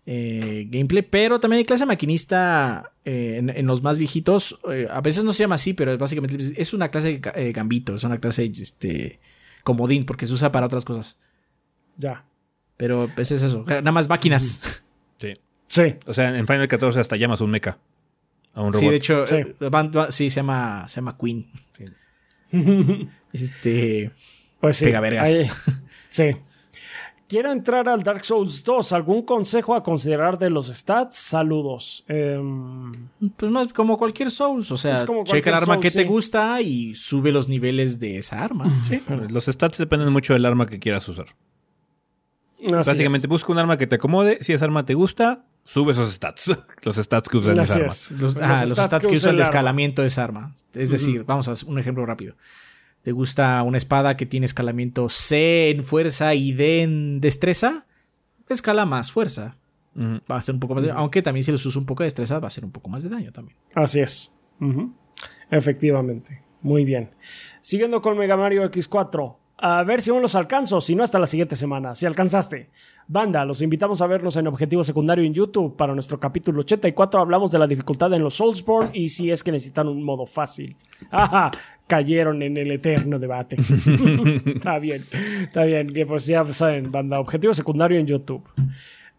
S2: eh, gameplay, pero también hay clase maquinista eh, en, los más viejitos. Eh, a veces no se llama así, pero básicamente es una clase gambito, es una clase este, comodín, porque se usa para otras cosas.
S3: Ya.
S2: Pero pues es eso, nada más máquinas.
S1: Sí. Sí. O sea, en Final 14 hasta llamas un mecha.
S2: Sí, de hecho, sí, sí se, llama, se llama Queen. este.
S3: Pues sí. Pega vergas. sí. Quiero entrar al Dark Souls 2. ¿Algún consejo a considerar de los stats? Saludos. Em,
S2: pues más como cualquier Souls. O sea, checa el arma que te gusta y sube los niveles de esa arma.
S1: Sí, los stats dependen mucho del arma que quieras usar. Básicamente, busca un arma que te acomode. Si esa arma te gusta, sube esos stats. los stats que usan esa arma.
S2: Los, ah, stats, que, usan el escalamiento de esa arma. Es decir, vamos a un ejemplo rápido. ¿Te gusta una espada que tiene escalamiento C en fuerza y D en destreza? Escala más fuerza. Va a ser un poco más de, Aunque también si les usa un poco de destreza va a ser un poco más de daño también.
S3: Así es. Efectivamente. Muy bien. Siguiendo con Mega Mario X4. A ver si aún los alcanzo, si no hasta la siguiente semana. Si alcanzaste. Banda, los invitamos a vernos en Objetivo Secundario en YouTube. Para nuestro capítulo 84 hablamos de la dificultad en los Soulsborne y si es que necesitan un modo fácil. Ajá, cayeron en el eterno debate. está bien, está bien. Que pues ya saben, banda, Objetivo Secundario en YouTube.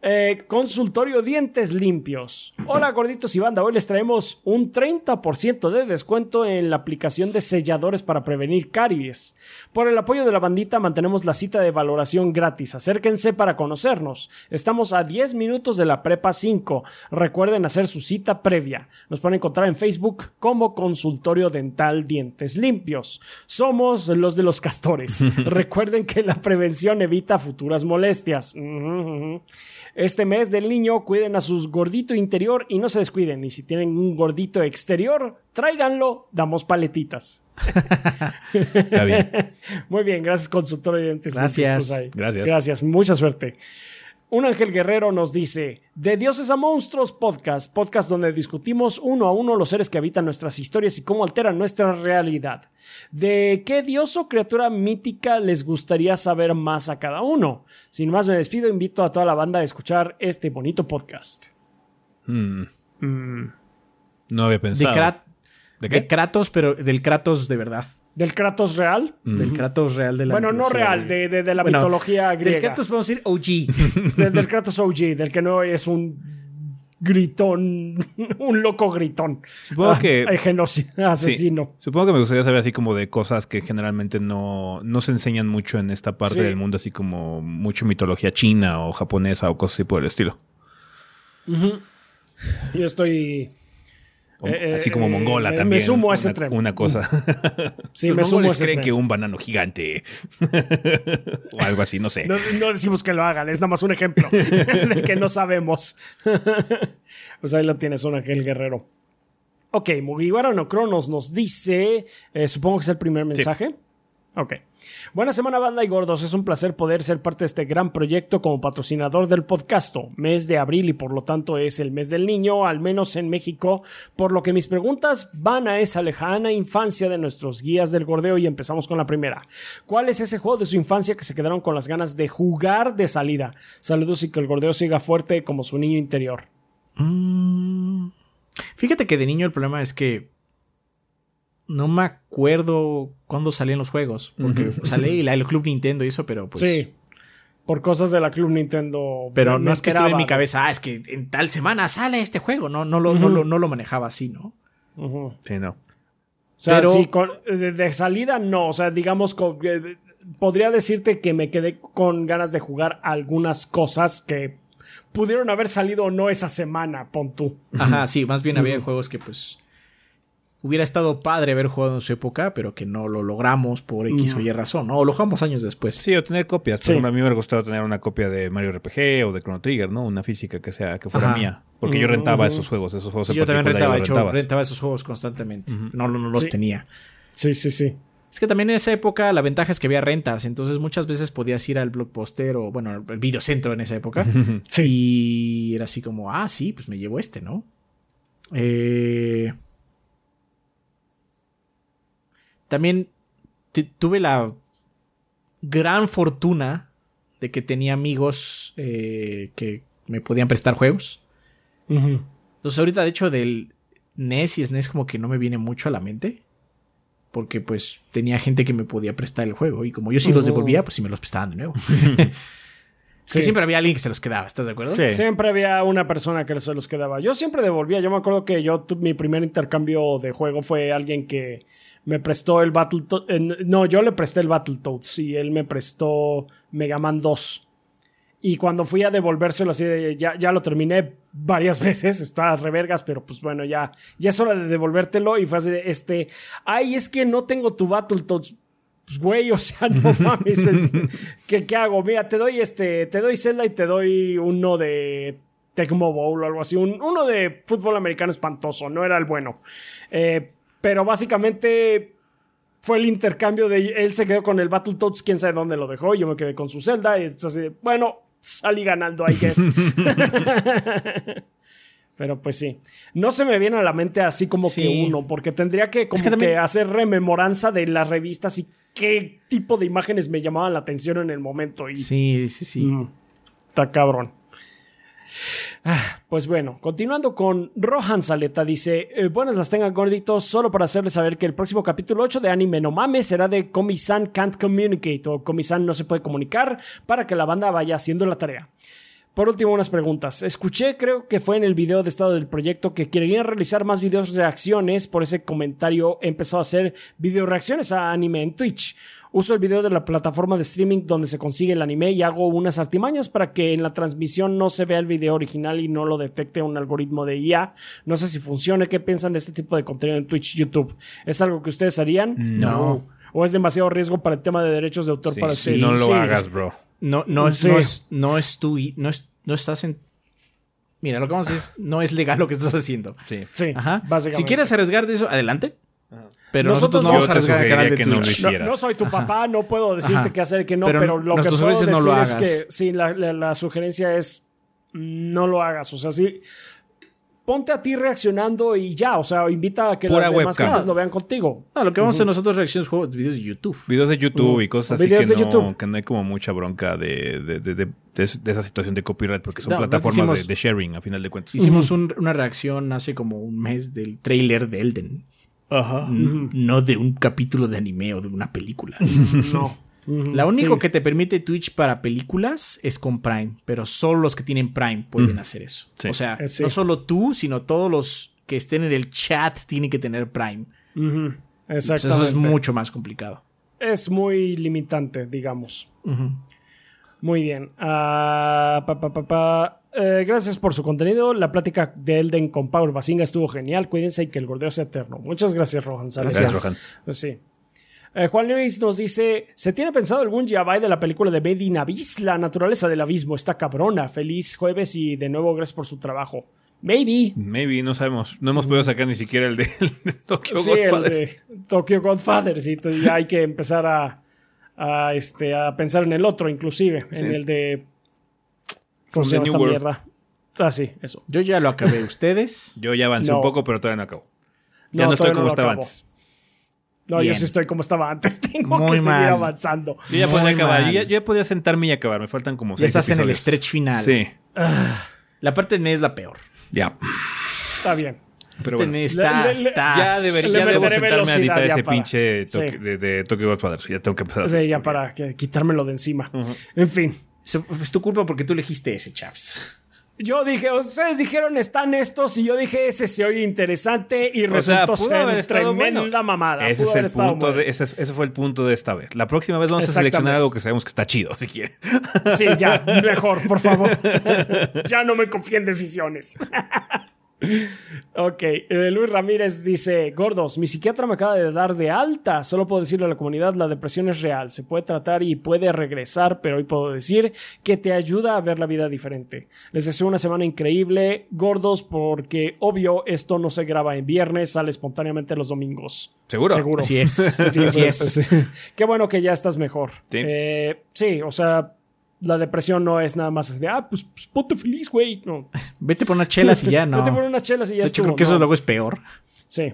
S3: Eh, consultorio Dientes Limpios. Hola gorditos y banda, hoy les traemos un 30% de descuento en la aplicación de selladores para prevenir caries. Por el apoyo de la bandita mantenemos la cita de valoración gratis. Acérquense para conocernos. Estamos a 10 minutos de la prepa 5. Recuerden hacer su cita previa. Nos pueden encontrar en Facebook como Consultorio Dental Dientes Limpios. Somos los de los castores. Recuerden que la prevención evita futuras molestias. Este mes del niño cuiden a sus gordito interior y no se descuiden. Y si tienen un gordito exterior, tráiganlo, damos paletitas.
S1: Está bien.
S3: Muy bien, gracias consultor de dientes.
S2: Gracias.
S1: Gracias.
S3: Gracias, mucha suerte. Un ángel guerrero nos dice, De Dioses a Monstruos Podcast, podcast donde discutimos uno a uno los seres que habitan nuestras historias y cómo alteran nuestra realidad. ¿De qué dios o criatura mítica les gustaría saber más a cada uno? Sin más me despido, invito a toda la banda a escuchar este bonito podcast.
S1: Mm. No había
S2: De,
S1: pensado.
S2: Krat-
S1: ¿De
S2: de
S1: qué?
S2: Kratos, pero del Kratos de verdad.
S3: ¿Del Kratos real?
S2: Del Kratos real de la
S3: Bueno, no real, de, de- de la
S2: Bueno,
S3: mitología griega.
S2: Del Kratos vamos a decir OG.
S3: Del, del Kratos OG, del que no es un gritón, un loco gritón.
S1: Supongo
S3: Ah,
S1: que-
S3: hay genocidio,
S1: Sí.
S3: asesino.
S1: Supongo que me gustaría saber así como de cosas que generalmente no, no se enseñan mucho en esta parte
S3: Sí.
S1: del mundo, así como mucho mitología china o japonesa o cosas así por el estilo.
S3: Yo estoy.
S1: O-
S3: Eh,
S1: así como
S3: eh,
S1: mongola también.
S3: me sumo a ese
S1: una,
S3: tren.
S1: Una cosa.
S3: Sí,
S1: Los
S3: me sumo a
S1: mongoles
S3: ese
S1: creen
S3: tren.
S1: que un banano gigante. o algo así, no sé.
S3: No, no decimos que lo hagan, es nada más un ejemplo de que no sabemos. pues ahí lo tienes, un ángel guerrero. Ok, Mugiwara no Cronos nos dice, eh, supongo que es el primer mensaje. Ok. Buena semana, banda y gordos. Es un placer poder ser parte de este gran proyecto como patrocinador del podcast. Mes de abril y por lo tanto es el mes del niño, al menos en México. Por lo que mis preguntas van a esa lejana infancia de nuestros guías del gordeo y empezamos con la primera. ¿Cuál es ese juego de su infancia que se quedaron con las ganas de jugar de salida? Saludos y que el gordeo siga fuerte como su niño interior.
S2: Fíjate que de niño el problema es que no me acuerdo cuándo salían los juegos. Porque salí el Club Nintendo y eso, pero pues.
S3: sí. Por cosas de la Club Nintendo.
S2: Pero no es que estuve en mi cabeza, ah, es que en tal semana sale este juego. No, no, lo, no, lo, no lo manejaba así, ¿no?
S1: Sí, no.
S3: O sea,
S2: Pero-
S3: sí, con- de, de salida no. O sea, digamos, con- eh, podría decirte que me quedé con ganas de jugar algunas cosas que pudieron haber salido o no esa semana, pon tú.
S2: Ajá, sí, más bien había juegos que pues hubiera estado padre haber jugado en su época, pero que no lo logramos por X o Y razón, ¿no? O lo jugamos años después.
S1: Sí, o tener copias.
S3: Sí.
S1: a mí me hubiera gustado tener una copia de Mario RPG o de Chrono Trigger, ¿no? Una física que sea que fuera
S2: Ajá.
S1: mía. Porque yo rentaba esos juegos, esos juegos
S2: Sí,
S1: en
S2: yo también rentaba,
S1: yo
S2: hecho, rentaba esos juegos constantemente. No, no, no los
S3: Sí.
S2: tenía.
S3: Sí, sí, sí.
S2: Es que también en esa época la ventaja es que había rentas, entonces muchas veces podías ir al blockbuster o, bueno, el videocentro en esa época. Y era así como, ah, sí, pues me llevo este, ¿no? Eh, También tuve la gran fortuna de que tenía amigos eh, que me podían prestar juegos.
S3: Ujú.
S2: Entonces ahorita de hecho del NES y SNES como que no me viene mucho a la mente. Porque pues tenía gente que me podía prestar el juego. Y como yo sí los devolvía, pues sí me los prestaban de nuevo. Es que
S3: Sí.
S2: siempre había alguien que se los quedaba, ¿estás de acuerdo?
S1: Sí.
S3: Siempre había una persona que se los quedaba. Yo siempre devolvía. Yo me acuerdo que yo mi primer intercambio de juego fue alguien que me prestó el Battletoads. no, yo le presté el Battletoads y él me prestó Mega Man 2. Y cuando fui a devolvérselo así de ya, ya lo terminé varias veces, está revergas, pero pues bueno, ya, ya es hora de devolvértelo. Y fue así de este, ay, es que no tengo tu Battletoads. Pues güey, o sea, no mames. es- ¿qué, ¿Qué hago? Mira, te doy este, te doy Zelda y te doy uno de Tecmo Bowl o algo así. Un- uno de fútbol americano espantoso, no era el bueno. Eh, pero básicamente fue el intercambio de él se quedó con el Battletoads, quién sabe dónde lo dejó, y yo me quedé con su Zelda, y es así, bueno, salí ganando, I guess. Pero pues sí, no se me viene a la mente así como
S2: Sí.
S3: que uno, porque tendría que como
S2: que también-
S3: que hacer rememoranza de las revistas y qué tipo de imágenes me llamaban la atención en el momento. Y
S2: Sí, sí, sí.
S3: Mm, está cabrón. Ah, Pues bueno, continuando con Rohan Saleta, dice: eh, Buenas las tengan gorditos, solo para hacerles saber que el próximo capítulo 8 de Anime No Mame será de Komi-san Can't Communicate o Komi-san no se puede comunicar para que la banda vaya haciendo la tarea. Por último, unas preguntas. Escuché, creo que fue en el video de estado del proyecto, que querían realizar más videos reacciones. Por ese comentario empezó a hacer video reacciones a anime en Twitch. Uso el video de la plataforma de streaming donde se consigue el anime y hago unas artimañas para que en la transmisión no se vea el video original y no lo detecte un algoritmo de IA. No sé si funcione. ¿Qué piensan de este tipo de contenido en Twitch, YouTube? ¿Es algo que ustedes harían?
S2: No.
S3: ¿O es demasiado riesgo para el tema de derechos de autor
S1: Sí,
S3: para
S1: sí,
S3: ustedes?
S1: no lo
S3: Sí,
S1: hagas, bro.
S2: No, no, es,
S3: Sí.
S2: no, es, no, es tu, no es no estás en. Mira, lo que vamos a decir es, no es legal lo que estás haciendo.
S1: Sí.
S3: Sí,
S2: Ajá.
S3: básicamente.
S2: Si quieres arriesgar de eso, adelante. Pero
S3: Nosotros
S2: nosotros, no vamos a arriesgar el canal de
S1: sugeriría que no lo
S2: Twitch.
S1: hicieras.
S3: No, no soy tu papá, no puedo decirte
S2: Ajá.
S3: qué hacer y qué no,
S2: Pero
S3: pero, lo que puedo decir
S2: no lo
S3: es que sí, la, la- la sugerencia es no lo hagas. O sea, sí, ponte a ti reaccionando y ya. O sea, invita a que
S1: Pura
S3: las demás
S1: webcam.
S3: gentes lo vean contigo.
S2: No, lo que vamos a hacer nosotros reacciones juegos, videos de YouTube.
S1: Videos de YouTube y cosas así
S3: Videos
S1: que
S3: de
S1: no,
S3: YouTube.
S1: que no hay como mucha bronca de, de, de- de- de es- de esa situación de copyright porque son
S2: no,
S1: plataformas
S2: decimos-
S1: de, de sharing a final de cuentas.
S2: Hicimos un- una reacción hace como un mes del trailer de Elden.
S1: Ajá.
S2: No de un capítulo de anime o de una película.
S3: No.
S2: La único
S3: Sí.
S2: que te permite Twitch para películas es con Prime, pero solo los que tienen Prime pueden hacer eso.
S1: Sí.
S2: O sea,
S3: Eh, sí.
S2: no solo tú, sino todos los que estén en el chat tienen que tener Prime.
S3: Ujú.
S2: Pues
S3: Exactamente.
S2: eso es mucho más complicado.
S3: es muy limitante, digamos. Muy bien. Ah, pa, pa, pa, pa. Eh, gracias por su contenido. La plática de Elden con Power Basinga estuvo genial. Cuídense y que el gordeo sea eterno. Muchas gracias, Rohan. Salas.
S1: Gracias, Rohan.
S3: Pues sí. Eh, Juan Luis nos dice: ¿Se tiene pensado algún yabai de la película de Made in Abyss? La naturaleza del abismo está cabrona. Feliz jueves y de nuevo gracias por su trabajo. Maybe.
S1: Maybe, no sabemos. No hemos podido sacar ni siquiera el de, el de Tokyo
S3: Sí, el
S1: Godfathers.
S3: de Tokyo Godfathers. Y entonces ya hay que empezar a, a, este, a pensar en el otro, inclusive.
S1: Sí.
S3: En el de.
S1: From
S3: ¿Cómo se
S1: the New World.
S3: mierda? Ah, sí, eso.
S2: Yo ya lo acabé. ¿Ustedes?
S1: Yo ya avancé
S3: No.
S1: un poco, pero todavía no acabo. Ya
S3: No,
S1: no, estoy como estaba
S3: acabo.
S1: antes.
S3: No,
S2: Bien.
S3: yo sí estoy como estaba antes. Tengo
S2: Muy
S3: que seguir
S2: mal.
S3: avanzando.
S1: Yo ya
S2: Muy
S1: podía acabar. Yo ya, yo ya podía sentarme y acabar. Me faltan como
S2: Ya
S1: seis
S2: estás en el stretch final.
S1: Sí,
S2: La parte de NES es la peor.
S1: ya.
S3: Está bien.
S1: Pero
S2: Parte
S1: bueno.
S2: NES
S3: Le-
S2: está,
S3: le- le-
S2: está-
S1: Ya debería
S3: Le
S1: ya debo sentarme a
S3: velocidad
S1: editar
S3: ya
S1: ese
S3: para-
S1: pinche
S3: Sí.
S1: toque de, de Tokyo Godfathers. Ya tengo que empezar a hacer
S3: Sí,
S1: eso,
S3: ya para que- quitármelo de encima. En fin.
S2: Es tu culpa porque tú elegiste ese, chaps.
S3: Yo dije, ustedes dijeron están estos y yo dije ese se oye interesante y
S1: O sea,
S3: resultó
S1: pudo
S3: ser tremenda
S1: bueno.
S3: mamada.
S1: Ese es el punto de, ese, es- ese fue el punto de esta vez. La próxima vez vamos a seleccionar algo que sabemos que está chido, si quieren.
S3: Sí, ya, mejor, por favor. ya no me confío en decisiones. ok, eh, Luis Ramírez dice, gordos, mi psiquiatra me acaba de dar de alta. Solo puedo decirle a la comunidad, la depresión es real, se puede tratar y puede regresar, pero hoy puedo decir que te ayuda a ver la vida diferente. Les deseo una semana increíble, gordos, porque obvio esto no se graba en viernes, sale espontáneamente los domingos.
S1: ¿Seguro?
S3: Seguro.
S2: Así es.
S3: Sí,
S2: Así
S3: pues,
S2: es.
S3: pues, Qué bueno que ya estás mejor.
S1: Sí.
S3: Eh, sí, o sea, la depresión no es nada más de, ah, pues, pues ponte feliz, güey. No.
S2: Vete por unas chelas y ya no.
S3: Vete por unas chelas y ya
S2: de hecho,
S3: estuvo,
S2: creo que eso luego es peor.
S3: Sí.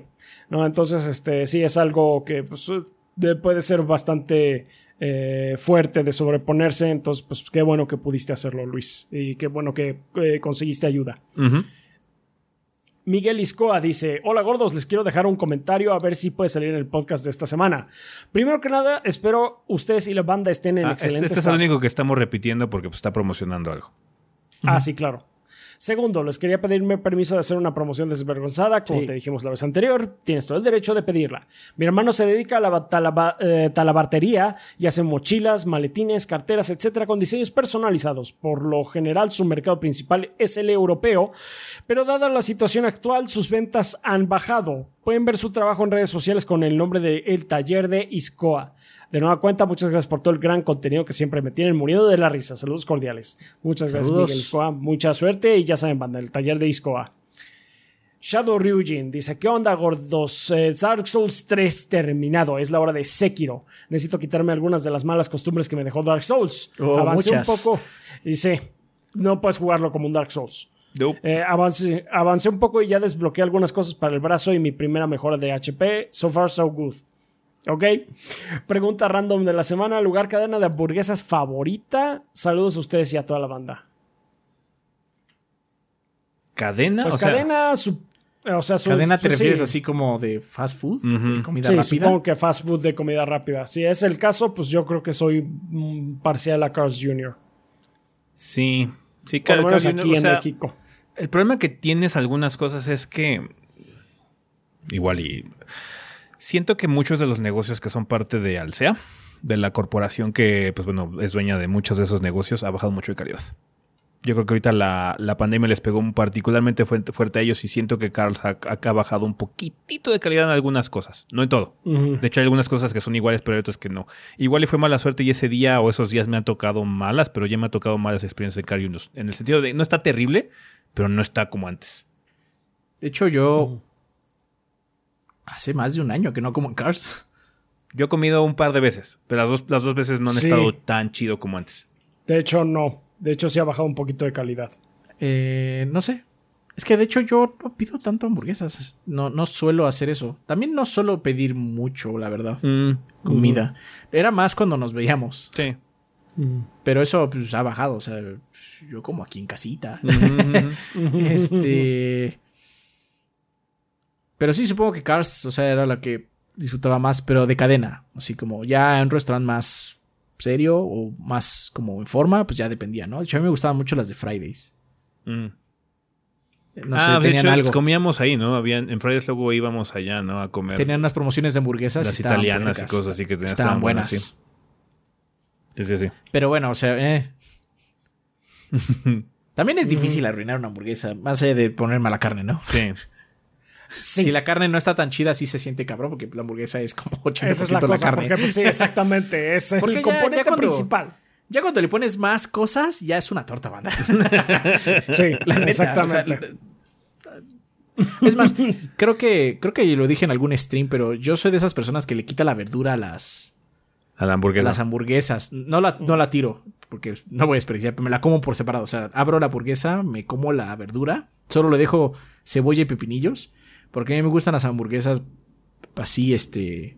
S3: No, entonces, este, sí es algo que pues, de- puede ser bastante eh, fuerte de sobreponerse. Entonces, pues qué bueno que pudiste hacerlo, Luis. Y qué bueno que eh, conseguiste ayuda.
S1: Ujú.
S3: Miguel Iscoa dice: Hola gordos, les quiero dejar un comentario a ver si puede salir en el podcast de esta semana. Primero que nada, espero ustedes y la banda estén en
S1: Ah, este,
S3: excelente
S1: este es el único que estamos repitiendo porque pues, está promocionando algo.
S3: Ah, sí, claro. Segundo, les quería pedirme permiso de hacer una promoción desvergonzada, como
S2: Sí.
S3: te dijimos la vez anterior. Tienes todo el derecho de pedirla. Mi hermano se dedica a la talaba- eh, talabartería y hace mochilas, maletines, carteras, etcétera, con diseños personalizados. Por lo general, su mercado principal es el europeo, pero dada la situación actual, sus ventas han bajado. Pueden ver su trabajo en redes sociales con el nombre de El Taller de Iscoa. De nueva cuenta, muchas gracias por todo el gran contenido que siempre me tienen muriendo de la risa. Saludos cordiales. Muchas gracias,
S2: Saludos.
S3: Miguel Iscoa. Mucha suerte y ya saben, banda, el taller de Iscoa. Shadow Ryujin dice: ¿Qué onda, gordos? Eh, Dark Souls 3 terminado. Es la hora de Sekiro. Necesito quitarme algunas de las malas costumbres que me dejó Dark Souls.
S2: Oh,
S3: Avancé
S2: muchas.
S3: un poco. Y sí, no puedes jugarlo como un Dark Souls.
S1: Nope.
S3: Eh, avancé, avancé un poco y ya desbloqueé algunas cosas para el brazo y mi primera mejora de HP. So far, so good. Ok. Pregunta random de la semana: ¿lugar cadena de hamburguesas favorita? Saludos a ustedes y a toda la banda.
S1: ¿Cadena?
S3: Pues
S1: o sea,
S3: cadena, su- o sea, su-
S2: ¿Cadena te
S3: pues,
S2: refieres
S3: sí.
S2: así como de fast food? De comida
S3: Sí,
S2: rápida?
S3: supongo que fast food de comida rápida. Si es el caso, pues yo creo que soy mm, parcial a Carl's Jr.
S1: Sí. Sí,
S3: Por menos aquí
S1: o
S3: en
S1: sea,
S3: México.
S1: El problema que tienes algunas cosas es que. Igual y. Siento que muchos de los negocios que son parte de Alsea, de la corporación que, pues bueno, es dueña de muchos de esos negocios, ha bajado mucho de calidad. Yo creo que ahorita la, la pandemia les pegó particularmente fuerte, fuerte, a ellos y siento que Carl ha, ha, bajado un poquitito de calidad en algunas cosas, no en todo. De hecho, hay algunas cosas que son iguales, pero hay otras que no. Igual le fue mala suerte y ese día o esos días me han tocado malas, pero ya me ha tocado malas experiencias de Carl Juniors. En el sentido de, no está terrible, pero no está como antes.
S2: De hecho, yo hace más de un año que no como en Cars.
S1: Yo he comido un par de veces, pero las dos, las dos veces no han estado tan chido como antes.
S3: De hecho, no. De hecho, sí ha bajado un poquito de calidad.
S2: Eh, no sé. Es que de hecho yo no pido tanto hamburguesas. No, no suelo hacer eso. También no suelo pedir mucho, la verdad. Mm. Comida. Era más cuando nos veíamos.
S1: Sí.
S2: Pero eso pues, ha bajado. O sea, yo como aquí en casita. este. Pero sí, supongo que Cars, o sea, era la que disfrutaba más, pero de cadena. Así como ya en un restaurante más serio o más como en forma, pues ya dependía, ¿no? De hecho, a mí me gustaban mucho las de Fridays.
S1: Mm. No ah, sé, tenían algo. comíamos ahí, ¿no? Habían, en Fridays luego íbamos allá, ¿no? A comer.
S2: Tenían unas promociones de hamburguesas.
S1: Las italianas y cosas así que
S2: tenían, estaban, buenas.
S1: Sí, sí, sí.
S2: Pero bueno, o sea, eh. También es difícil arruinar una hamburguesa, más allá de poner mala carne, ¿no?
S1: Sí.
S2: Si la carne no está tan chida, sí se siente cabrón, porque la hamburguesa es como 80%
S3: Esa es la, cosa, carne. Porque, pues, sí, exactamente. Es el componente principal.
S2: Ya cuando le pones más cosas, ya es una torta banda.
S3: sí, exactamente.
S2: es más, creo que, creo que lo dije en algún stream, pero yo soy de esas personas que le quita la verdura a las.
S1: A la hamburguesa.
S2: las hamburguesas. No la, no la tiro, porque no voy a desperdiciar, pero me la como por separado. O sea, abro la hamburguesa, me como la verdura, solo le dejo cebolla y pepinillos porque a mí me gustan las hamburguesas así, este.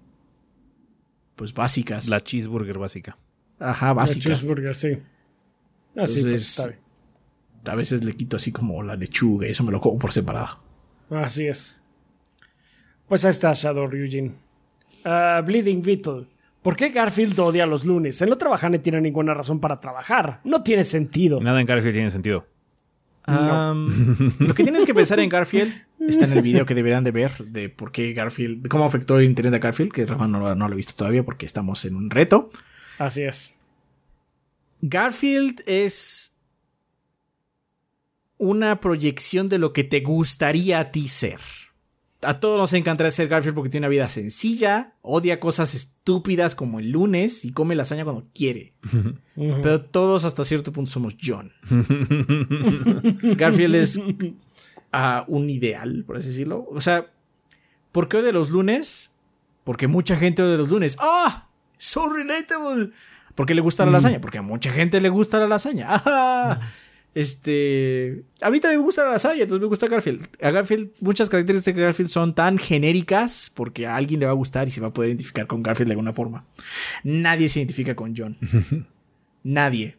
S2: Pues básicas.
S1: La cheeseburger básica.
S2: Ajá, básica.
S3: La cheeseburger, sí. Así pues,
S2: A veces le quito así como la lechuga y eso me lo como por separado.
S3: Así es. Pues ahí está Shadow Ryujin. Uh, Bleeding Beetle. ¿Por qué Garfield odia los lunes? Él no trabaja ni tiene ninguna razón para trabajar. No tiene sentido.
S1: Nada en Garfield tiene sentido.
S2: lo que tienes que pensar en Garfield está en el video que deberían de ver de por qué Garfield, cómo afectó el internet a Garfield, que Rafa no, lo ha visto todavía porque estamos en un reto.
S3: Así es.
S2: Garfield es una proyección de lo que te gustaría a ti ser. A todos nos encantaría ser Garfield porque tiene una vida sencilla, odia cosas estúpidas como el lunes y come lasaña cuando quiere. Pero todos hasta cierto punto somos John. Garfield es a un ideal, por así decirlo. O sea, ¿por qué odia los lunes? Porque mucha gente odia los lunes. ¡Ah! ¡So relatable! ¿Por qué le gusta la lasaña? Porque a mucha gente le gusta la lasaña. ¡Ah! Este. A mí también me gusta la lasaña, entonces me gusta Garfield. A Garfield, muchas características de Garfield son tan genéricas porque a alguien le va a gustar y se va a poder identificar con Garfield de alguna forma. Nadie se identifica con John. Nadie.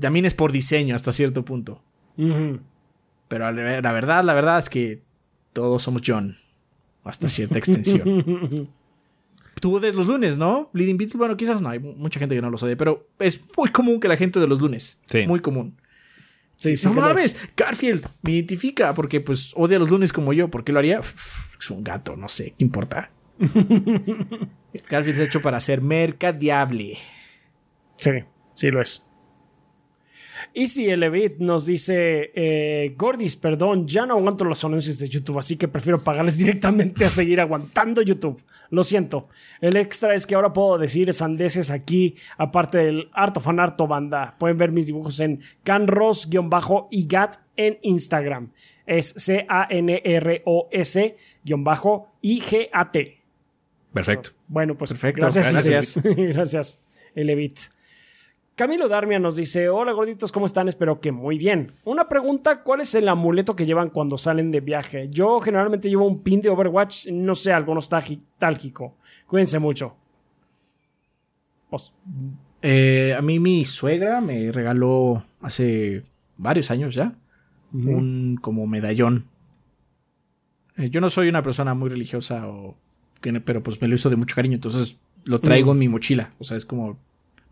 S2: También es por diseño hasta cierto punto. Pero la verdad, la verdad es que todos somos John. Hasta cierta extensión. Tú odias los lunes, ¿no? Bleeding Beetle, bueno, quizás no, hay mucha gente que no los odia, pero es muy común que la gente de los lunes. Sí. Muy común. Sí, no mames, Garfield me identifica porque pues odia los lunes como yo. ¿Por qué lo haría? es un gato, no sé, ¿qué importa? Garfield es hecho para ser mercadiable.
S3: Sí, sí lo es. Y si el Evit nos dice, eh, Gordis, perdón, ya no aguanto los anuncios de YouTube, así que prefiero pagarles directamente a seguir aguantando YouTube. Lo siento. El extra es que ahora puedo decir sandeces aquí, aparte del harto fan harto banda. Pueden ver mis dibujos en canros-igat en Instagram. Es C-A-N-R-O-S-I-G-A-T.
S1: Perfecto.
S3: Bueno, pues
S2: Perfecto.
S3: gracias. Gracias, gracias Elevit. Camilo Darmia nos dice, hola gorditos, ¿cómo están? Espero que muy bien. Una pregunta, ¿cuál es el amuleto que llevan cuando salen de viaje? Yo generalmente llevo un pin de Overwatch, no sé, algo nostálgico. Cuídense mucho.
S2: Pues, eh, a mí mi suegra me regaló hace varios años ya un como medallón. Eh, yo no soy una persona muy religiosa, o, pero pues me lo hizo de mucho cariño, entonces lo traigo en mi mochila. O sea, es como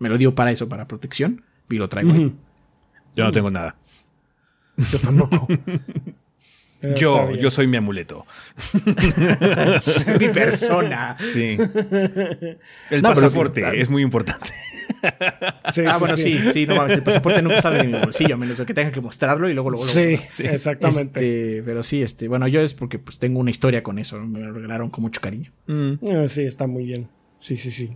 S2: me lo dio para eso, para protección, y lo traigo ahí.
S1: Yo no tengo nada.
S3: Yo tampoco.
S1: yo, yo soy mi amuleto.
S2: mi persona.
S1: Sí. El pasaporte es muy importante.
S2: ah, bueno, sí, sí, no mames, el pasaporte nunca sale de mi bolsillo, a menos de que tenga que mostrarlo y luego lo
S3: Sí, sí, exactamente.
S2: Este, pero sí, este, bueno, yo es porque pues tengo una historia con eso, me lo regalaron con mucho cariño.
S3: Mm. Sí, está muy bien. Sí, sí, sí.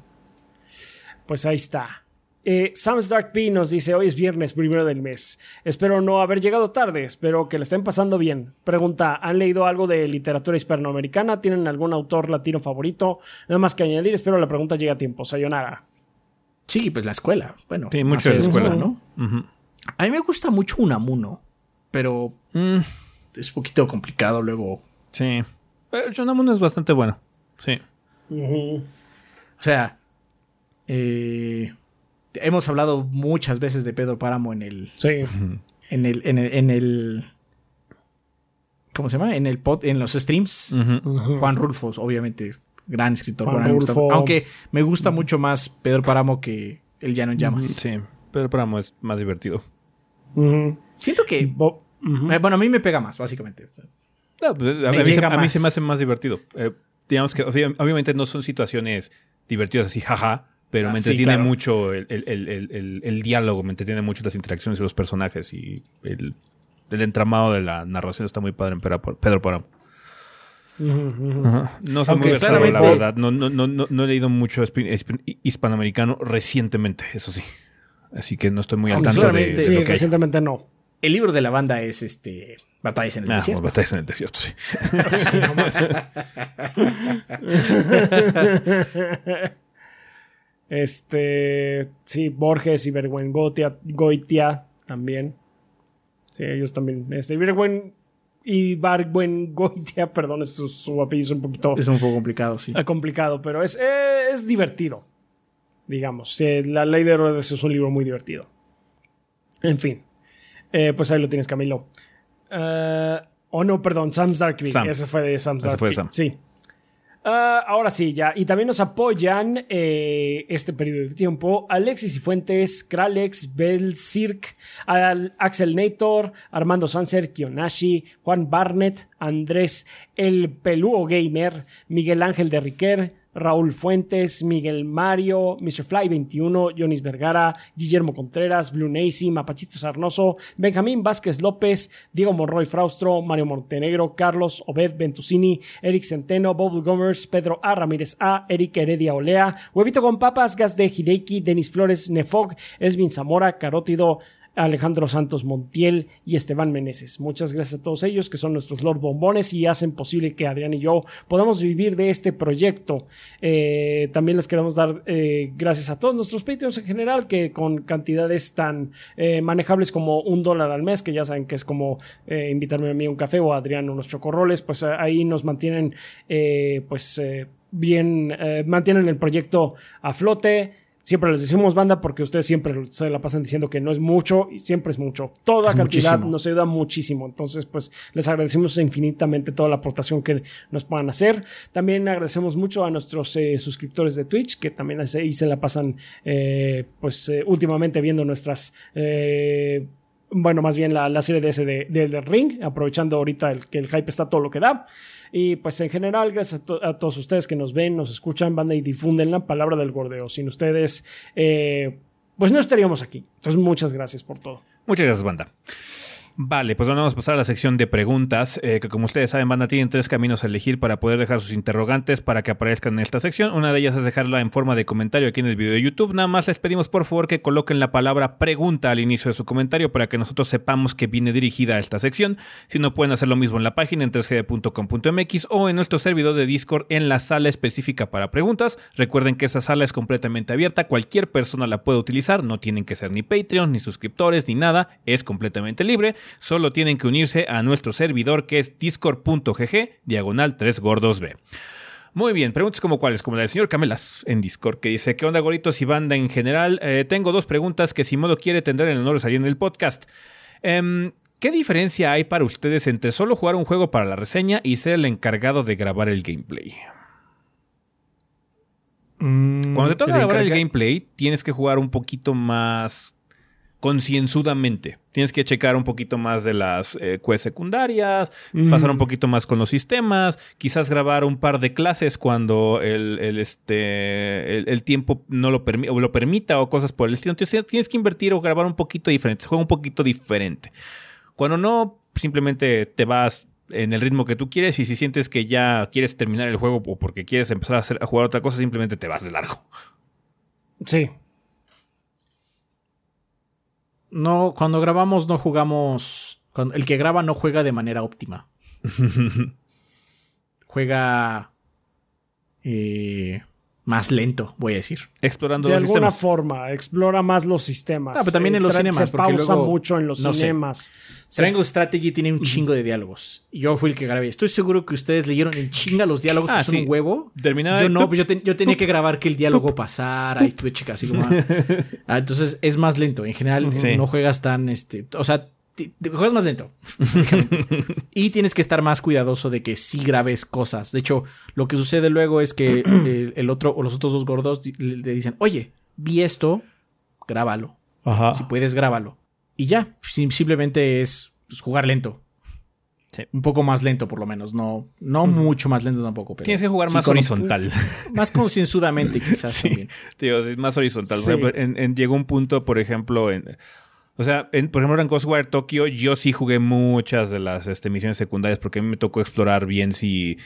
S3: Pues ahí está. Eh, Sam's Dark P nos dice, hoy es viernes primero del mes. Espero no haber llegado tarde, espero que le estén pasando bien. Pregunta, ¿han leído algo de literatura hispanoamericana? ¿Tienen algún autor latino favorito? Nada más que añadir, espero la pregunta llegue a tiempo. Sayonara.
S2: Sí, pues la escuela. Bueno,
S1: sí, mucho de la escuela,
S2: ¿no? A mí me gusta mucho Unamuno, pero mm, es un poquito complicado luego.
S1: Sí. Pero Unamuno es bastante bueno. Sí.
S2: O sea, eh, hemos hablado muchas veces de Pedro Páramo en el.
S3: Sí.
S2: En el. En el, en el ¿Cómo se llama? En el pod, en los streams. Juan Rulfo, obviamente, gran escritor. aunque me gusta mucho más Pedro Páramo que El Llano en Llamas.
S1: Sí, Pedro Páramo es más divertido.
S2: Siento que. Eh, bueno, a mí me pega más, básicamente.
S1: No, pues, a, mí, se me hace más divertido. Eh, digamos que obviamente no son situaciones divertidas así, jaja pero me ah, entretiene mucho el, diálogo, me entretiene mucho las interacciones de los personajes y el, entramado de la narración está muy padre en Pedro Páramo. No soy muy versado, la verdad. No, no, no, no, he leído mucho hispanoamericano recientemente, eso sí. Así que no estoy muy al tanto de,
S3: sí, recientemente no.
S2: El libro de la banda es este Batallas en el ah, desierto.
S1: Batallas en el desierto, sí.
S3: Este, sí, Borges y Bergüengotia Goitia también. Sí, ellos también. Este, Berguen y Bargüengoitia, perdón, su, su, apellido es un poquito.
S2: Es un poco complicado, sí.
S3: complicado, pero es, es divertido. Digamos. La Ley de Herodes es un libro muy divertido. En fin. Eh, pues ahí lo tienes, Camilo. Uh, oh, no, perdón, Sam's Dark Ese fue de Sam's Dark Sam. Sí. Ah, ahora sí, ya. Y también nos apoyan eh, este periodo de tiempo Alexis y Fuentes, Kralex, Bel Cirque, Axel Nator, Armando Sanser, Kionashi, Juan Barnett, Andrés El Pelúo Gamer, Miguel Ángel de Riquer, Raúl Fuentes, Miguel Mario, Mr. Fly 21, Jonis Vergara, Guillermo Contreras, Blue Nacy, Mapachito Sarnoso, Benjamín Vázquez López, Diego Monroy Fraustro, Mario Montenegro, Carlos Obed Ventusini, Eric Centeno, Bob Gomers, Pedro A. Ramírez A, Eric Heredia Olea, Huevito con Papas, Gas de Hideki, Denis Flores, Nefog, Esvin Zamora, Carótido, Alejandro Santos Montiel y Esteban Meneses. Muchas gracias a todos ellos que son nuestros Lord Bombones y hacen posible que Adrián y yo podamos vivir de este proyecto. Eh, también les queremos dar eh, gracias a todos nuestros Patreons en general que con cantidades tan eh, manejables como un dólar al mes, que ya saben que es como invitarme a mí un café o a Adrián unos chocorroles, pues ahí nos mantienen pues bien, mantienen el proyecto a flote. Siempre les decimos banda porque ustedes siempre se la pasan diciendo que no es mucho y siempre es mucho. Toda cantidad nos ayuda muchísimo. Entonces, pues les agradecemos infinitamente toda la aportación que nos puedan hacer. También agradecemos mucho a nuestros eh, suscriptores de Twitch que también ahí se la pasan, eh, pues eh, últimamente viendo nuestras bueno, más bien la, serie de ese de, de, Ring, aprovechando ahorita el, que el hype está todo lo que da. Y pues en general, gracias a, todos ustedes que nos ven, nos escuchan, banda y difunden la palabra del gordeo. Sin ustedes, eh, pues no estaríamos aquí. Entonces, muchas gracias por todo.
S1: Muchas gracias, banda. Vale, pues vamos a pasar a la sección de preguntas, eh, que como ustedes saben, Banda tienen tres caminos a elegir para poder dejar sus interrogantes para que aparezcan en esta sección. Una de ellas es dejarla en forma de comentario aquí en el video de YouTube. Nada más les pedimos por favor que coloquen la palabra pregunta al inicio de su comentario para que nosotros sepamos que viene dirigida a esta sección. Si no, pueden hacer lo mismo en la página en 3gd.com.mx o en nuestro servidor de Discord en la sala específica para preguntas. Recuerden que esa sala es completamente abierta, cualquier persona la puede utilizar, no tienen que ser ni Patreon, ni suscriptores, ni nada, es completamente libre solo tienen que unirse a nuestro servidor que es discord.gg diagonal 3 gordos B. Muy bien, preguntas como cuáles, como la del señor Camelas en Discord, que dice, ¿qué onda goritos y banda en general? Eh, tengo dos preguntas que si modo quiere tendrán el honor de salir en el podcast. Em, ¿Qué diferencia hay para ustedes entre solo jugar un juego para la reseña y ser el encargado de grabar el gameplay? Mm, Cuando te toca grabar el gameplay, tienes que jugar un poquito más concienzudamente. Tienes que checar un poquito más de las eh, quests secundarias, pasar un poquito más con los sistemas, quizás grabar un par de clases cuando el, este, el, tiempo no lo, o lo permita o cosas por el estilo. Entonces tienes que invertir o grabar un poquito diferente, juega un poquito diferente. Cuando no, simplemente te vas en el ritmo que tú quieres y si sientes que ya quieres terminar el juego o porque quieres empezar a, hacer, a jugar otra cosa, simplemente te vas de largo.
S3: Sí,
S2: no, cuando grabamos no jugamos. Cuando, el que graba no juega de manera óptima. juega eh, más lento, voy a decir.
S1: Explorando
S3: de alguna forma, explora más los sistemas.
S2: Ah, pero también en los cinemas.
S3: Se pausa mucho en los cinemas.
S2: Triangle Strategy tiene un chingo de diálogos. Yo fui el que grabé. Estoy seguro que ustedes leyeron en chinga los diálogos, ah, son un huevo.
S1: Terminaba
S2: yo no, pues yo, tenía que grabar que el diálogo pasara. Ahí estuve chica, así como. Ah, entonces es más lento. En general, no juegas tan. este O sea, juegas más lento. y tienes que estar más cuidadoso de que sí grabes cosas. De hecho, lo que sucede luego es que el, otro o los otros dos gordos le, dicen, oye, vi esto, grábalo. Ajá. Si puedes, grábalo. Y ya, simplemente es pues, jugar lento. Un poco más lento, por lo menos. No, no mucho más lento tampoco.
S1: Tienes que jugar más horizontal.
S2: Más concienzudamente, quizás.
S1: Sí, Tío, más horizontal. llegó un punto, por ejemplo, en, o sea, por ejemplo, en Ghostwire Tokyo, yo sí jugué muchas de las este, misiones secundarias porque a mí me tocó explorar bien si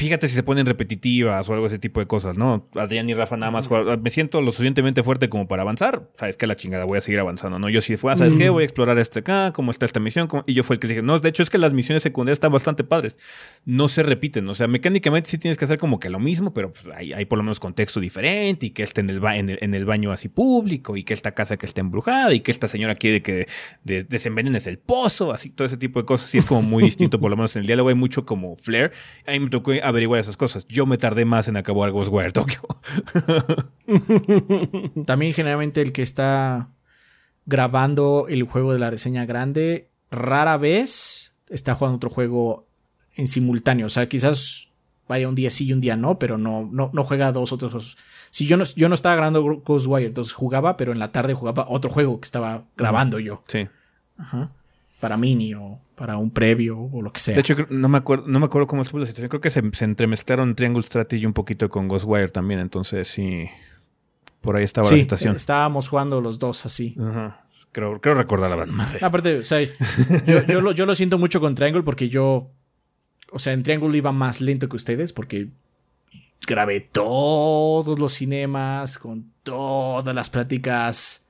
S1: fíjate si se ponen repetitivas o algo ese tipo de cosas, ¿no? Adrián y Rafa nada más me siento lo suficientemente fuerte como para avanzar, sabes que la chingada voy a seguir avanzando, ¿no? Yo sí fue, ah, ¿sabes qué? Voy a explorar este acá, cómo está esta misión, y yo fue el que dije, no, de hecho es que las misiones secundarias están bastante padres, no se repiten, o sea, mecánicamente sí tienes que hacer como que lo mismo, pero pues, hay, por lo menos contexto diferente y que esté en el, en el, baño así público y que esta casa que esté embrujada y que esta señora quiere que de, desenvenenes el pozo, así todo ese tipo de cosas, sí es como muy distinto, por lo menos en el diálogo hay mucho como flair, a mí me tocó averiguar esas cosas. Yo me tardé más en acabar Ghostwire Tokyo.
S2: También generalmente el que está grabando el juego de la reseña grande, rara vez está jugando otro juego en simultáneo. O sea, quizás vaya un día sí y un día no, pero no, no, no juega dos otros. Si yo no, yo no estaba grabando Ghostwire, entonces jugaba, pero en la tarde jugaba otro juego que estaba grabando yo.
S1: Sí.
S2: Ajá. Para Mini o para un previo o lo que sea.
S1: De hecho, no me acuerdo, no me acuerdo cómo estuvo la situación. Creo que se, entremezclaron Triangle Strategy un poquito con Ghostwire también. Entonces, sí. Por ahí estaba la situación.
S2: Estábamos jugando los dos así.
S1: Creo, creo recordar la verdad.
S2: Aparte, o sea, yo, lo, yo lo siento mucho con Triangle porque yo. O sea, en Triangle iba más lento que ustedes porque grabé todos los cinemas con todas las pláticas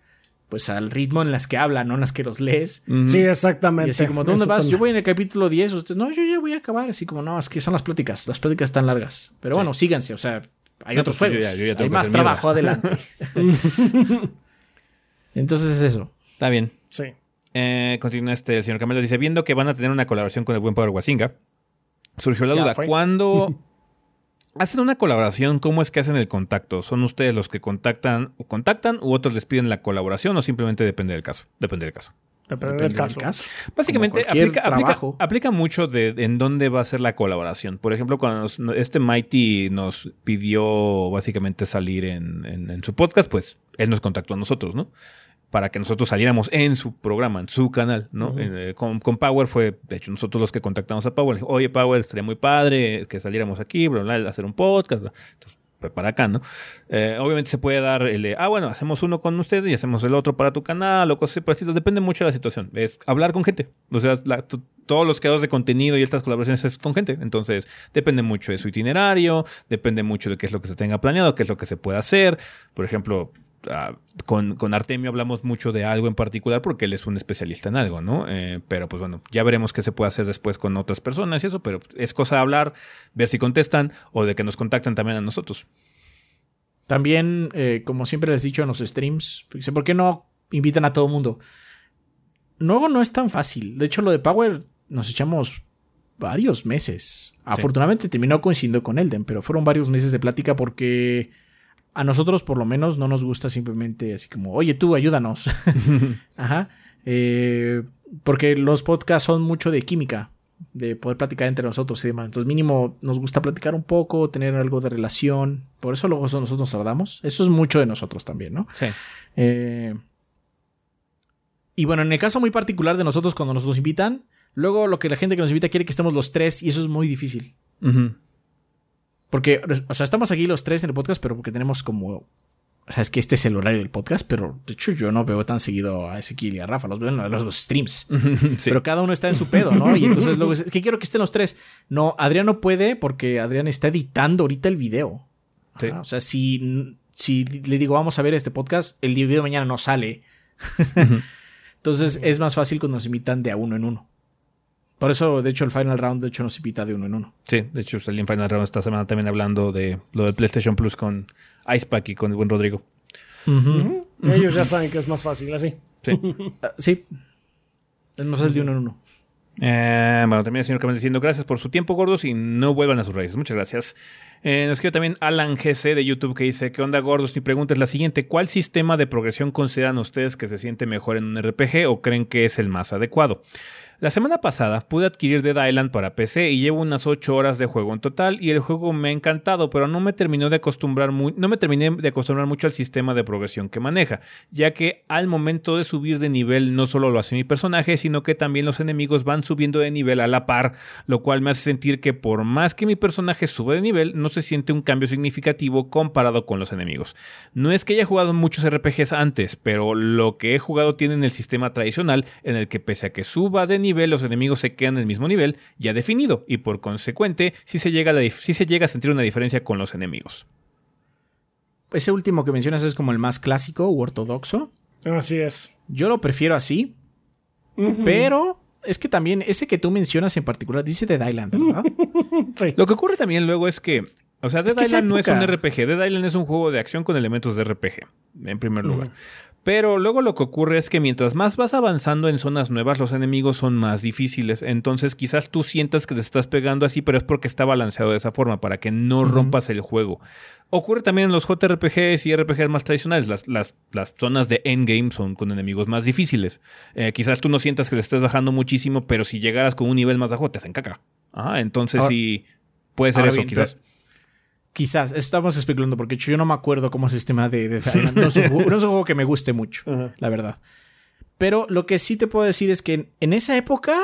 S2: pues al ritmo en las que hablan, no en las que los lees.
S3: Sí, exactamente.
S2: Y así como, ¿dónde vas? Yo voy en el capítulo 10, ustedes, no, yo ya voy a acabar. Así como, no, es que son las pláticas, las pláticas están largas. Pero bueno, síganse, o sea, hay otros pues, juegos. hay más trabajo adelante. Entonces es eso.
S1: Está bien.
S3: Sí.
S1: Eh, continúa este, el señor Camelo dice, viendo que van a tener una colaboración con el buen Power Wasinga, surgió la duda, ¿cuándo hacen una colaboración, ¿cómo es que hacen el contacto? ¿Son ustedes los que contactan o contactan u otros les piden la colaboración o simplemente depende del caso? Depende del caso.
S3: Depende, del, caso.
S1: Básicamente aplica, mucho de en dónde va a ser la colaboración. Por ejemplo, cuando este Mighty nos pidió básicamente salir en, en, su podcast, pues él nos contactó a nosotros, ¿no? Para que nosotros saliéramos en su programa, en su canal, ¿no? Eh, con, Power fue, de hecho, nosotros los que contactamos a Power. Oye, Power, estaría muy padre que saliéramos aquí, bla, bla, hacer un podcast. Entonces, pues para acá, ¿no? Eh, obviamente se puede dar el de, ah, bueno, hacemos uno con ustedes y hacemos el otro para tu canal o cosas así por. Depende mucho de la situación. Es hablar con gente. O sea, todos los creadores de contenido y estas colaboraciones es con gente. Entonces, depende mucho de su itinerario, depende mucho de qué es lo que se tenga planeado, qué es lo que se puede hacer. Por ejemplo, Ah, con, con, Artemio hablamos mucho de algo en particular porque él es un especialista en algo, ¿no? Eh, pero pues bueno, ya veremos qué se puede hacer después con otras personas y eso, pero es cosa de hablar, ver si contestan o de que nos contactan también a nosotros.
S2: También, eh, como siempre les he dicho en los streams, ¿por qué no invitan a todo el mundo? No, no es tan fácil. De hecho, lo de Power nos echamos varios meses. Afortunadamente terminó coincidiendo con Elden, pero fueron varios meses de plática porque a nosotros por lo menos no nos gusta simplemente así como, oye tú, ayúdanos. Ajá. Eh, porque los podcasts son mucho de química, de poder platicar entre nosotros y demás. Entonces mínimo nos gusta platicar un poco, tener algo de relación. Por eso luego nosotros nos tardamos. Eso es mucho de nosotros también, ¿no?
S1: Sí.
S2: Eh, Y bueno, en el caso muy particular de nosotros, cuando nos, invitan, luego lo que la gente que nos invita quiere que estemos los tres y eso es muy difícil. Porque, o sea, estamos aquí los tres en el podcast, pero porque tenemos como o sea, es que este es el horario del podcast, pero de hecho yo no veo tan seguido a Ezequiel y a Rafa, los veo en los, los streams. Pero cada uno está en su pedo, ¿no? Y entonces luego es que quiero que estén los tres. No, Adrián no puede porque Adrián está editando ahorita el video. o sea, si, si le digo vamos a ver este podcast, el video mañana no sale. entonces es más fácil cuando nos invitan de a uno en uno. Por eso, de hecho, el Final Round, de hecho, nos invita de uno en uno.
S1: Sí, de hecho, salí en Final Round esta semana también hablando de lo de PlayStation Plus con Icepack y con el buen Rodrigo.
S3: Ellos ya saben que es más fácil así.
S2: Sí. Ah, sí. Es más fácil de uno en uno.
S1: Eh, bueno, también el señor Camel diciendo gracias por su tiempo, gordos, y no vuelvan a sus raíces. Muchas gracias. Eh, nos escribe también Alan GC de YouTube que dice: ¿Qué onda, gordos? Mi pregunta es la siguiente: ¿Cuál sistema de progresión consideran ustedes que se siente mejor en un RPG o creen que es el más adecuado? La semana pasada pude adquirir Dead Island para PC y llevo unas 8 horas de juego en total y el juego me ha encantado, pero no me terminó de acostumbrar no me terminé de acostumbrar mucho al sistema de progresión que maneja, ya que al momento de subir de nivel no solo lo hace mi personaje, sino que también los enemigos van subiendo de nivel a la par, lo cual me hace sentir que por más que mi personaje sube de nivel, no se siente un cambio significativo comparado con los enemigos. No es que haya jugado muchos RPGs antes, pero lo que he jugado tiene en el sistema tradicional en el que pese a que suba de nivel nivel los enemigos se quedan en el mismo nivel ya definido y por consecuente si se llega a, se llega a sentir una diferencia con los enemigos.
S2: Ese último que mencionas es como el más clásico u ortodoxo.
S3: Así es.
S2: Yo lo prefiero así, pero es que también ese que tú mencionas en particular dice Dead Island, ¿verdad?
S1: sí. Lo que ocurre también luego es que, o sea, Dead Island no es un RPG, Dead Island es un juego de acción con elementos de RPG, en primer lugar. Pero luego lo que ocurre es que mientras más vas avanzando en zonas nuevas, los enemigos son más difíciles. Entonces quizás tú sientas que te estás pegando así, pero es porque está balanceado de esa forma, para que no rompas el juego. Ocurre también en los JRPGs y RPGs más tradicionales. Las, las, las zonas de endgame son con enemigos más difíciles. Eh, quizás tú no sientas que le estés bajando muchísimo, pero si llegaras con un nivel más bajo, te hacen caca. Ajá, entonces sí, puede ser eso, quizás.
S2: Quizás, estamos especulando porque yo no me acuerdo cómo es el sistema de, de No, es un juego, que me guste mucho, la verdad. Pero lo que sí te puedo decir es que en, esa época,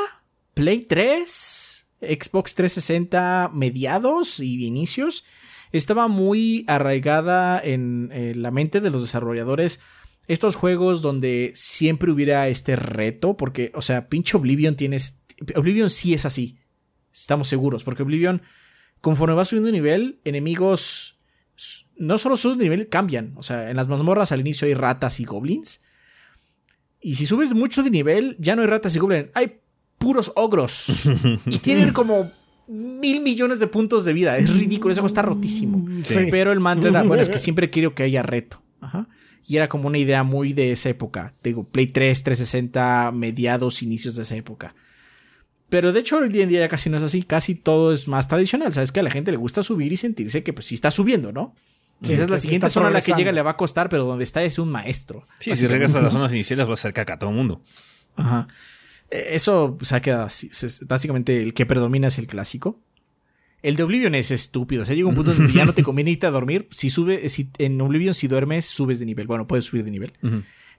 S2: Play 3, Xbox 360 mediados y inicios, estaba muy arraigada en, la mente de los desarrolladores estos juegos donde siempre hubiera este reto, porque, o sea, pinche Oblivion tienes... Oblivion sí es así, estamos seguros, porque Oblivion conforme vas subiendo de nivel, enemigos no solo suben de nivel, cambian. O sea, en las mazmorras al inicio hay ratas y goblins. Y si subes mucho de nivel, ya no hay ratas y goblins, hay puros ogros. y tienen como mil millones de puntos de vida. Es ridículo, ese juego está rotísimo. Pero el mantra era, bueno, es que siempre quiero que haya reto. Y era como una idea muy de esa época. Digo, Play 3, 360, mediados, inicios de esa época. Pero de hecho hoy en día ya casi no es así, casi todo es más tradicional, sabes que a la gente le gusta subir y sentirse que pues sí está subiendo, ¿no? esa es la siguiente zona a la que llega le va a costar, pero donde está es un maestro.
S1: Sí, si regresas a las zonas iniciales vas a hacer caca a todo el mundo.
S2: Ajá. E, eso se ha quedado así. Básicamente el que predomina es el clásico. El de Oblivion es estúpido. O sea, llega un punto donde ya no te conviene irte a dormir. Si sube, si en Oblivion, si duermes, subes de nivel. Bueno, puedes subir de nivel.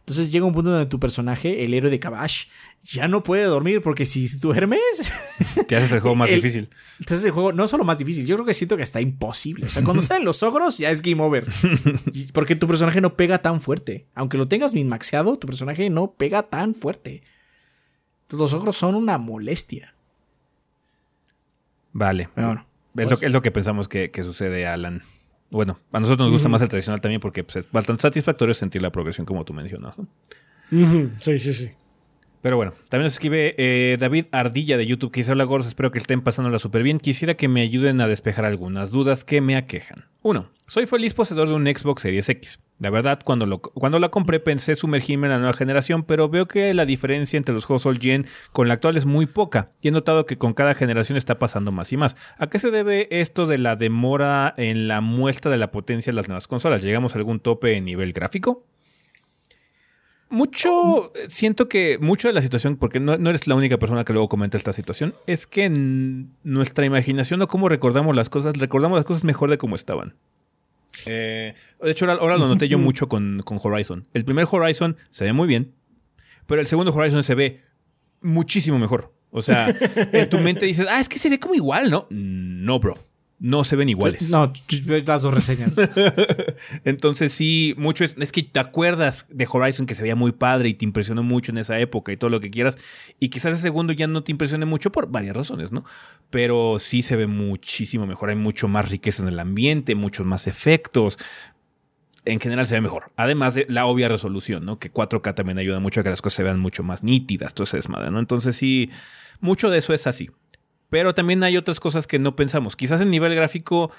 S2: Entonces llega un punto donde tu personaje, el héroe de Kabash, ya no puede dormir porque si duermes.
S1: Te haces el juego más difícil.
S2: Te haces el juego no solo más difícil, yo creo que siento que está imposible. O sea, cuando salen los ogros ya es game over. Porque tu personaje no pega tan fuerte. Aunque lo tengas min maxeado, tu personaje no pega tan fuerte. los ogros son una molestia.
S1: Vale. Bueno, pues es, lo, que pensamos que, que sucede, Alan. Bueno, a nosotros nos gusta más el tradicional también porque pues, es bastante satisfactorio sentir la progresión como tú mencionas.
S3: Sí, sí, sí.
S1: Pero bueno, también nos escribe eh, David Ardilla de YouTube que dice: Hola Gors, espero que estén pasándola súper bien. Quisiera que me ayuden a despejar algunas dudas que me aquejan. Uno, soy feliz poseedor de un Xbox Series X. La verdad, cuando, lo, cuando la compré pensé sumergirme en la nueva generación, pero veo que la diferencia entre los juegos All Gen con la actual es muy poca y he notado que con cada generación está pasando más y más. ¿A qué se debe esto de la demora en la muestra de la potencia de las nuevas consolas? ¿Llegamos a algún tope en nivel gráfico? Mucho, siento que mucho de la situación, porque no, eres la única persona que luego comenta esta situación, es que en nuestra imaginación o cómo recordamos las cosas, recordamos las cosas mejor de cómo estaban. Eh, de hecho, ahora, lo noté yo mucho con, Horizon. El primer Horizon se ve muy bien, pero el segundo Horizon se ve muchísimo mejor. O sea, en tu mente dices, ah, es que se ve como igual, ¿no? No, bro no se ven iguales.
S2: No, las dos reseñas.
S1: Entonces sí, mucho es, es, que te acuerdas de Horizon que se veía muy padre y te impresionó mucho en esa época y todo lo que quieras. Y quizás el segundo ya no te impresione mucho por varias razones, ¿no? Pero sí se ve muchísimo mejor. Hay mucho más riqueza en el ambiente, muchos más efectos. En general se ve mejor. Además de la obvia resolución, ¿no? Que 4K también ayuda mucho a que las cosas se vean mucho más nítidas, todo ese desmadre, ¿no? Entonces sí, mucho de eso es así. Pero también hay otras cosas que no pensamos. Quizás en nivel gráfico,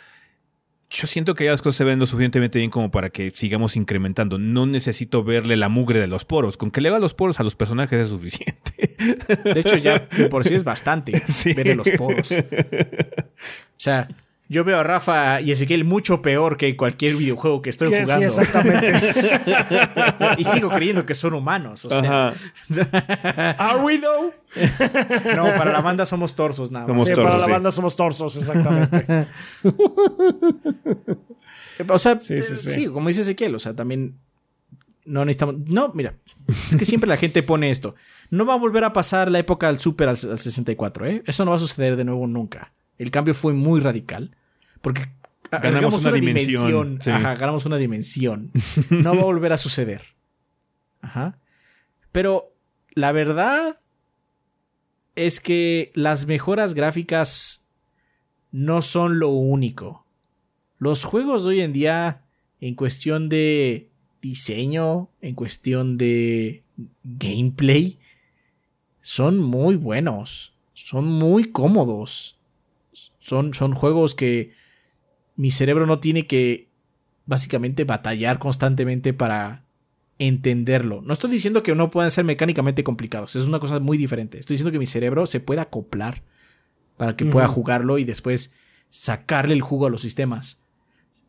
S1: yo siento que ya las cosas se ven lo suficientemente bien como para que sigamos incrementando. No necesito verle la mugre de los poros. Con que le va los poros a los personajes es suficiente.
S2: De hecho, ya por sí es bastante verle los poros. O sea, yo veo a Rafa y Ezequiel mucho peor que cualquier videojuego que estoy jugando. exactamente. y sigo creyendo que son humanos. O sea.
S3: ¿Are we though?
S2: no, para la banda somos torsos nada
S3: más. sí, para la banda somos torsos, exactamente.
S2: o sea, sí, sí, sí. sí, como dice Ezequiel, o sea, también no necesitamos. No, mira, es que siempre la gente pone esto. No va a volver a pasar la época del Super al, al 64, ¿eh? Eso no va a suceder de nuevo nunca. El cambio fue muy radical. Porque ganamos una, dimensión. Ajá, ganamos una dimensión. No va a volver a suceder. Ajá. Pero la verdad es que las mejoras gráficas no son lo único. Los juegos de hoy en día, en cuestión de diseño, en cuestión de gameplay, son muy buenos. Son muy cómodos. Son, son juegos que mi cerebro no tiene que básicamente batallar constantemente para entenderlo. No estoy diciendo que no puedan ser mecánicamente complicados, es una cosa muy diferente. Estoy diciendo que mi cerebro se pueda acoplar para que pueda jugarlo y después sacarle el jugo a los sistemas.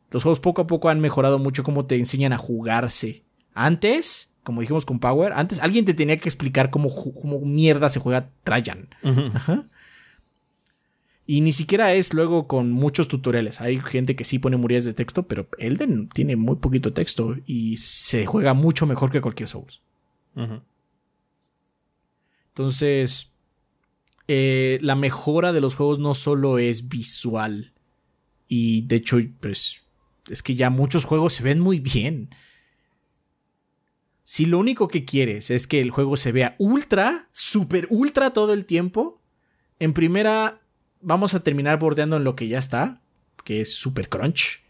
S2: Los juegos poco a poco han mejorado mucho cómo te enseñan a jugarse. Antes, como dijimos con Power, antes alguien te tenía que explicar cómo, cómo mierda se juega Trajan. Ajá. Y ni siquiera es luego con muchos tutoriales. Hay gente que sí pone murallas de texto, pero Elden tiene muy poquito texto y se juega mucho mejor que cualquier Souls. Entonces, eh, la mejora de los juegos no solo es visual. Y de hecho, pues, es que ya muchos juegos se ven muy bien. Si lo único que quieres es que el juego se vea ultra, super ultra todo el tiempo, en primera vamos a terminar bordeando en lo que ya está, que es super crunch.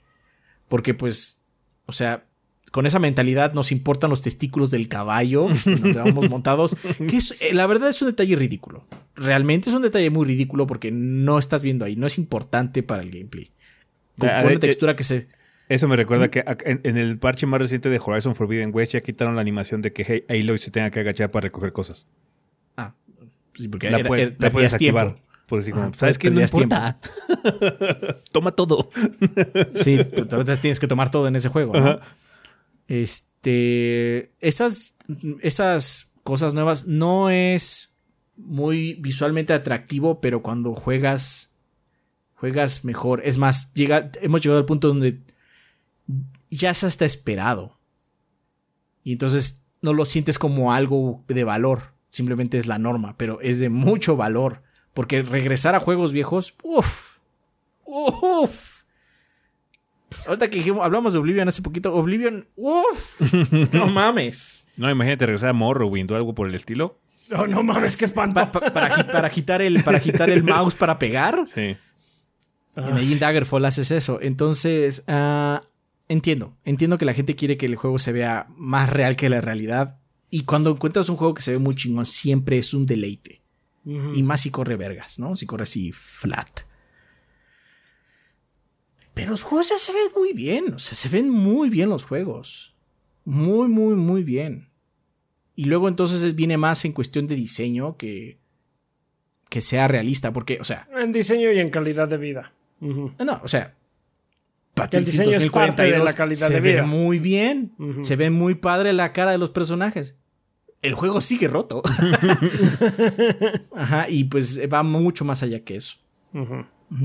S2: Porque pues, o sea, con esa mentalidad nos importan los testículos del caballo donde vamos montados. Que es, eh, la verdad es un detalle ridículo. Realmente es un detalle muy ridículo porque no estás viendo ahí, no es importante para el gameplay. Con, una eh, textura que se.
S1: Eso me recuerda que en, el parche más reciente de Horizon Forbidden West ya quitaron la animación de que Aloy se tenga que agachar para recoger cosas.
S2: Ah, sí, porque la, puedes activar.
S1: Por decir, como, ¿sabes qué? No importa. Toma todo.
S2: sí, entonces tienes que tomar todo en ese juego. ¿no? Este. Esas. Esas cosas nuevas no es muy visualmente atractivo, pero cuando juegas. Juegas mejor. Es más, llega, hemos llegado al punto donde ya se está esperado. Y entonces no lo sientes como algo de valor. Simplemente es la norma, pero es de mucho valor. Porque regresar a juegos viejos, uff, uff. Ahorita que dijimos, hablamos de Oblivion hace poquito, Oblivion, uff, no mames.
S1: No, imagínate regresar a Morrowind o algo por el estilo.
S3: No, no mames, qué espanto.
S2: para, agitar el, para agitar el mouse para pegar.
S1: Sí.
S2: En el Daggerfall haces eso. Entonces, uh, entiendo. Entiendo que la gente quiere que el juego se vea más real que la realidad. Y cuando encuentras un juego que se ve muy chingón, siempre es un deleite. Y más si corre vergas, ¿no? Si corre así flat. Pero los juegos ya se ven muy bien. O sea, se ven muy bien los juegos. Muy, muy, muy bien. Y luego entonces viene más en cuestión de diseño que. que sea realista. Porque, o sea.
S3: En diseño y en calidad de vida.
S2: No, o sea.
S3: el diseño es parte de la calidad de vida.
S2: Se ve muy bien. Se ve muy padre la cara de los personajes el juego sigue roto. Ajá, y pues va mucho más allá que eso.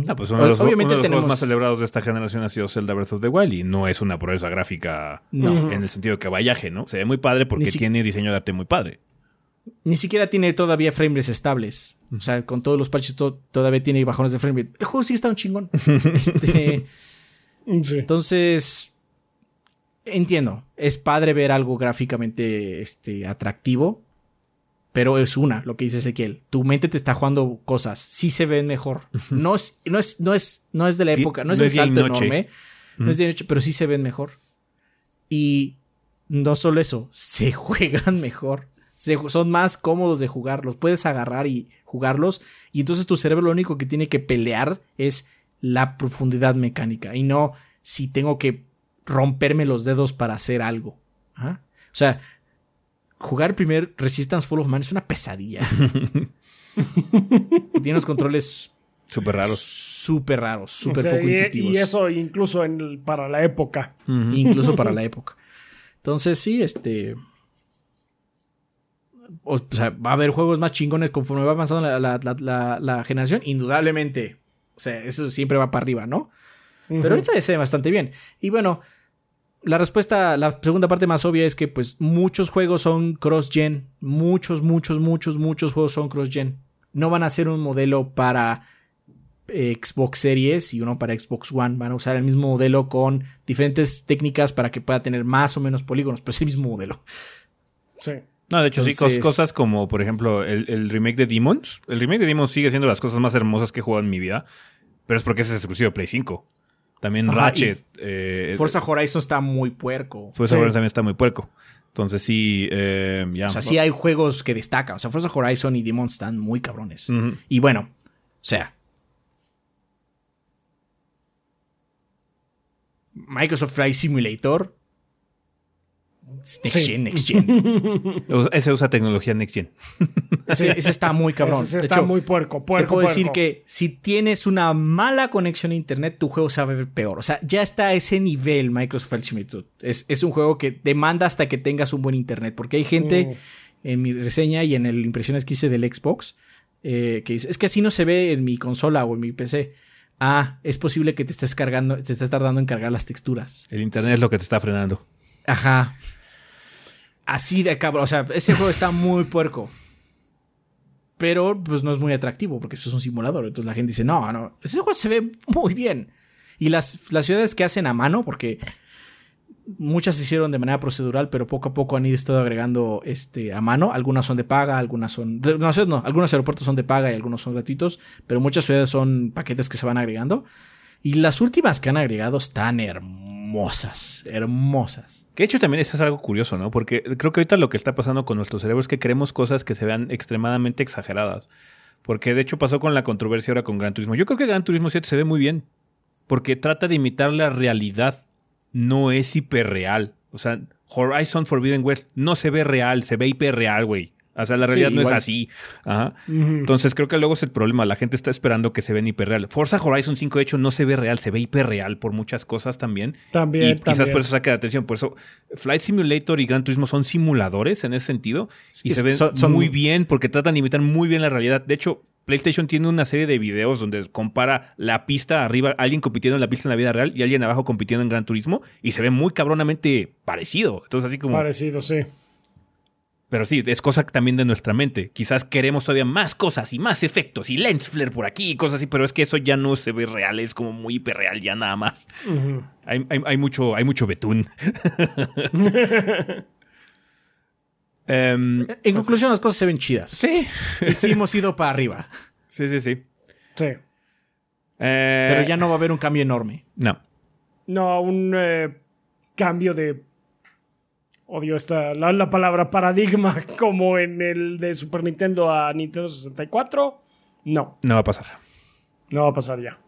S1: Ah, pues uno de los, Obviamente juegos más celebrados de esta generación ha sido Zelda Breath of the Wild y no es una proeza gráfica en el sentido de caballaje, ¿no? Se ve muy padre porque tiene diseño de arte muy padre.
S2: Ni siquiera tiene todavía frames estables. O sea, con todos los parches todavía tiene bajones de frame El juego sí está un chingón. este, Entonces, entiendo. Es padre ver algo gráficamente este, atractivo. Pero es una, lo que dice Ezequiel. Tu mente te está jugando cosas. Sí se ven mejor. No es, no es, no es, no es de la época. No es el salto enorme. No es de noche, pero sí se ven mejor. Y no solo eso, se juegan mejor. son más cómodos de jugar. Los puedes agarrar y jugarlos. Y entonces tu cerebro lo único que tiene que pelear es la profundidad mecánica. Y no si tengo que romperme los dedos para hacer algo. O sea, jugar primer Resistance Full of Man es una pesadilla. Tiene unos controles
S1: súper raros.
S2: Súper raros, súper poco
S3: y,
S2: intuitivos.
S3: Y eso incluso para la época.
S2: Incluso para la época. Entonces, sí, este. O, sea, va a haber juegos más chingones conforme va avanzando la, generación, indudablemente. O sea, eso siempre va para arriba, ¿no? Pero ahorita se ve bastante bien. Y bueno, la respuesta, la segunda parte más obvia es que pues muchos juegos son cross-gen. Muchos, muchos, muchos, muchos juegos son cross-gen. No van a ser un modelo para eh, Xbox Series y uno para Xbox One. Van a usar el mismo modelo con diferentes técnicas para que pueda tener más o menos polígonos, pero es el mismo modelo.
S3: Sí.
S1: No, de hecho, sí, cosas como, por ejemplo, el, remake de Demons. El remake de Demons sigue siendo las cosas más hermosas que he jugado en mi vida, pero es porque es exclusivo de Play 5. También Ratchet.
S2: Eh, Forza Horizon está muy puerco.
S1: Forza Horizon también está muy puerco. Entonces sí, eh,
S2: ya. O sea, sí hay juegos que destacan. O sea, Forza Horizon y Demon están muy cabrones. Y bueno, o sea. Microsoft Flight Simulator Next Gen, Next Gen.
S1: ese usa tecnología Next Gen.
S2: ese, está muy cabrón.
S3: Ese está muy puerco, puerco.
S2: Te puedo decir que si tienes una mala conexión a internet, tu juego a ver peor. O sea, ya está a ese nivel Microsoft Simulator. Es, es un juego que demanda hasta que tengas un buen internet. Porque hay gente mm. en mi reseña y en el impresiones que hice del Xbox eh, que dice: Es que así no se ve en mi consola o en mi PC. Ah, es posible que te estés cargando, te estés tardando en cargar las texturas.
S1: El internet es lo que te está frenando.
S2: Ajá. Así de cabrón. O sea, ese juego está muy puerco. Pero pues no es muy atractivo porque eso es un simulador. Entonces la gente dice, no, no, ese juego se ve muy bien. Y las, las ciudades que hacen a mano, porque muchas se hicieron de manera procedural, pero poco a poco han ido estado agregando este, a mano. Algunas son de paga, algunas son... No, no, algunos aeropuertos son de paga y algunos son gratuitos, pero muchas ciudades son paquetes que se van agregando. Y las últimas que han agregado están hermosas, hermosas.
S1: Que de hecho también eso es algo curioso, ¿no? Porque creo que ahorita lo que está pasando con nuestro cerebro es que queremos cosas que se vean extremadamente exageradas. Porque de hecho pasó con la controversia ahora con Gran Turismo. Yo creo que Gran Turismo 7 se ve muy bien. Porque trata de imitar la realidad. No es hiperreal. O sea, Horizon Forbidden West no se ve real, se ve hiperreal, güey. O sea, la realidad no es así. Ajá. Entonces creo que luego es el problema. La gente está esperando que se vea hiperreal. Forza Horizon 5, de hecho, no se ve real, se ve hiperreal por muchas cosas también.
S3: También.
S1: Y quizás por eso saque de atención. Por eso, Flight Simulator y Gran Turismo son simuladores en ese sentido. Y se ven muy bien porque tratan de imitar muy bien la realidad. De hecho, PlayStation tiene una serie de videos donde compara la pista arriba, alguien compitiendo en la pista en la vida real y alguien abajo compitiendo en Gran Turismo y se ve muy cabronamente parecido. Entonces, así como.
S3: Parecido, sí.
S1: Pero sí, es cosa también de nuestra mente. Quizás queremos todavía más cosas y más efectos y lens flare por aquí y cosas así, pero es que eso ya no se ve real, es como muy hiperreal ya nada más. hay, mucho, hay mucho betún.
S2: Em, en conclusión, las cosas se ven chidas.
S1: Sí.
S2: Y sí hemos ido para arriba.
S1: Sí, sí, sí.
S3: Sí.
S2: Eh, pero ya no va a haber un cambio enorme.
S1: No.
S3: No, un eh, cambio de odio esta, la, palabra paradigma como en el de Super Nintendo a Nintendo 64. No.
S1: No va a pasar.
S3: No va a pasar ya.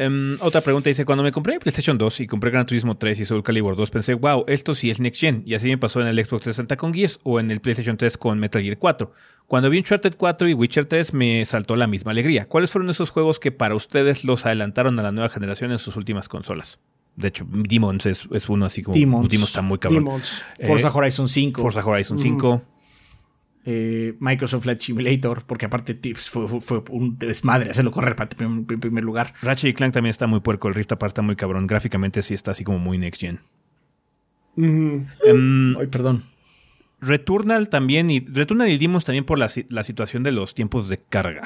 S1: Em, otra pregunta dice, cuando me compré PlayStation 2 y compré Gran Turismo 3 y Soul Calibur 2, pensé, wow, esto sí es Next Gen. Y así me pasó en el Xbox 360 con Gears o en el PlayStation 3 con Metal Gear 4. Cuando vi Uncharted 4 y Witcher 3 me saltó la misma alegría. ¿Cuáles fueron esos juegos que para ustedes los adelantaron a la nueva generación en sus últimas consolas? De hecho, Demons es, uno así como.
S2: Demons.
S1: está muy cabrón.
S3: Demons.
S2: Eh, Forza Horizon 5.
S1: Forza Horizon 5.
S2: Eh, Microsoft Flight Simulator, porque aparte pues, fue, un desmadre hacerlo correr para en primer lugar.
S1: Ratchet y Clank también está muy puerco, el Rift aparte está muy cabrón. Gráficamente sí está así como muy next gen.
S2: Em, Ay, perdón.
S1: Returnal también, y Returnal y Demons también por la, la situación de los tiempos de carga.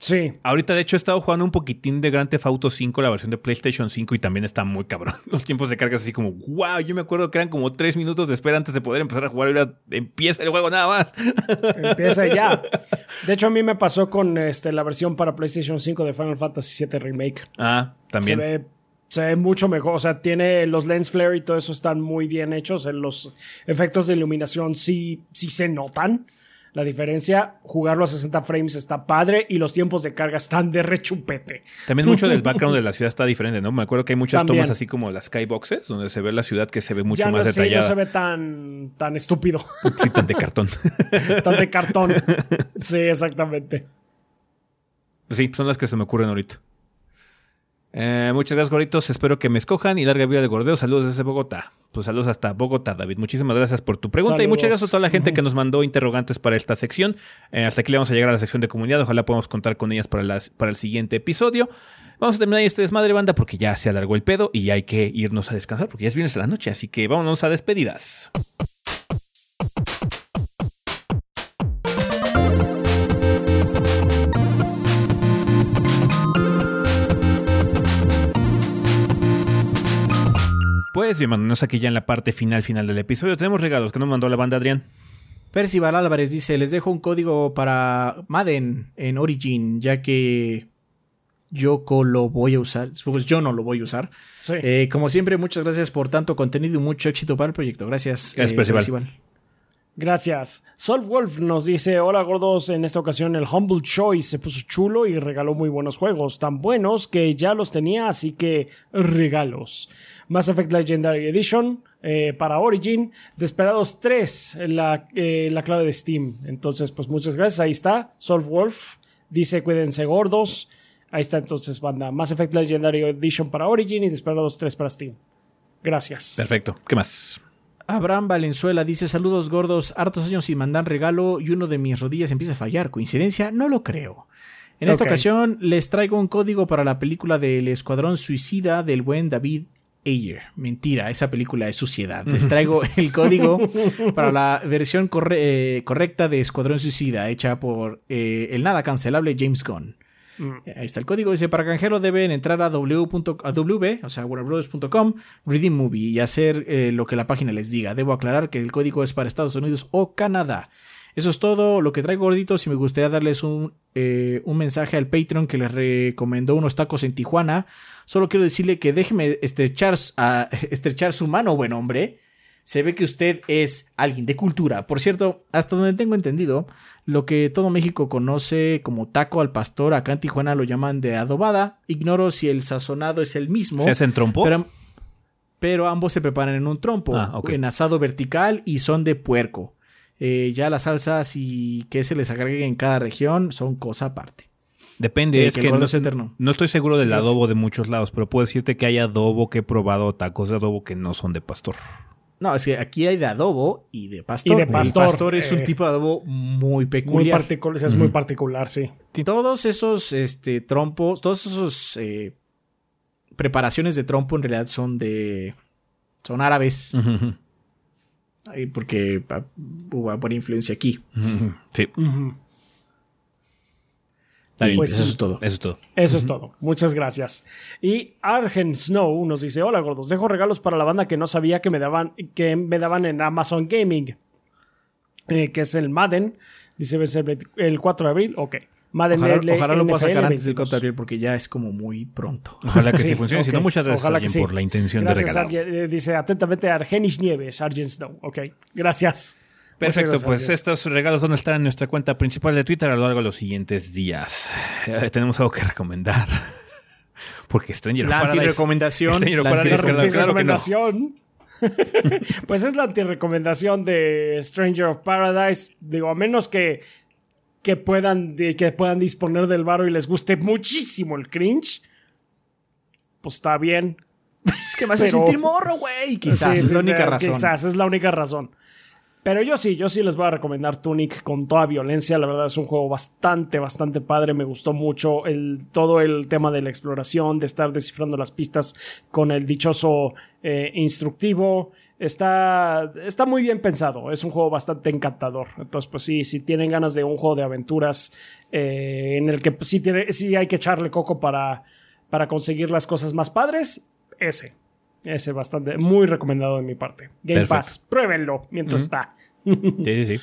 S3: Sí.
S1: Ahorita, de hecho, he estado jugando un poquitín de Grand Theft Auto 5, la versión de PlayStation 5, y también está muy cabrón. Los tiempos de carga así como, wow, yo me acuerdo que eran como tres minutos de espera antes de poder empezar a jugar y ahora empieza el juego nada más.
S3: Empieza ya. De hecho, a mí me pasó con este, la versión para PlayStation 5 de Final Fantasy VII Remake.
S1: Ah, también.
S3: Se ve, se ve mucho mejor. O sea, tiene los lens flare y todo eso están muy bien hechos. Los efectos de iluminación sí, sí se notan. La diferencia, jugarlo a 60 frames está padre y los tiempos de carga están de rechupete.
S1: También mucho del background de la ciudad está diferente, ¿no? Me acuerdo que hay muchas tomas así como las skyboxes, donde se ve la ciudad que se ve mucho más detallada.
S3: no se ve tan, tan estúpido.
S1: Sí, tan de cartón.
S3: tan de cartón. Sí, exactamente.
S1: Sí, son las que se me ocurren ahorita. Eh, muchas gracias, gorditos. Espero que me escojan y larga vida de gordeo. Saludos desde Bogotá. Pues saludos hasta Bogotá, David. Muchísimas gracias por tu pregunta y muchas gracias a toda la gente que nos mandó interrogantes para esta sección. Eh, hasta aquí le vamos a llegar a la sección de comunidad. Ojalá podamos contar con ellas para, las, para el siguiente episodio. Vamos a terminar este desmadre banda porque ya se alargó el pedo y hay que irnos a descansar porque ya es viernes a la noche. Así que vámonos a despedidas. Pues bienvenidos aquí ya en la parte final final del episodio. Tenemos regalos que nos mandó la banda Adrián.
S2: Percival Álvarez dice, les dejo un código para Madden en Origin, ya que yo lo voy a usar. Pues yo no lo voy a usar. Eh, como siempre, muchas gracias por tanto contenido y mucho éxito para el proyecto. Gracias,
S1: gracias eh, Percival.
S3: Gracias. Solf Wolf nos dice: Hola gordos, en esta ocasión el Humble Choice se puso chulo y regaló muy buenos juegos, tan buenos que ya los tenía, así que regalos. Mass Effect Legendary Edition eh, para Origin, Desperados 3, la, eh, la clave de Steam. Entonces, pues muchas gracias, ahí está. Solve Wolf dice cuídense gordos. Ahí está entonces, banda. Mass Effect Legendary Edition para Origin y Desperados 3 para Steam. Gracias.
S1: Perfecto. ¿Qué más?
S2: Abraham Valenzuela dice saludos gordos, hartos años sin mandar regalo y uno de mis rodillas empieza a fallar. ¿Coincidencia? No lo creo. En esta ocasión les traigo un código para la película del Escuadrón Suicida del buen David Ayer. Mentira, esa película es suciedad. Les traigo el código para la versión eh, correcta de Escuadrón Suicida, hecha por eh, el nada cancelable James Gunn. Mm. Ahí está el código. Dice: Para canjearlo deben entrar a w. A w o sea, warnerbrothers.com, Reading Movie y hacer eh, lo que la página les diga. Debo aclarar que el código es para Estados Unidos o Canadá. Eso es todo lo que traigo gorditos y me gustaría darles un, un mensaje al Patreon que les recomendó unos tacos en Tijuana Solo quiero decirle que déjeme estrechar, estrechar su mano, buen hombre. Se ve que usted es alguien de cultura. Por cierto, hasta donde tengo entendido, lo que todo México conoce como taco al pastor, acá en Tijuana lo llaman de adobada. Ignoro si el sazonado es el mismo.
S1: ¿Se hacen trompo?
S2: Pero, ambos se preparan en un trompo, ah, en asado vertical y son de puerco. Eh, ya las salsas y que se les agregue en cada región son cosa aparte.
S1: Depende, es que, no, estoy seguro del adobo de muchos lados, pero puedo decirte que hay adobo que he probado, tacos de adobo que no son de pastor.
S2: No, es que aquí hay de adobo y de pastor. Y
S3: de pastor.
S2: pastor es un eh, tipo de adobo muy peculiar.
S3: Muy particular, es muy particular, sí.
S2: Todos esos este, trompos, todos esos eh, preparaciones de trompo en realidad son de. son árabes. Porque ah, hubo buena influencia aquí.
S1: Sí.
S3: Pues
S1: eso es todo. Eso es todo.
S3: Eso es todo. Muchas gracias. Y Argen Snow nos dice: Hola gordos, dejo regalos para la banda que no sabía que me daban, que me daban en Amazon Gaming. Eh, que es el Madden. Dice el 4 de abril. Ok.
S2: Madden ojalá, lo pueda sacar antes del 4 de abril porque ya es como muy pronto.
S1: Ojalá que sí, funcione. Si no, muchas gracias por la intención de regalar.
S3: Eh, dice atentamente Argenis Nieves, Argen Snow. Ok. Gracias.
S1: Perfecto, pues estos regalos van a estar en nuestra cuenta principal de Twitter a lo largo de los siguientes días. Eh, tenemos algo que recomendar. Porque Stranger
S2: la Antirecomendación.
S3: la antirecomendación. pues es la antirecomendación de Stranger of Paradise. Digo, a menos que, que, puedan, que puedan disponer del varo y les guste muchísimo el cringe. Pues está bien.
S2: Es que me hace sentir morro, güey. Quizás es la única razón.
S3: Quizás es la única razón. Pero yo sí, yo sí les voy a recomendar Tunic con toda violencia. La verdad es un juego bastante, bastante padre. Me gustó mucho el, todo el tema de la exploración, de estar descifrando las pistas con el dichoso eh, instructivo. Está, está muy bien pensado. Es un juego bastante encantador. Entonces, pues sí, si tienen ganas de un juego de aventuras eh, en el que pues, sí, tiene, sí hay que echarle coco para, para conseguir las cosas más padres, ese. Ese bastante, muy recomendado de mi parte. Game Pass, pruébenlo mientras está.
S1: Sí, sí, sí.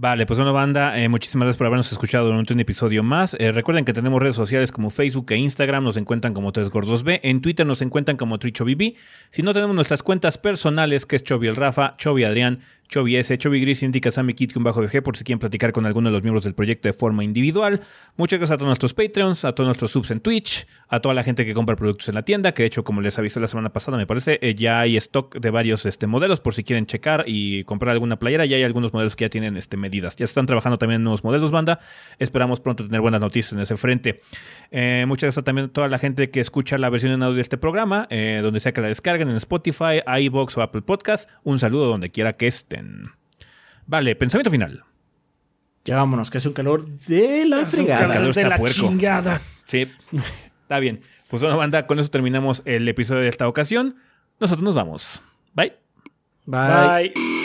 S1: Vale, pues bueno, banda, eh, muchísimas gracias por habernos escuchado durante un episodio más. Eh, recuerden que tenemos redes sociales como Facebook e Instagram, nos encuentran como 3gordos en Twitter nos encuentran como TrichoBB. Si no tenemos nuestras cuentas personales, que es Chovy el Rafa, Chovy Adrián, Chovy S, Chovy Gris indica Sammy Kit un bajo VG por si quieren platicar con alguno de los miembros del proyecto de forma individual. Muchas gracias a todos nuestros Patreons, a todos nuestros subs en Twitch, a toda la gente que compra productos en la tienda, que de hecho, como les avisé la semana pasada, me parece, eh, ya hay stock de varios este, modelos por si quieren checar y comprar alguna playera. Ya hay algunos modelos que ya tienen este, medidas. Ya están trabajando también en nuevos modelos, banda. Esperamos pronto tener buenas noticias en ese frente. Eh, muchas gracias también a toda la gente que escucha la versión en audio de este programa, eh, donde sea que la descarguen en Spotify, iBox o Apple Podcast. Un saludo donde quiera que Vale, pensamiento final.
S2: Ya vámonos, que hace un calor de la fregada.
S3: El calor de la chingada.
S1: Sí, está bien. Pues bueno, banda, con eso terminamos el episodio de esta ocasión. Nosotros nos vamos. Bye.
S2: Bye.
S3: Bye.